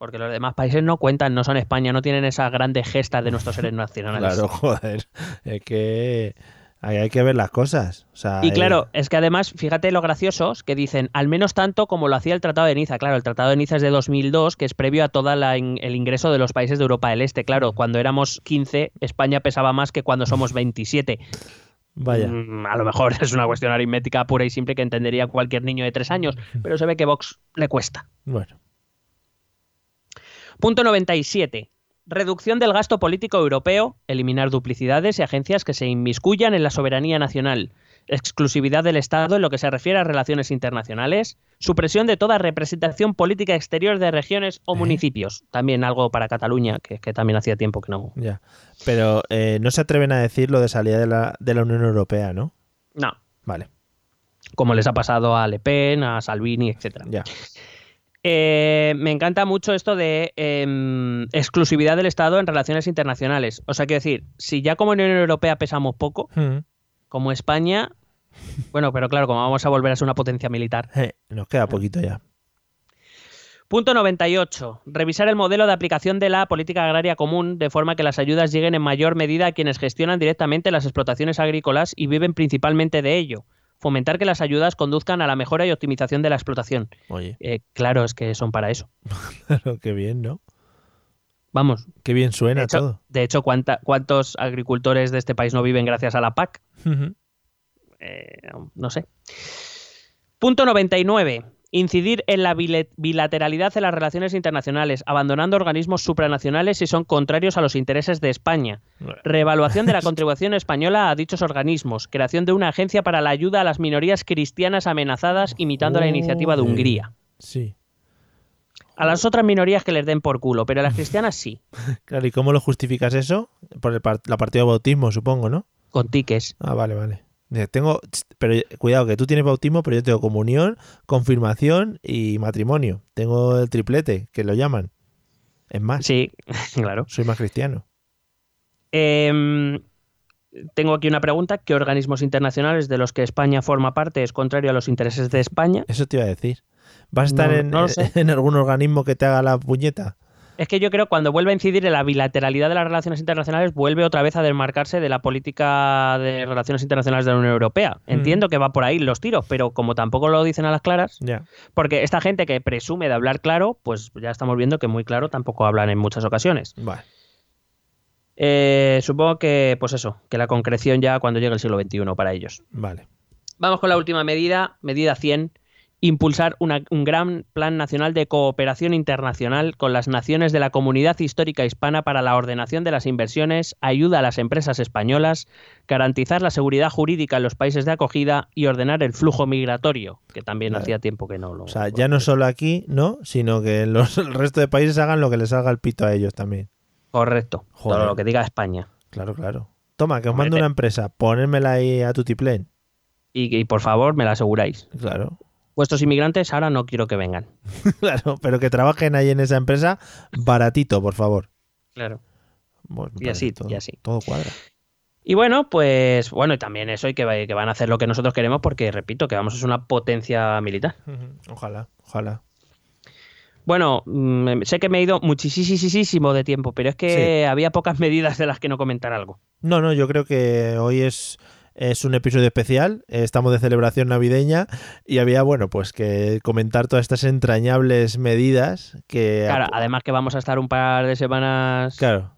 Porque los demás países no cuentan, no son España, no tienen esas grandes gestas de nuestros seres nacionales. Claro, joder. Es que ahí hay que ver las cosas. O sea, Y eh, claro, es que además, fíjate lo graciosos que dicen, al menos tanto como lo hacía el Tratado de Niza. Claro, el Tratado de Niza es de 2002, que es previo a todo el ingreso de los países de Europa del Este. Claro, cuando éramos 15, España pesaba más que cuando somos 27. Vaya. Mm, a lo mejor es una cuestión aritmética pura y simple que entendería cualquier niño de tres años, pero se ve que Vox le cuesta. Bueno, Punto 97. Reducción del gasto político europeo, eliminar duplicidades y agencias que se inmiscuyan en la soberanía nacional, exclusividad del Estado en lo que se refiere a relaciones internacionales, supresión de toda representación política exterior de regiones o municipios. También algo para Cataluña, que, que también hacía tiempo que no. ya. Pero eh, no se atreven a decir lo de salida de la, de la Unión Europea, ¿no? No, Vale, como les ha pasado a Le Pen, a Salvini, etcétera. ya. Eh, me encanta mucho esto de em, exclusividad del Estado en relaciones internacionales. O sea, quiero decir, si ya como Unión Europea pesamos poco, Mm. como España, bueno, pero claro, como vamos a volver a ser una potencia militar. Eh, nos queda poquito ya. Punto 98. Revisar el modelo de aplicación de la política agraria común de forma que las ayudas lleguen en mayor medida a quienes gestionan directamente las explotaciones agrícolas y viven principalmente de ello. Fomentar que las ayudas conduzcan a la mejora y optimización de la explotación. Oye, Eh, claro, es que son para eso. claro, qué bien, ¿no? Vamos, Qué bien suena de hecho, todo. de hecho, ¿cuánta- ¿cuántos agricultores de este país no viven gracias a la PAC? Eh, no sé. Punto 99. Incidir en la bilateralidad de las relaciones internacionales, abandonando organismos supranacionales si son contrarios a los intereses de España. Reevaluación de la contribución española a dichos organismos. Creación de una agencia para la ayuda a las minorías cristianas amenazadas, imitando la iniciativa de. Hungría. Sí. A las otras minorías que les den por culo, pero a las cristianas sí, Claro, ¿y cómo lo justificas eso? Por el par- la partida de bautismo, supongo, ¿no? con tiques. Ah, vale, vale. Tengo, pero cuidado, que tú tienes bautismo, pero yo tengo comunión, confirmación y matrimonio. Tengo el triplete, que lo llaman. Es más, Sí, claro. soy más cristiano. Em, tengo aquí una pregunta. ¿Qué organismos internacionales de los que España forma parte es contrario a los intereses de España? Eso te iba a decir. ¿Vas a estar No- en, no en algún organismo que te haga la puñeta? Es que yo creo que cuando vuelve a incidir en la bilateralidad de las relaciones internacionales, vuelve otra vez a desmarcarse de la política de relaciones internacionales de la Unión Europea. Entiendo que va por ahí los tiros, pero como tampoco lo dicen a las claras, porque esta gente que presume de hablar claro, pues ya estamos viendo que muy claro tampoco hablan en muchas ocasiones. Vale. Eh, supongo que, pues eso, que la concreción ya cuando llegue el siglo XXI para ellos. Vale. Vamos con la última medida, medida 100, impulsar una- un gran plan nacional de cooperación internacional con las naciones de la comunidad histórica hispana para la ordenación de las inversiones, ayuda a las empresas españolas, garantizar la seguridad jurídica en los países de acogida y ordenar el flujo migratorio, que también hacía tiempo que no lo... O sea, ya no solo aquí, ¿no? Sino que los, el resto de países hagan lo que les salga el pito a ellos también. Correcto, Joder. todo lo que diga España. Claro, claro. Toma, que os mando una empresa, ponérmela ahí a tutiplén. Y, y por favor, me la aseguráis. Claro. Vuestros inmigrantes ahora no quiero que vengan. claro, pero que trabajen ahí en esa empresa baratito, por favor. Claro. Bueno, Y así, todo, y así. Todo cuadra. Y bueno, pues bueno, y también eso y que, va- que van a hacer lo que nosotros queremos porque, repito, que vamos a ser una potencia militar. Ojalá, ojalá. Bueno, mm, sé que me he ido muchísimo de tiempo, pero es que había pocas medidas de las que no comentar algo. No, no, yo creo que hoy es, es un episodio especial. eh, Estamos de celebración navideña y había, bueno, pues que comentar todas estas entrañables medidas que. Claro, además que vamos a estar un par de semanas, Claro,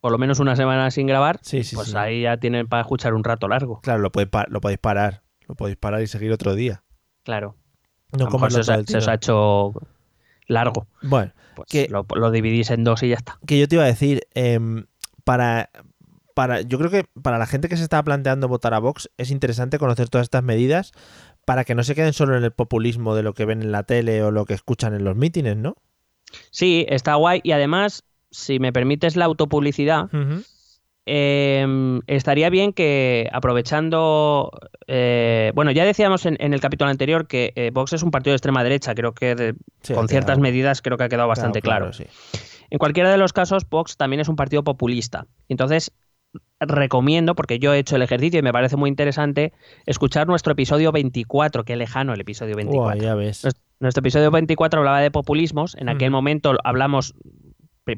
por lo menos una semana sin grabar, Sí, sí, pues sí. ahí ya tienen para escuchar un rato largo. claro, lo, podéis pa- lo podéis parar. Lo podéis parar y seguir otro día. Claro. No como se, os ha- se os ha hecho largo. Bueno, Pues que- lo, lo dividís en dos y ya está. que yo te iba a decir, em, para, para, yo creo que para la gente que se está planteando votar a Vox es interesante conocer todas estas medidas para que no se queden solo en el populismo de lo que ven en la tele o lo que escuchan en los mítines, ¿no? Sí, está guay y además, si me permites la autopublicidad, eh, estaría bien que aprovechando, eh, bueno, ya decíamos en, en el capítulo anterior que eh, Vox es un partido de extrema derecha, creo que de- Sí, con ciertas medidas creo que ha quedado bastante claro. sí. En cualquiera de los casos, Vox también es un partido populista. Entonces, recomiendo, porque yo he hecho el ejercicio y me parece muy interesante, escuchar nuestro episodio 24, qué lejano el episodio 24. Buah, ya ves. Nues- Nuestro episodio 24 hablaba de populismos. En aquel momento hablamos,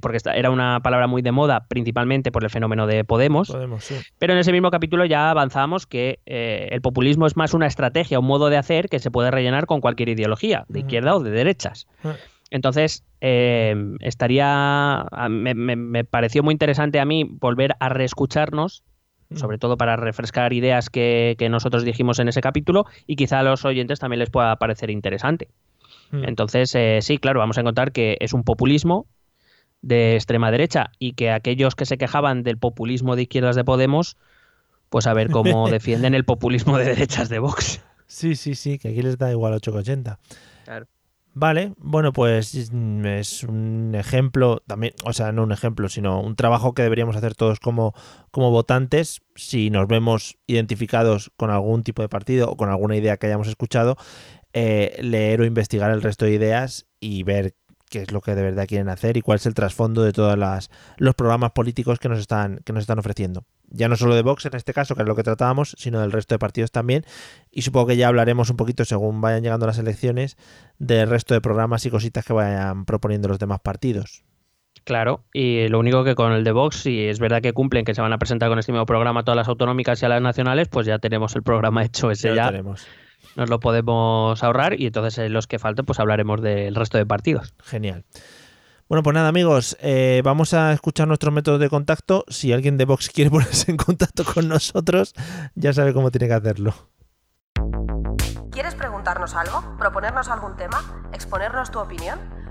porque era una palabra muy de moda, principalmente por el fenómeno de Podemos. Podemos, sí. Pero en ese mismo capítulo ya avanzamos que eh, el populismo es más una estrategia, un modo de hacer que se puede rellenar con cualquier ideología, de izquierda o de derechas. Ah. Entonces, eh, estaría. Me, me- me pareció muy interesante a mí volver a reescucharnos, sobre todo para refrescar ideas que, que nosotros dijimos en ese capítulo, y quizá a los oyentes también les pueda parecer interesante. Mm. Entonces, eh, sí, claro, vamos a encontrar que es un populismo de extrema derecha y que aquellos que se quejaban del populismo de izquierdas de Podemos, pues a ver cómo defienden el populismo de derechas de Vox. Sí, sí, sí, que aquí les da igual 8,80. Claro. Vale, bueno, pues mm, es un ejemplo, también, o sea, no un ejemplo, sino un trabajo que deberíamos hacer todos como, como votantes, si nos vemos identificados con algún tipo de partido o con alguna idea que hayamos escuchado, eh, leer o investigar el resto de ideas y ver qué es lo que de verdad quieren hacer y cuál es el trasfondo de todos los programas políticos que nos están, que nos están ofreciendo. Ya no solo de Vox en este caso, que es lo que tratábamos, sino del resto de partidos también. Y supongo que ya hablaremos un poquito según vayan llegando las elecciones del resto de programas y cositas que vayan proponiendo los demás partidos. Claro, y lo único que con el de Vox, si es verdad que cumplen, que se van a presentar con este mismo programa a todas las autonómicas y a las nacionales, pues ya tenemos el programa hecho ese Ya lo ya. tenemos. Nos lo podemos ahorrar y entonces en los que falten, pues hablaremos del resto de partidos. Genial. Bueno, pues nada, amigos, eh, vamos a escuchar nuestros métodos de contacto. Si alguien de Vox quiere ponerse en contacto con nosotros, ya sabe cómo tiene que hacerlo. ¿Quieres preguntarnos algo? ¿Proponernos algún tema? ¿Exponernos tu opinión?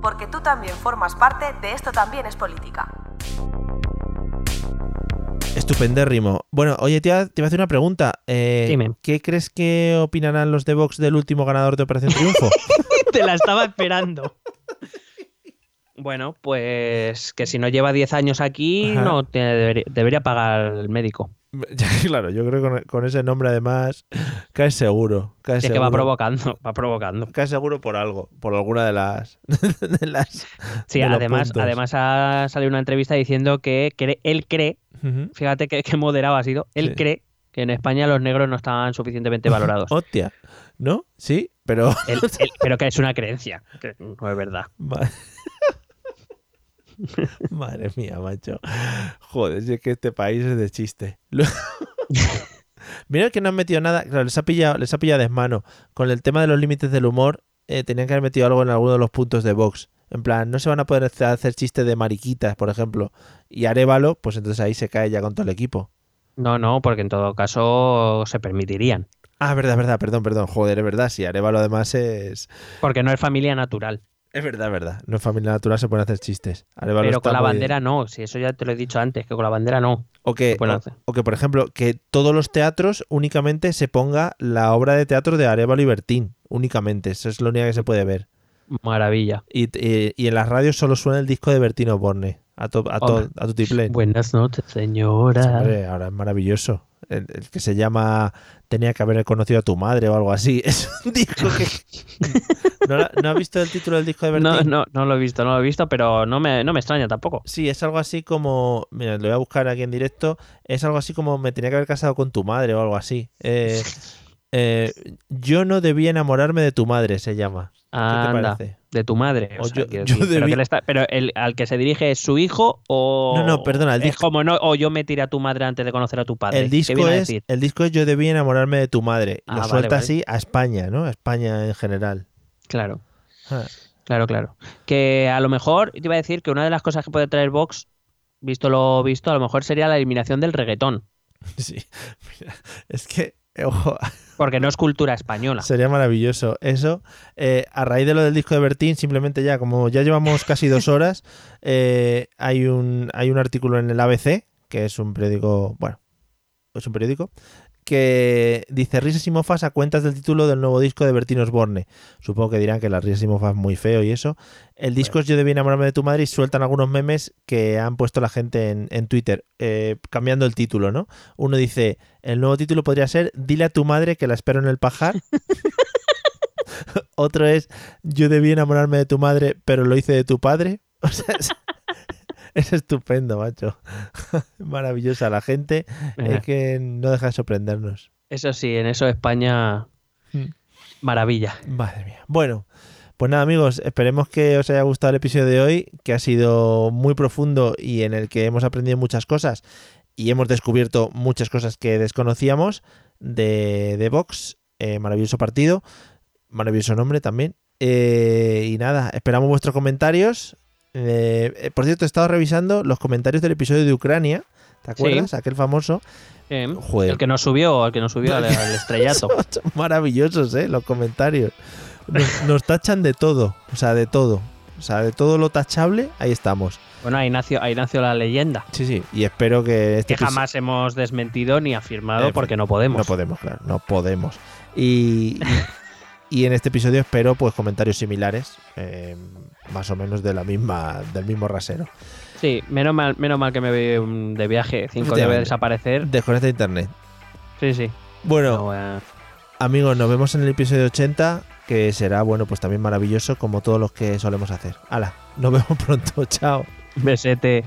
Porque tú también formas parte de Esto también es política. Estupendérrimo. Bueno, oye, te iba, te iba a hacer una pregunta. Eh, Dime. ¿Qué crees que opinarán los de Vox del último ganador de Operación Triunfo? Te la estaba esperando. Bueno, pues que si no lleva 10 años aquí, Ajá. no te debería, debería pagar el médico. Claro, yo creo que con, con ese nombre además cae seguro. Cae Es que seguro. va provocando, va provocando. Cae seguro por algo, por alguna de las. de las Sí, de además, además ha salido una entrevista diciendo que cre- él cree, fíjate que, que moderado ha sido, él Sí. cree que en España los negros no estaban suficientemente valorados. Hostia, ¿no? Sí, pero. Pero que es una creencia, que no es verdad. Ma- Madre mía, macho. Joder, si es que este país es de chiste. Mira que no han metido nada. Claro, les ha pillado, les ha pillado desmano. Con el tema de los límites del humor, eh, tenían que haber metido algo en alguno de los puntos de Vox. En plan, no se van a poder hacer- hacer chistes de mariquitas, por ejemplo. Y Arevalo, pues entonces ahí se cae ya con todo el equipo. No, no, porque en todo caso se permitirían. Ah, verdad, verdad, perdón, perdón. Joder, es verdad, sí, Arevalo además es. Porque no es familia natural. Es verdad, es verdad. No en familia natural se pueden hacer chistes. Arevalo Pero con la bandera no, si eso ya te lo he dicho antes, que con la bandera no. O que, o que, por ejemplo, que todos los teatros únicamente se ponga la obra de teatro de Arevalo y Bertín. Únicamente. Eso es lo único que se puede ver. Maravilla. Y, y- y en las radios solo suena el disco de Bertín Osborne. A, to, a, to- a tutiplén. Buenas noches, señora. Ahora es maravilloso. El, el que se llama Tenía que haber conocido a tu madre o algo así. Es un disco que. ¿No, la- ¿no has visto el título del disco de Bertín? No, no, no lo he visto, no lo he visto, pero no me, no me extraña tampoco. Sí, es algo así como. Mira, lo voy a buscar aquí en directo. Es algo así como me tenía que haber casado con tu madre o algo así. Eh, eh, yo no debía enamorarme de tu madre, se llama. ¿Qué te Anda, parece? de tu madre. o O sea, yo- pero debí- que le está- pero el, al que se dirige es su hijo o. No, no, perdona, el es disco- como no, o yo me tiré a tu madre antes de conocer a tu padre. El ¿Qué disco, es, el disco es Yo debía enamorarme de tu madre. Ah, lo vale, suelta vale. así a España, ¿no? A España en general. Claro. Ah. Claro, claro. Que a lo mejor, te iba a decir que una de las cosas que puede traer Vox, visto lo visto, a lo mejor sería la eliminación del reggaetón. Sí. Mira, es que, ojo, Porque no es cultura española. Sería maravilloso. Eso, eh, a raíz de lo del disco de Bertín, simplemente ya, como ya llevamos casi dos horas, eh, hay, un, hay un artículo en el ABC, que es un periódico, bueno, es un periódico, que dice risas y mofas a cuentas del título del nuevo disco de Bertín Osborne. Supongo que dirán que las risas y mofas es muy feo y eso. El disco es Yo debí enamorarme de tu madre y sueltan algunos memes que han puesto la gente en, en Twitter, eh, cambiando el título, ¿no? Uno dice, el nuevo título podría ser Dile a tu madre que la espero en el pajar. Otro es Yo debí enamorarme de tu madre, pero lo hice de tu padre. O sea, es, es estupendo, macho. Maravillosa la gente. Es que no deja de sorprendernos. Eso sí, en eso España. Mm. Maravilla. Madre mía. Bueno, pues nada, amigos, esperemos que os haya gustado el episodio de hoy, que ha sido muy profundo y en el que hemos aprendido muchas cosas y hemos descubierto muchas cosas que desconocíamos de, de Vox. Eh, maravilloso partido, maravilloso nombre también. Eh, y nada, esperamos vuestros comentarios. Eh, eh, por cierto, he estado revisando los comentarios del episodio de Ucrania. ¿Te Sí. acuerdas? Aquel famoso. Eh, Joder. El que nos subió, el que nos subió al, al estrellato. Son- son maravillosos, ¿eh? Los comentarios. Nos, nos tachan de todo. O sea, de todo. O sea, de todo lo tachable, ahí estamos. Bueno, ahí nació, ahí nació la leyenda. Sí, sí. Y espero que este Que jamás hemos desmentido ni afirmado Eh, porque no podemos. No podemos, claro. No podemos. Y, y en este episodio espero pues comentarios similares. eh, más o menos de la misma, del mismo rasero. Sí, menos mal, menos mal que me voy de viaje. Cinco días voy a desaparecer. Desconecta internet. Sí, sí. Bueno, No, eh, amigos, nos vemos en el episodio 80, que será, bueno, pues también maravilloso como todos los que solemos hacer. Hala, nos vemos pronto. Chao. besete.